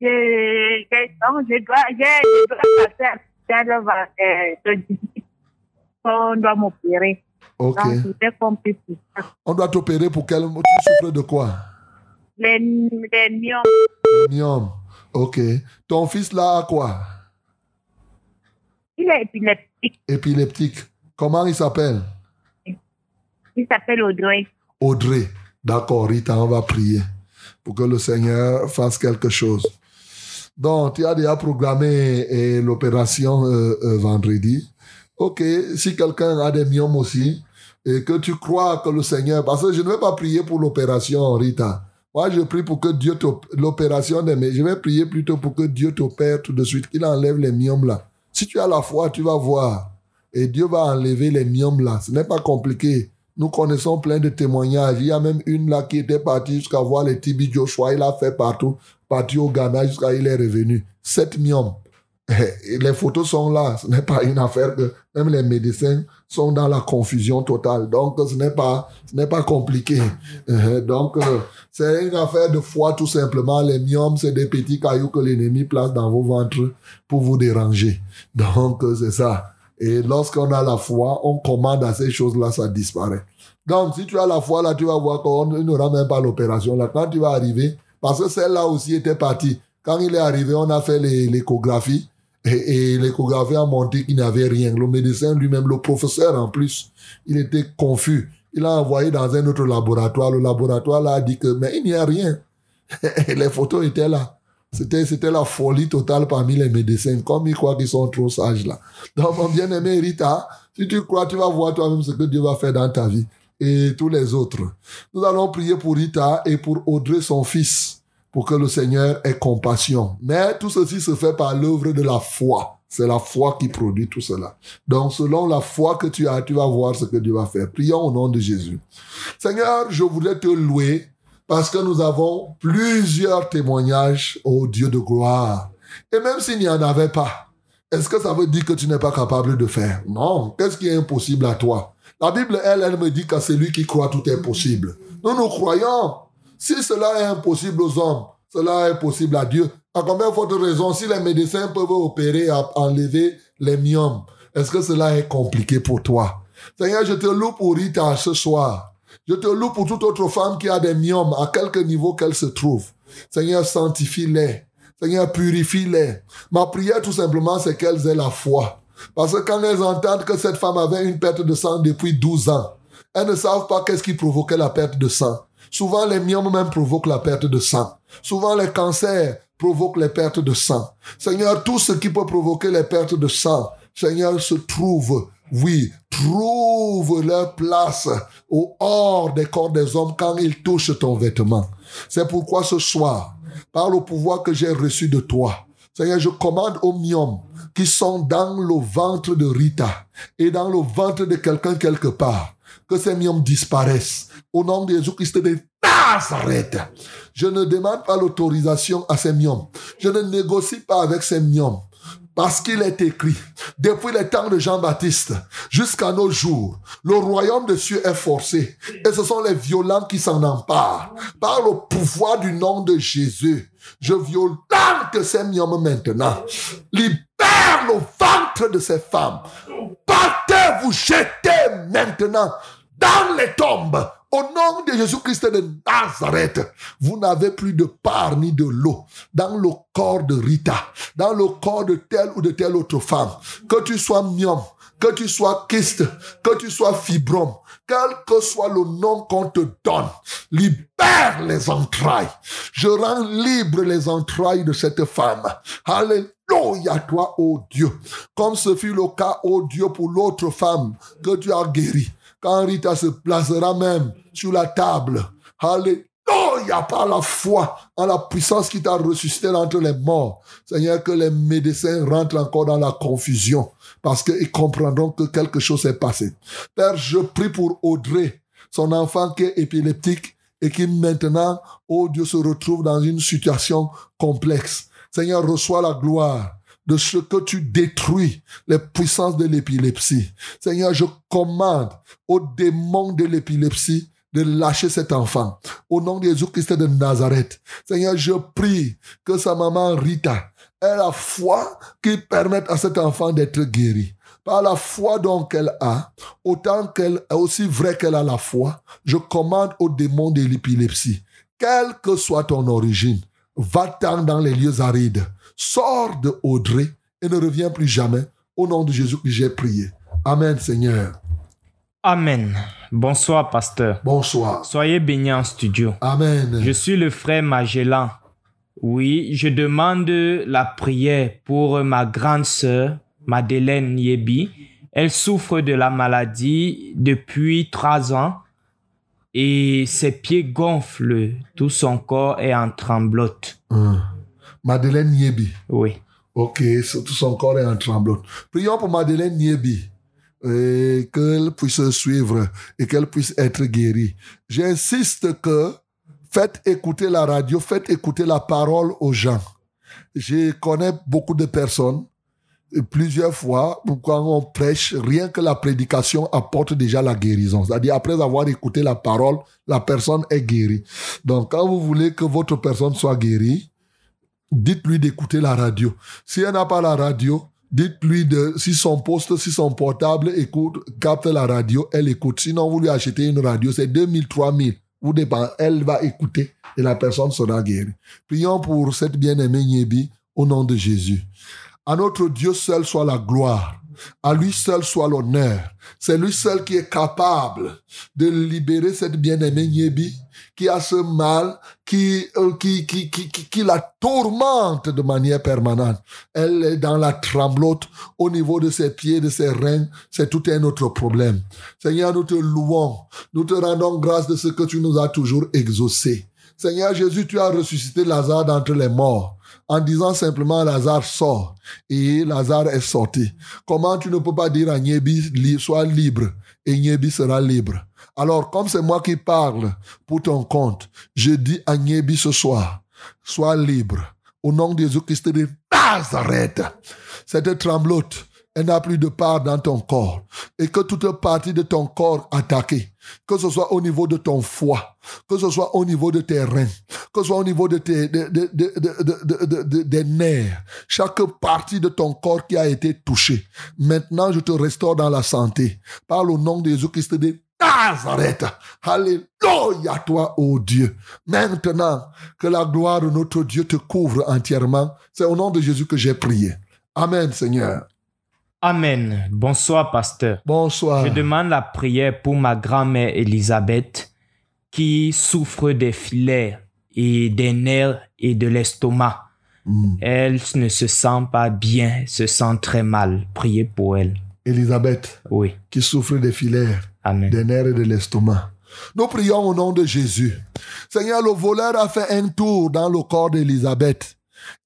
Je, je, donc, je dois, je, je dois passer à l'hôpital, euh, de discuter. On doit m'opérer. Ok. Donc, j'ai compris tout ça. On doit t'opérer pour quel... Tu souffres de quoi? Les, les myomes, Le myome. Ok. Ton fils là a quoi? il est épileptique. Épileptique. Comment il s'appelle? Il s'appelle Audrey. Audrey. D'accord, Rita, on va prier pour que le Seigneur fasse quelque chose. Donc, tu as déjà programmé eh, l'opération euh, euh, vendredi. Ok, si quelqu'un a des myomes aussi, et que tu crois que le Seigneur... Parce que je ne vais pas prier pour l'opération, Rita. Moi, je prie pour que Dieu l'opération mais je vais prier plutôt pour que Dieu t'opère tout de suite, qu'il enlève les myomes là. Si tu as la foi, tu vas voir. Et Dieu va enlever les myomes là. Ce n'est pas compliqué. Nous connaissons plein de témoignages. Il y a même une là qui était partie jusqu'à voir les Tibi Joshua. Il a fait partout, parti au Ghana jusqu'à il est revenu. Sept myomes. Les photos sont là. Ce n'est pas une affaire que même les médecins sont dans la confusion totale. Donc, ce n'est pas, ce n'est pas compliqué. Euh, Donc, euh, c'est une affaire de foi tout simplement. Les myomes, c'est des petits cailloux que l'ennemi place dans vos ventres pour vous déranger. Donc, euh, c'est ça. Et lorsqu'on a la foi, on commande à ces choses-là, ça disparaît. Donc, si tu as la foi, là, tu vas voir qu'on n'aura même pas l'opération. Là, quand tu vas arriver, parce que celle-là aussi était partie. Quand il est arrivé, on a fait les- l'échographie. Et, et l'échographie a montré qu'il n'y avait rien. Le médecin lui-même, le professeur en plus, il était confus. Il a envoyé dans un autre laboratoire. Le laboratoire là a dit que, mais il n'y a rien. Les photos étaient là. C'était, c'était la folie totale parmi les médecins, comme ils croient qu'ils sont trop sages là. Donc, mon bien-aimé Rita, si tu crois, tu vas voir toi-même ce que Dieu va faire dans ta vie et tous les autres. Nous allons prier pour Rita et pour Audrey, son fils, pour que le Seigneur ait compassion. Mais tout ceci se fait par l'œuvre de la foi. C'est la foi qui produit tout cela. Donc, selon la foi que tu as, tu vas voir ce que Dieu va faire. Prions au nom de Jésus. Seigneur, je voudrais te louer parce que nous avons plusieurs témoignages au Dieu de gloire. Et même s'il n'y en avait pas, est-ce que ça veut dire que tu n'es pas capable de faire? Non. Qu'est-ce qui est impossible à toi? La Bible, elle, elle me dit que c'est lui qui croit tout est possible. Nous, nous croyons. Si cela est impossible aux hommes, cela est possible à Dieu. À combien de forte raison, si les médecins peuvent opérer à enlever les myomes, est-ce que cela est compliqué pour toi? Seigneur, je te loue pour Rita ce soir. Je te loue pour toute autre femme qui a des myomes, à quelque niveau qu'elle se trouve. Seigneur, sanctifie-les. Seigneur, purifie-les. Ma prière, tout simplement, c'est qu'elles aient la foi. Parce que quand elles entendent que cette femme avait une perte de sang depuis 12 ans, elles ne savent pas qu'est-ce qui provoquait la perte de sang. Souvent, les myomes même provoquent la perte de sang. Souvent, les cancers provoquent les pertes de sang. Seigneur, tout ce qui peut provoquer les pertes de sang, Seigneur, se trouve, oui, trouve leur place au hors des corps des hommes quand ils touchent ton vêtement. C'est pourquoi ce soir, par le pouvoir que j'ai reçu de toi, Seigneur, je commande aux myomes qui sont dans le ventre de Rita et dans le ventre de quelqu'un quelque part, que ces myomes disparaissent. Au nom de Jésus-Christ de Nazareth, je ne demande pas l'autorisation à ces myomes. Je ne négocie pas avec ces myomes. Parce qu'il est écrit, depuis les temps de Jean-Baptiste jusqu'à nos jours, le royaume de cieux est forcé et ce sont les violents qui s'en emparent. Par le pouvoir du nom de Jésus, je violente ces miomes maintenant. Libère le ventre de ces femmes. Partez vous jetez maintenant dans les tombes. Au nom de Jésus-Christ de Nazareth, vous n'avez plus de part ni de l'eau dans le corps de Rita, dans le corps de telle ou de telle autre femme. Que tu sois myome, que tu sois kyste, que tu sois fibrome, quel que soit le nom qu'on te donne, libère les entrailles. Je rends libre les entrailles de cette femme. Alléluia toi, ô Dieu. Comme ce fut le cas, ô Dieu, pour l'autre femme que tu as guérie. Quand Rita se placera même sur la table. Alléluia par la foi en la puissance qui t'a ressuscité entre les morts. Seigneur, que les médecins rentrent encore dans la confusion parce qu'ils comprendront que quelque chose s'est passé. Père, je prie pour Audrey, son enfant qui est épileptique et qui maintenant, oh Dieu, se retrouve dans une situation complexe. Seigneur, reçois la gloire de ce que tu détruis les puissances de l'épilepsie. Seigneur, je commande aux démons de l'épilepsie de lâcher cet enfant. Au nom de Jésus-Christ de Nazareth. Seigneur, je prie que sa maman Rita ait la foi qui permette à cet enfant d'être guéri. Par la foi donc qu'elle a, autant qu'elle est aussi vrai qu'elle a la foi, je commande aux démons de l'épilepsie, quelle que soit ton origine, va-t'en dans les lieux arides sors de Audrey et ne reviens plus jamais. Au nom de Jésus que j'ai prié. Amen, Seigneur. Amen. Bonsoir, pasteur. Bonsoir. Soyez bénis en studio. Amen. Je suis le frère Magellan. Oui, je demande la prière pour ma grande sœur, Madeleine Niebi. Elle souffre de la maladie depuis trois ans et ses pieds gonflent. Tout son corps est en tremblote. Hum. Madeleine Niebi. Oui. Ok, tout son corps est en tremblote. Prions pour Madeleine Niebi. Et qu'elle puisse suivre et qu'elle puisse être guérie. J'insiste que faites écouter la radio, faites écouter la parole aux gens. Je connais beaucoup de personnes, plusieurs fois, quand on prêche, rien que la prédication apporte déjà la guérison. C'est-à-dire, après avoir écouté la parole, la personne est guérie. Donc, quand vous voulez que votre personne soit guérie, dites-lui d'écouter la radio. Si elle n'a pas la radio, dites-lui de, si son poste, si son portable écoute, capte la radio, elle écoute. Sinon, vous lui achetez une radio, c'est 2000, 3000. Vous dépend, elle va écouter et la personne sera guérie. Prions pour cette bien-aimée Nyebi au nom de Jésus. À notre Dieu seul soit la gloire. À lui seul soit l'honneur. C'est lui seul qui est capable de libérer cette bien-aimée Nyebi qui a ce mal, qui, euh, qui, qui, qui, qui la tourmente de manière permanente. Elle est dans la tremblote au niveau de ses pieds, de ses reins. C'est tout un autre problème. Seigneur, nous te louons. Nous te rendons grâce de ce que tu nous as toujours exaucé. Seigneur Jésus, tu as ressuscité Lazare d'entre les morts en disant simplement Lazare sort et Lazare est sorti. Comment tu ne peux pas dire à Nyebi li- sois libre et Nyebi sera libre? Alors comme c'est moi qui parle pour ton compte, je dis à Nyebi ce soir, sois libre au nom de Jésus-Christ de Nazareth. Cette tremblote, elle n'a plus de part dans ton corps et que toute partie de ton corps attaquée, que ce soit au niveau de ton foie, que ce soit au niveau de tes reins, que ce soit au niveau de tes, de- de- de- de- de- de- de- des nerfs, chaque partie de ton corps qui a été touchée. Maintenant, je te restaure dans la santé. Par le nom de Jésus-Christ de Nazareth. Alléluia, toi, ô Dieu. Maintenant, que la gloire de notre Dieu te couvre entièrement. C'est au nom de Jésus que j'ai prié. Amen, Seigneur. Amen. Bonsoir, pasteur. Bonsoir. Je demande la prière pour ma grand-mère Elisabeth qui souffre des filaires et des nerfs et de l'estomac. Mm. Elle ne se sent pas bien, se sent très mal. Priez pour elle. Elisabeth, Oui. qui souffre des filaires. Amen. des nerfs et de l'estomac. Nous prions au nom de Jésus. Seigneur, le voleur a fait un tour dans le corps d'Élisabeth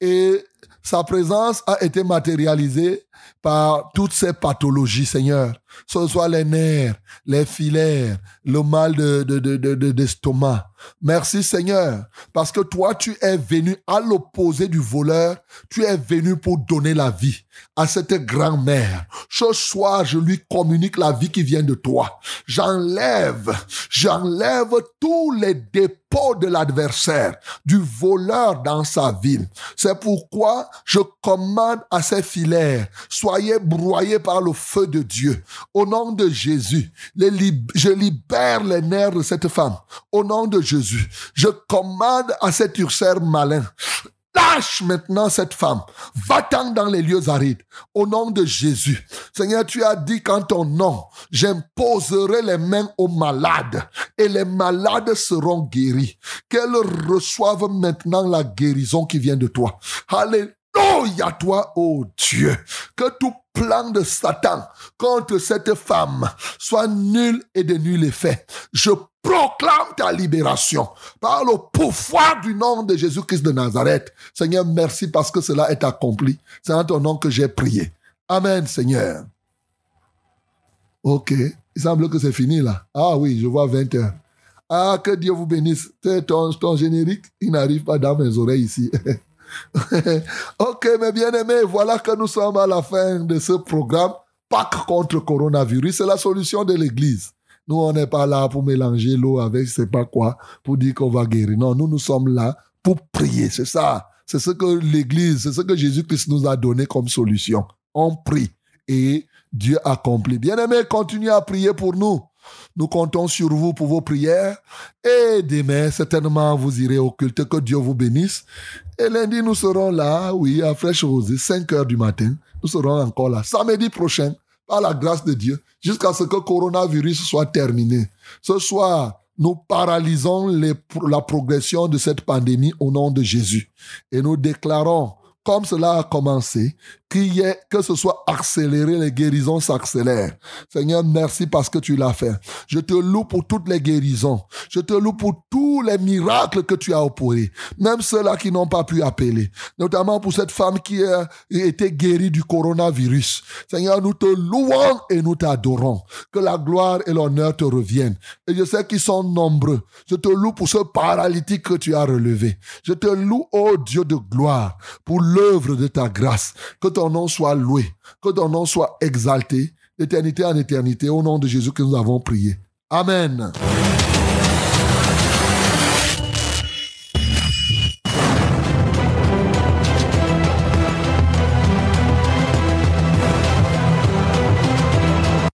et sa présence a été matérialisée par toutes ces pathologies, Seigneur. Ce soit les nerfs, les filaires, le mal de, de, de, de- de- d'estomac. Merci Seigneur, parce que toi, tu es venu à l'opposé du voleur, tu es venu pour donner la vie à cette grand-mère. Ce soir, je lui communique la vie qui vient de toi. J'enlève, j'enlève tous les dépôts de l'adversaire, du voleur dans sa ville. C'est pourquoi je commande à ces filaires, soyez broyés par le feu de Dieu. Au nom de Jésus, je libère les nerfs de cette femme. Au nom de Jésus, je commande à cet ursère malin, Lâche maintenant cette femme. Va-t'en dans les lieux arides. Au nom de Jésus. Seigneur, tu as dit qu'en ton nom, j'imposerai les mains aux malades et les malades seront guéris. Qu'elles reçoivent maintenant la guérison qui vient de toi. Alléluia toi, ô Dieu. Que tout plan de Satan contre cette femme soit nul et de nul effet. Je proclame ta libération par le pouvoir du nom de Jésus-Christ de Nazareth. Seigneur, merci parce que cela est accompli. C'est en ton nom que j'ai prié. Amen, Seigneur. Ok, il semble que c'est fini là. Ah oui, je vois 20 heures. Ah, que Dieu vous bénisse. Ton, ton générique, il n'arrive pas dans mes oreilles ici. ok, mes bien-aimés, voilà que nous sommes à la fin de ce programme. Pâques contre coronavirus, c'est la solution de l'Église. Nous, on n'est pas là pour mélanger l'eau avec je sais pas quoi, pour dire qu'on va guérir. Non, nous, nous sommes là pour prier. C'est ça. C'est ce que l'Église, c'est ce que Jésus-Christ nous a donné comme solution. On prie et Dieu accomplit. Bien-aimés, continuez à prier pour nous. Nous comptons sur vous pour vos prières. Et demain, certainement, vous irez au culte. Que Dieu vous bénisse. Et lundi, nous serons là, oui, à Fraîche Rosée, 5 heures du matin. Nous serons encore là. Samedi prochain, par la grâce de Dieu, jusqu'à ce que le coronavirus soit terminé. Ce soir, nous paralysons la progression de cette pandémie au nom de Jésus. Et nous déclarons, comme cela a commencé, qu'il que ce soit accéléré, les guérisons s'accélèrent. Seigneur, merci parce que tu l'as fait. Je te loue pour toutes les guérisons. Je te loue pour tous les miracles que tu as opérés. Même ceux-là qui n'ont pas pu appeler. Notamment pour cette femme qui a été guérie du coronavirus. Seigneur, nous te louons et nous t'adorons. Que la gloire et l'honneur te reviennent. Et je sais qu'ils sont nombreux. Je te loue pour ce paralytique que tu as relevé. Je te loue, ô Dieu de gloire, pour l'œuvre de ta grâce. Que ton nom soit loué. Que ton nom soit exalté d'éternité en éternité. Au nom de Jésus que nous avons prié. Amen.